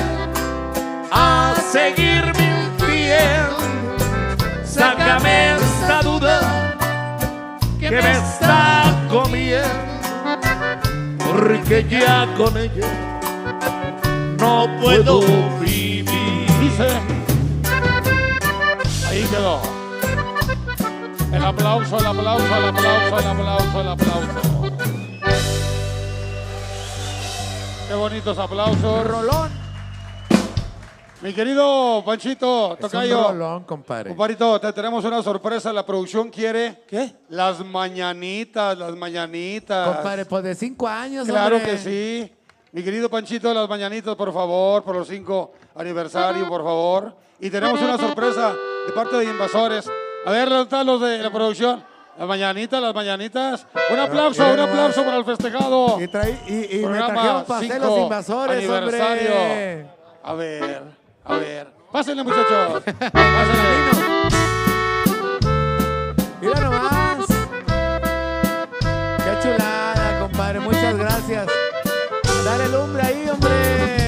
a seguirme infiel. Sácame esta duda que me está comiendo, porque ya con ella no puedo quedó. El aplauso, el aplauso, el aplauso, el aplauso, el aplauso. Qué bonitos aplausos. Rolón. Mi querido Panchito, Es Tocayo. un rolón, compadre. Comparito, te tenemos una sorpresa. La producción quiere. ¿Qué? Las mañanitas, las mañanitas. Compadre, pues de cinco años, Claro hombre. que sí. Mi querido Panchito, las mañanitas, por favor, por los cinco aniversario, por favor. Y tenemos una sorpresa de parte de Invasores. A ver, ¿dónde están los de la producción? Las mañanitas, las mañanitas. Un aplauso, un aplauso para el festejado. Y, traí- y- y me trajeron pastel los invasores, aniversario. hombre. A ver, a ver. Pásenle, muchachos. Pásenle. Mira nomás. Qué chulada, compadre. Muchas gracias. Dale el hombre ahí, hombre.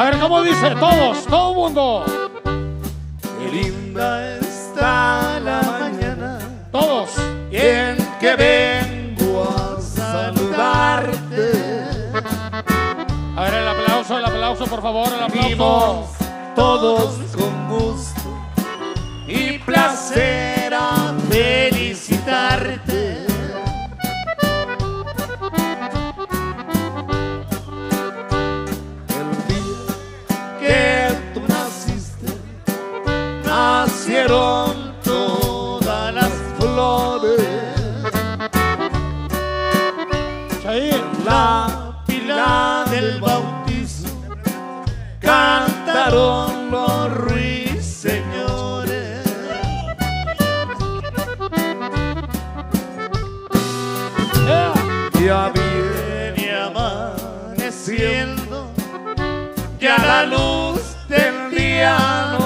A ver, ¿cómo dice? Todos, todo mundo. Qué linda está la mañana Todos. en que vengo a saludarte. A ver, el aplauso, el aplauso, por favor, el aplauso. Vivimos todos con gusto y placer nacieron todas las flores. La pila del bautizo cantaron los ruiseñores. Ya viene amaneciendo, ya la luz del día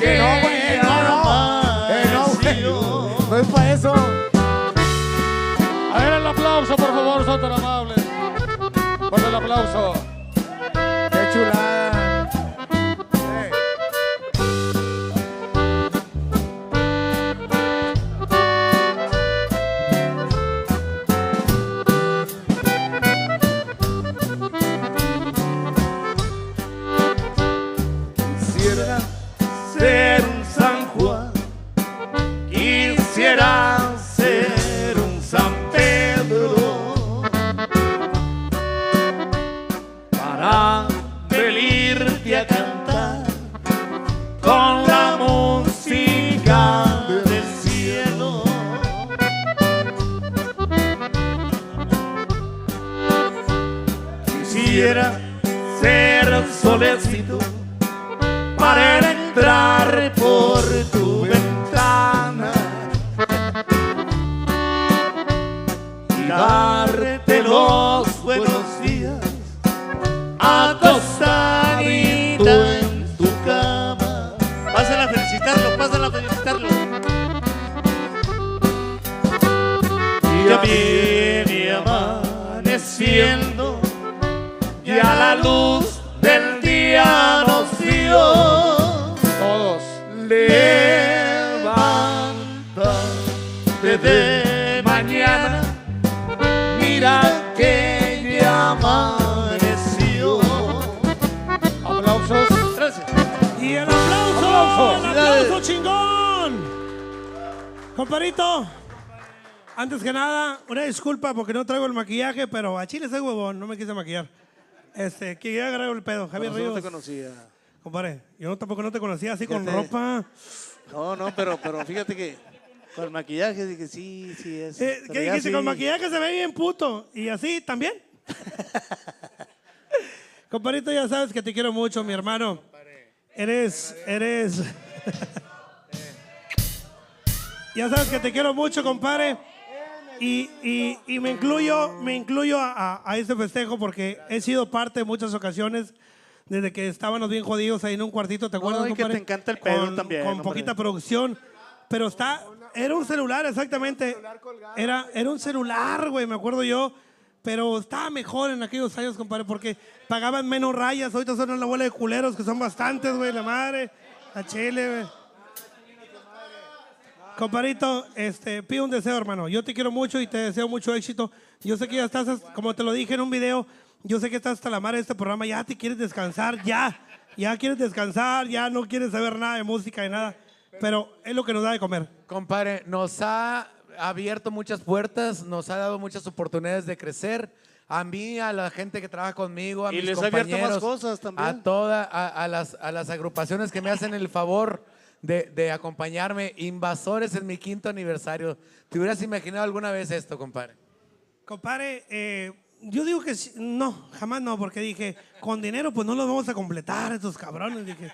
que no, güey, no, no. Eh, no, güey. No es para eso. A ver, el aplauso, por favor, son tan amables. Por el aplauso. Disculpa porque no traigo el maquillaje, pero a Chile soy huevón, no me quise maquillar. Este, que ya agarré el pedo, Javier Por eso no Ríos. te conocía. Compadre, yo tampoco no te conocía así con ropa. No, no, pero, pero fíjate que con el maquillaje dije, sí, sí es. Eh, ¿Qué dijiste? sí. Con maquillaje se ve bien puto. ¿Y así también? Comparito, ya sabes que te quiero mucho, mi hermano. Eres, eres... ya sabes que te quiero mucho, compadre. Y, y- y me incluyo, me incluyo a, a- este festejo porque he sido parte de muchas ocasiones desde que estábamos bien jodidos ahí en un cuartito, ¿te acuerdas, No, que te encanta el pedo Con- también, Con hombre. poquita producción. Pero está, era un celular, exactamente. Era, era un celular, güey, me acuerdo yo. Pero estaba mejor en aquellos años, compadre, porque pagaban menos rayas. Ahorita son una bola de culeros que son bastantes, güey, la madre. La chile, güey. Comparito, este, pido un deseo, hermano. Yo te quiero mucho y te deseo mucho éxito. Yo sé que ya estás, como te lo dije en un video, yo sé que estás hasta la madre de este programa. Ya te quieres descansar, ya. Ya quieres descansar, ya no quieres saber nada de música, de nada. Pero es lo que nos da de comer. Compadre, nos ha abierto muchas puertas, nos ha dado muchas oportunidades de crecer. A mí, a la gente que trabaja conmigo, a Y mis les ha abierto más compañeros, cosas también. a toda, a, a las, a las agrupaciones que me hacen el favor de, de acompañarme. Invasores en mi quinto aniversario. ¿Te hubieras imaginado alguna vez esto, compadre? Compadre, eh, yo digo que sí- no, jamás no, porque dije, con dinero pues no los vamos a completar, estos cabrones. Dije,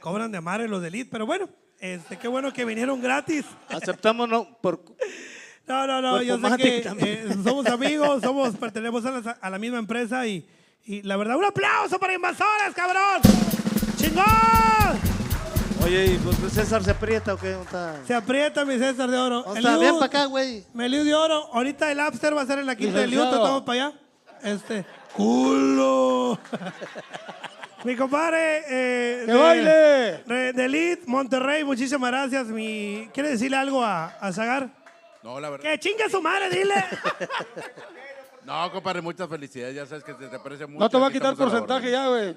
cobran de madre los de Elite, pero bueno, este, qué bueno que vinieron gratis. Aceptamos, no, por. No, no, no, Cuerpo yo sé Matic que también. eh, somos amigos, somos, pertenecemos a la, a la misma empresa y, y la verdad, un aplauso para Invasores, cabrón. ¡Chingón! Oye, ¿y pues César se aprieta o qué? ¿Dónde está? Se aprieta mi César de oro. ¿Dónde El está? Ven para acá, güey. Meliú de oro. Ahorita el Upster va a ser en la quinta de Liud, Licenciado. estamos para allá. Este, culo. Mi compadre. Eh, ¡Que baile! re- De Monterrey, muchísimas gracias. Mi, ¿Quiere decirle algo a, a Zagar? No, la verdad. Que chingue su madre, dile. No, compadre, muchas felicidades. Ya sabes que te, te aprecia mucho. No te va a quitar porcentaje ya, güey.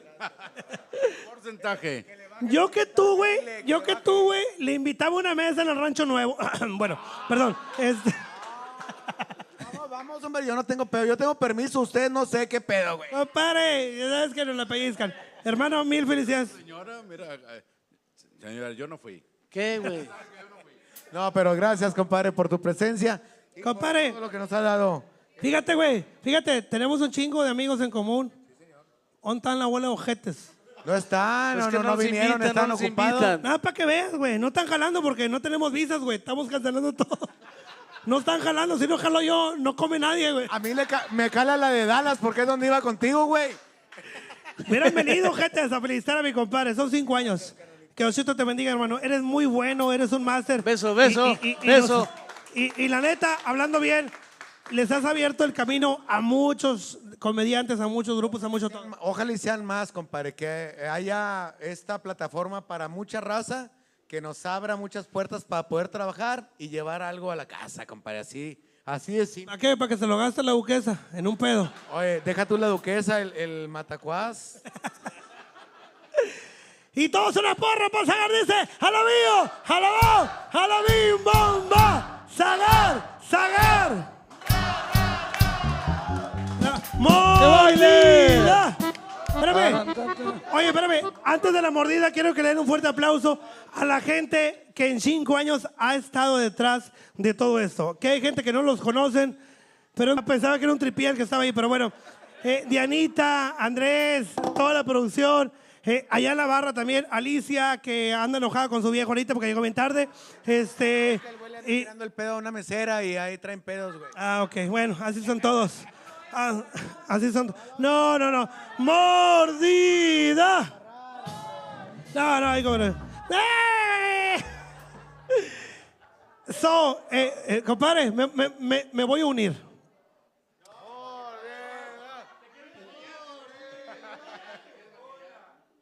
Porcentaje. Yo que tú, güey, yo que tú, güey, le invitaba una mesa en el Rancho Nuevo. bueno, perdón. Este, Vamos, vamos, hombre, yo no tengo pedo. Yo tengo permiso, usted no sé qué pedo, güey. compadre, ya sabes que nos la pellizcan. Hermano, mil felicidades. Señora, mira. Señora, yo no fui. ¿Qué, güey? No, pero gracias, compadre, por tu presencia. y por Compadre. Todo lo que nos ha dado. Fíjate, güey, fíjate, tenemos un chingo de amigos en común. ¿Dónde están la abuela de ojetes? No están, Es no, no, no vinieron, invitan, están nos ocupados. invitan. Nada, para que veas, güey. No están jalando porque no tenemos visas, güey. Estamos cancelando todo. No están jalando. Si no jalo yo, no come nadie, güey. A mí le ca- me cala la de Dallas porque es donde iba contigo, güey. Hubieran venido, gente, a felicitar a mi compadre. Son cinco años. Que Diosito te bendiga, hermano. Eres muy bueno, eres un máster. Beso, beso, y, beso. nos- y- y la neta, hablando bien, les has abierto el camino a muchos comediantes, a muchos grupos, a muchos... Ojalá y sean más, compadre, que haya esta plataforma para mucha raza, que nos abra muchas puertas para poder trabajar y llevar algo a la casa, compadre. Así, así es. ¿Para qué? Para que se lo gaste la duquesa en un pedo. Oye, deja tú la duquesa, el, el matacuás. Y todos una porra para Sagar, dice, ¡Jalabío! ¡Jalabó! ¡Jalabín! ¡Bomba! ¡Sagar! ¡Sagar! ¡Mordida! Espérame. Oye, espérame. Antes de la mordida, quiero que le den un fuerte aplauso a la gente que en cinco años ha estado detrás de todo esto. Que hay gente que no los conocen, pero pensaba que era un tripié el que estaba ahí. Pero bueno, eh, Dianita, Andrés, toda la producción. eh, allá en la barra también, Alicia, que anda enojada con su viejo ahorita porque llegó bien tarde. Este. Y, Tirando el pedo a una mesera y ahí traen pedos, güey. Ah, ok, bueno, así son todos. Ah, así son. No, no, no. ¡Mordida! No, no, hay como. ¡Eh! So, eh, eh, compadre, me, me- me- me voy a unir.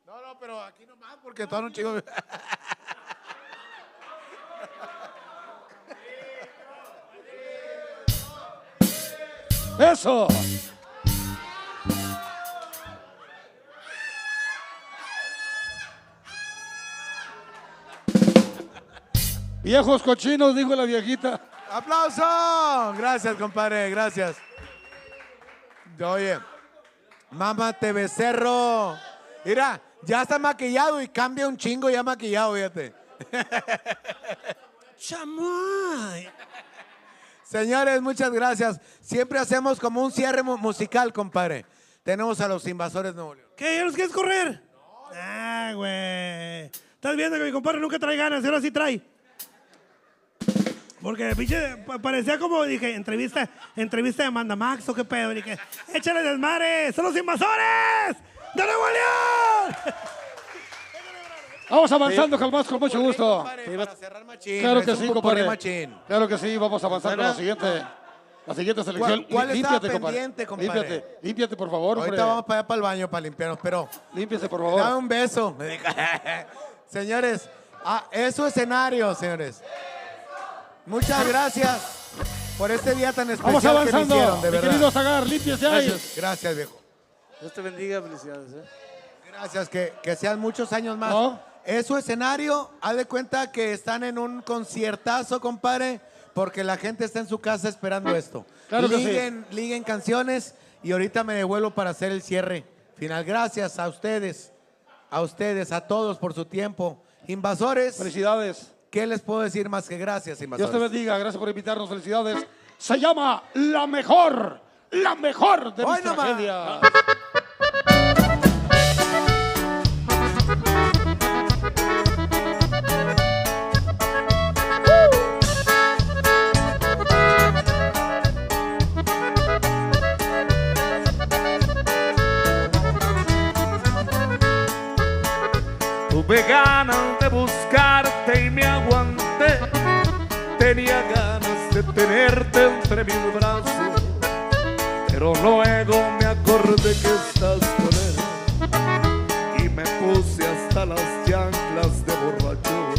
No, no, pero aquí nomás porque todo un chico. Eso. Viejos cochinos, dijo la viejita. ¡Aplauso! Gracias, compadre, gracias. Oye, mamá te becerro. Mira, ya está maquillado y cambia un chingo ya maquillado, fíjate. Chamoy. Señores, muchas gracias. Siempre hacemos como un cierre mu- musical, compadre. Tenemos a los invasores Nuevo León. ¿Qué? ¿Ya los quieres correr? Ah, güey. Estás viendo que mi compadre nunca trae ganas, y ahora sí trae. Porque, pinche, pa- parecía como, dije, entrevista, entrevista de Amanda Max, ¿o qué pedo? Dije, échale desmadre, son los invasores de Nuevo León. Vamos avanzando, Calmas, con mucho gusto. Para cerrar machín. Claro que sí, compadre. machín. Claro que sí, vamos a avanzar con la siguiente. La siguiente selección. ¿Cuál- cuál estaba Límpiate, compadre. pendiente, compadre? Límpiate, límpiate, por favor, hombre. Ahorita vamos para allá para el baño para limpiarnos, pero. Límpiese, por favor. Dame un beso. señores, ah, es su escenario, señores. Muchas gracias por este día tan especial Vamos que avanzando. hicieron, de Mi verdad. querido Zagar, límpiese ahí. Gracias, gracias, viejo. Dios te bendiga, felicidades. ¿eh? Gracias, que, que sean muchos años más. Es su escenario, haz de cuenta que están en un conciertazo, compadre, porque la gente está en su casa esperando esto. Claro que sí. liguen, canciones y ahorita me devuelvo para hacer el cierre final. Gracias a ustedes, a ustedes, a todos por su tiempo. Invasores. Felicidades. ¿Qué les puedo decir más que gracias, Dios invasores? te bendiga, gracias por invitarnos, felicidades. Se llama La Mejor, la mejor de mis Hoy tragedias. Tuve ganas de buscarte y me aguanté. Tenía ganas de tenerte entre mis brazos. Pero luego me acordé que estás con él. Y me puse hasta las chanclas de borracho.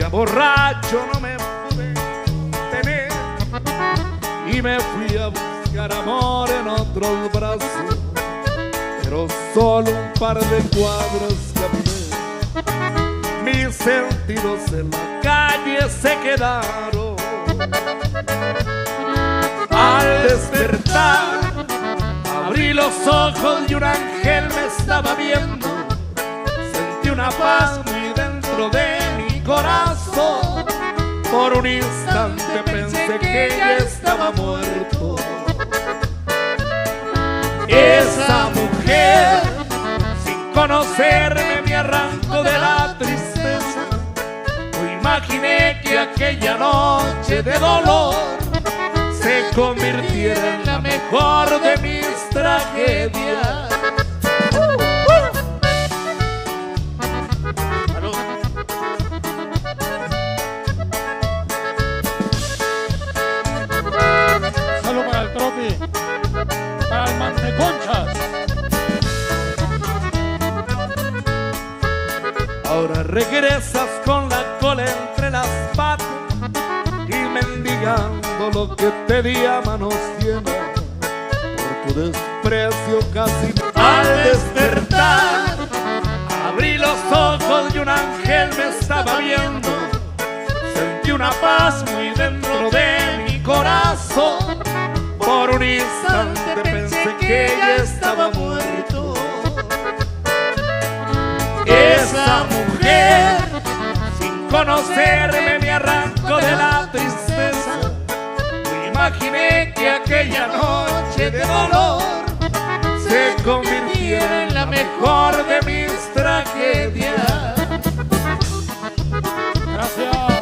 Ya borracho no me pude tener. Y me fui a buscar amor en otros brazos pero solo un par de cuadras. Mis sentidos en la calle se quedaron. Al despertar, abrí los ojos y un ángel me estaba viendo. Sentí una paz muy dentro de mi corazón. Por un instante pensé que ya estaba muerto. Esa mujer, conocerme, me arrancó de la tristeza. No imaginé que aquella noche de dolor se convirtiera en la mejor de mis tragedias. Ahora regresas con la cola entre las patas y mendigando lo que te di a manos llenas. Por tu desprecio casi al despertar abrí los ojos y un ángel me estaba viendo. Sentí una paz muy dentro de mi corazón. Por un instante pensé que ya estaba muerto. Conocerme, me arrancó de la tristeza. No imaginé que aquella noche de dolor se convirtiera en la mejor de mis tragedias. Gracias.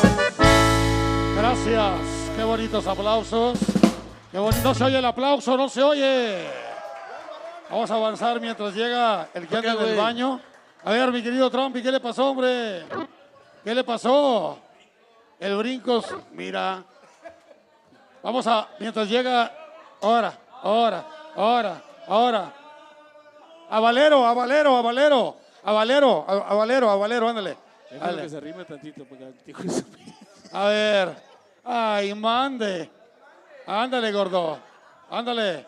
Gracias. Qué bonitos aplausos. Qué bonito. No se oye el aplauso, no se oye. Vamos a avanzar mientras llega el que anda en el baño. A ver, mi querido Trump, ¿y qué le pasó, hombre? ¿Qué le pasó? El brincos, mira. Vamos a, mientras llega, ahora, ahora, ahora, ahora. A Valero, a Valero, a Valero, a Valero, a a Valero, a Valero, ándale. Que se rime tantito porque A ver. Ay, mande. Ándale, gordo. Ándale.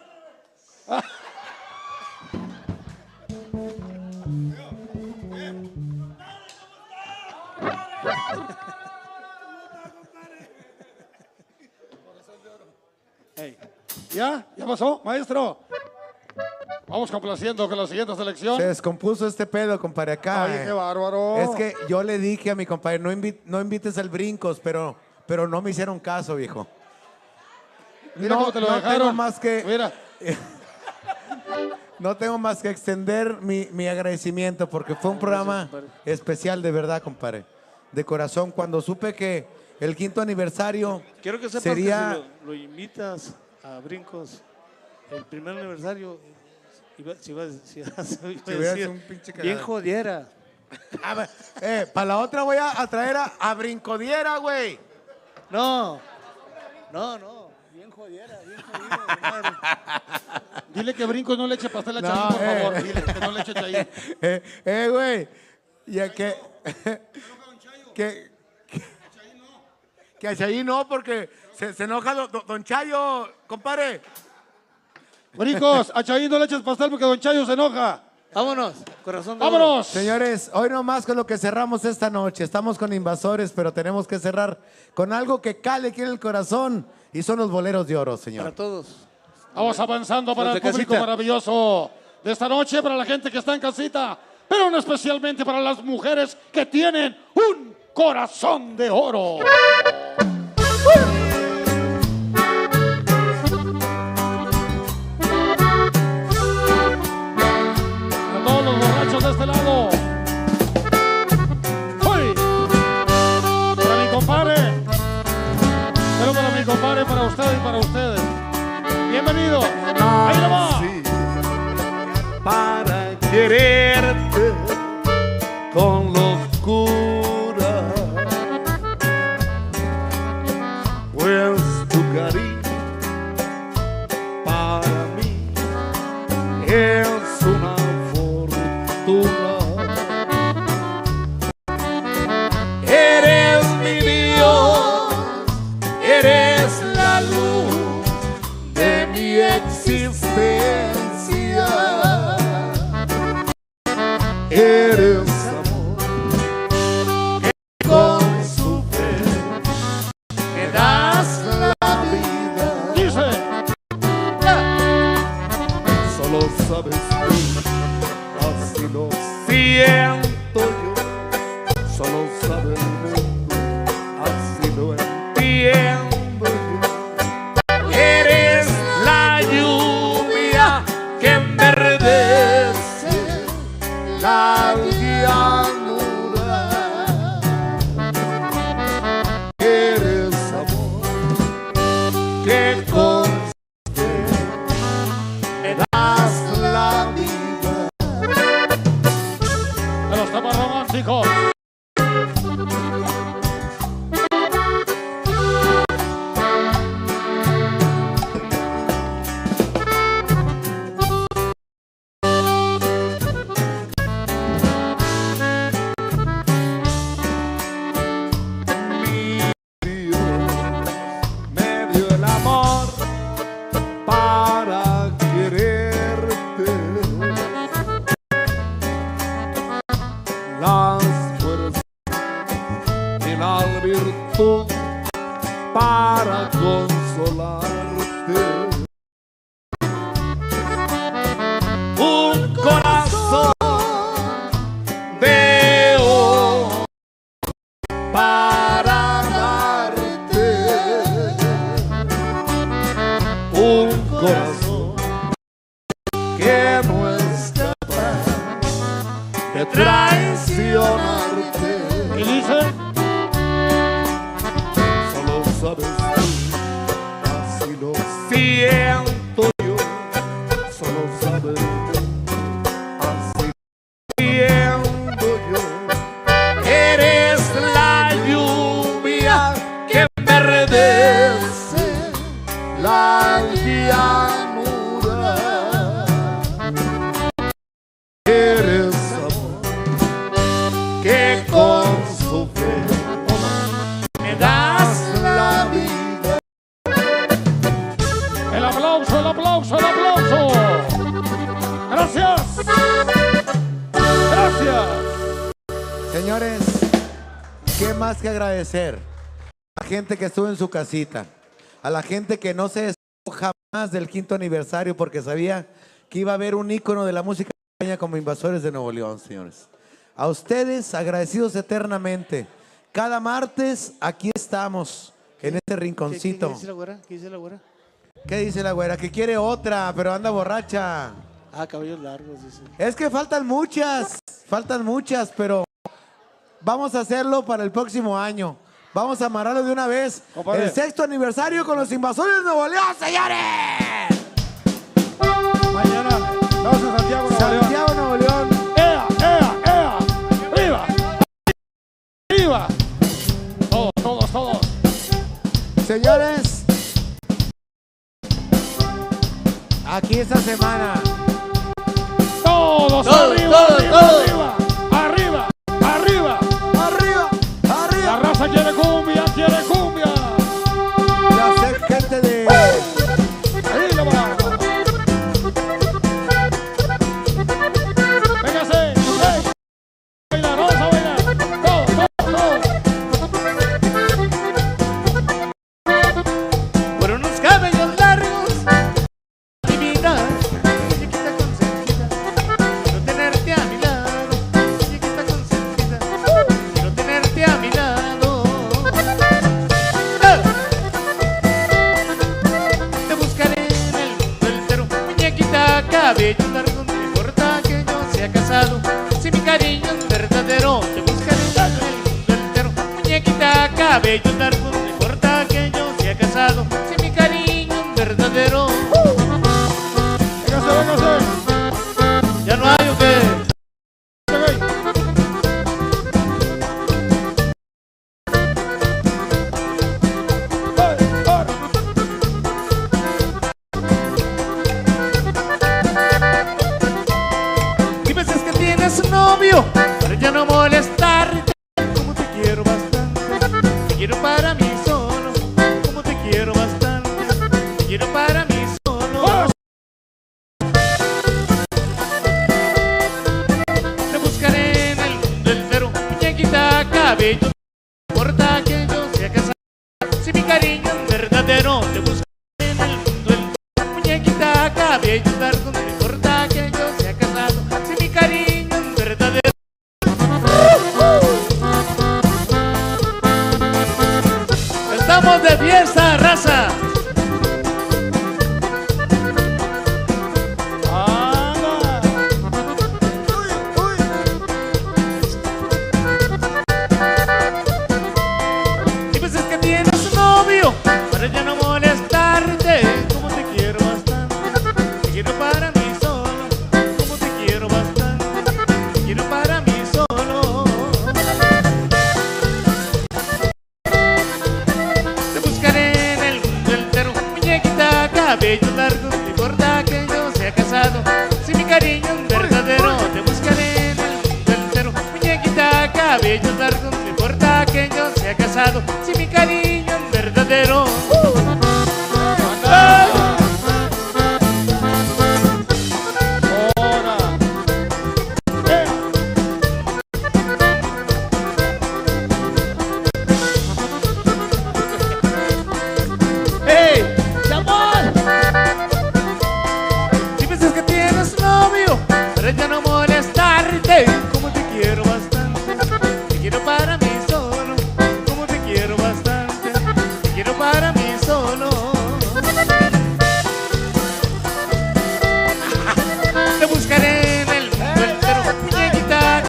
Hey. ¿Ya? ¿Ya pasó, maestro? Vamos complaciendo con la siguiente selección. Se descompuso este pedo, compadre, acá. Ay, eh. qué bárbaro. Es que yo le dije a mi compadre, no, invites al brincos, pero, pero no me hicieron caso, viejo. No. Tengo más que, Mira. no tengo más que extender mi, mi agradecimiento porque fue un programa especial de verdad, compadre. De corazón, cuando supe que el quinto aniversario Quiero que sepas sería... que si lo, lo invitas a Brincos, el primer aniversario, iba, si iba, si iba- si iba a decir, un pinche bien jodiera. A ver, eh, para la otra voy a, a traer a, a Brincodiera, güey. No, no, no, bien jodiera, bien jodiera. Dile que Brincos no le eche pastel a No, Chaín, por eh. favor. Dile que no le eche Chaín. Eh, eh, güey. Ya que. Que. Que a Chayi no, porque se, se enoja don, Chayo, compadre. Brincos, a no le eches pastel porque Don Chayo se enoja. Vámonos, corazón de ¡Vámonos! Señores, hoy nomás con lo que cerramos esta noche. Estamos con invasores, pero tenemos que cerrar con algo que cale aquí en el corazón. Y son los boleros de oro, señor. Para todos. Vamos avanzando para el público casita. maravilloso de esta noche, para la gente que está en casita, pero no especialmente para las mujeres que tienen un corazón de oro. A todos los borrachos de este lado. ¡Uy! Para mi compadre. Pero para mi compadre, para usted y para ustedes. Bienvenidos. Ahí lo va. para quererte su casita, a la gente que no se despoja más del quinto aniversario porque sabía que iba a haber un ícono de la música como invasores de Nuevo León, señores. A ustedes, agradecidos eternamente. Cada martes aquí estamos, en este ¿Qué, qué- rinconcito. qué dice la güera? ¿Qué dice la güera? ¿Qué dice la güera? Que quiere otra, pero anda borracha. Ah, cabellos largos, dice. Es que faltan muchas, faltan muchas, pero vamos a hacerlo para el próximo año. Vamos a amarrarlo de una vez. Compadre. El sexto aniversario con los invasores de Nuevo León, señores. Mañana, vamos a Santiago, Nuevo León. Santiago, Nuevo León. ¡Ea, ea, ea! ¡Arriba! ¡Arriba! Todos, todos, todos. Señores, aquí esta semana. Todos, Todos, arriba, todos, arriba, todos. arriba,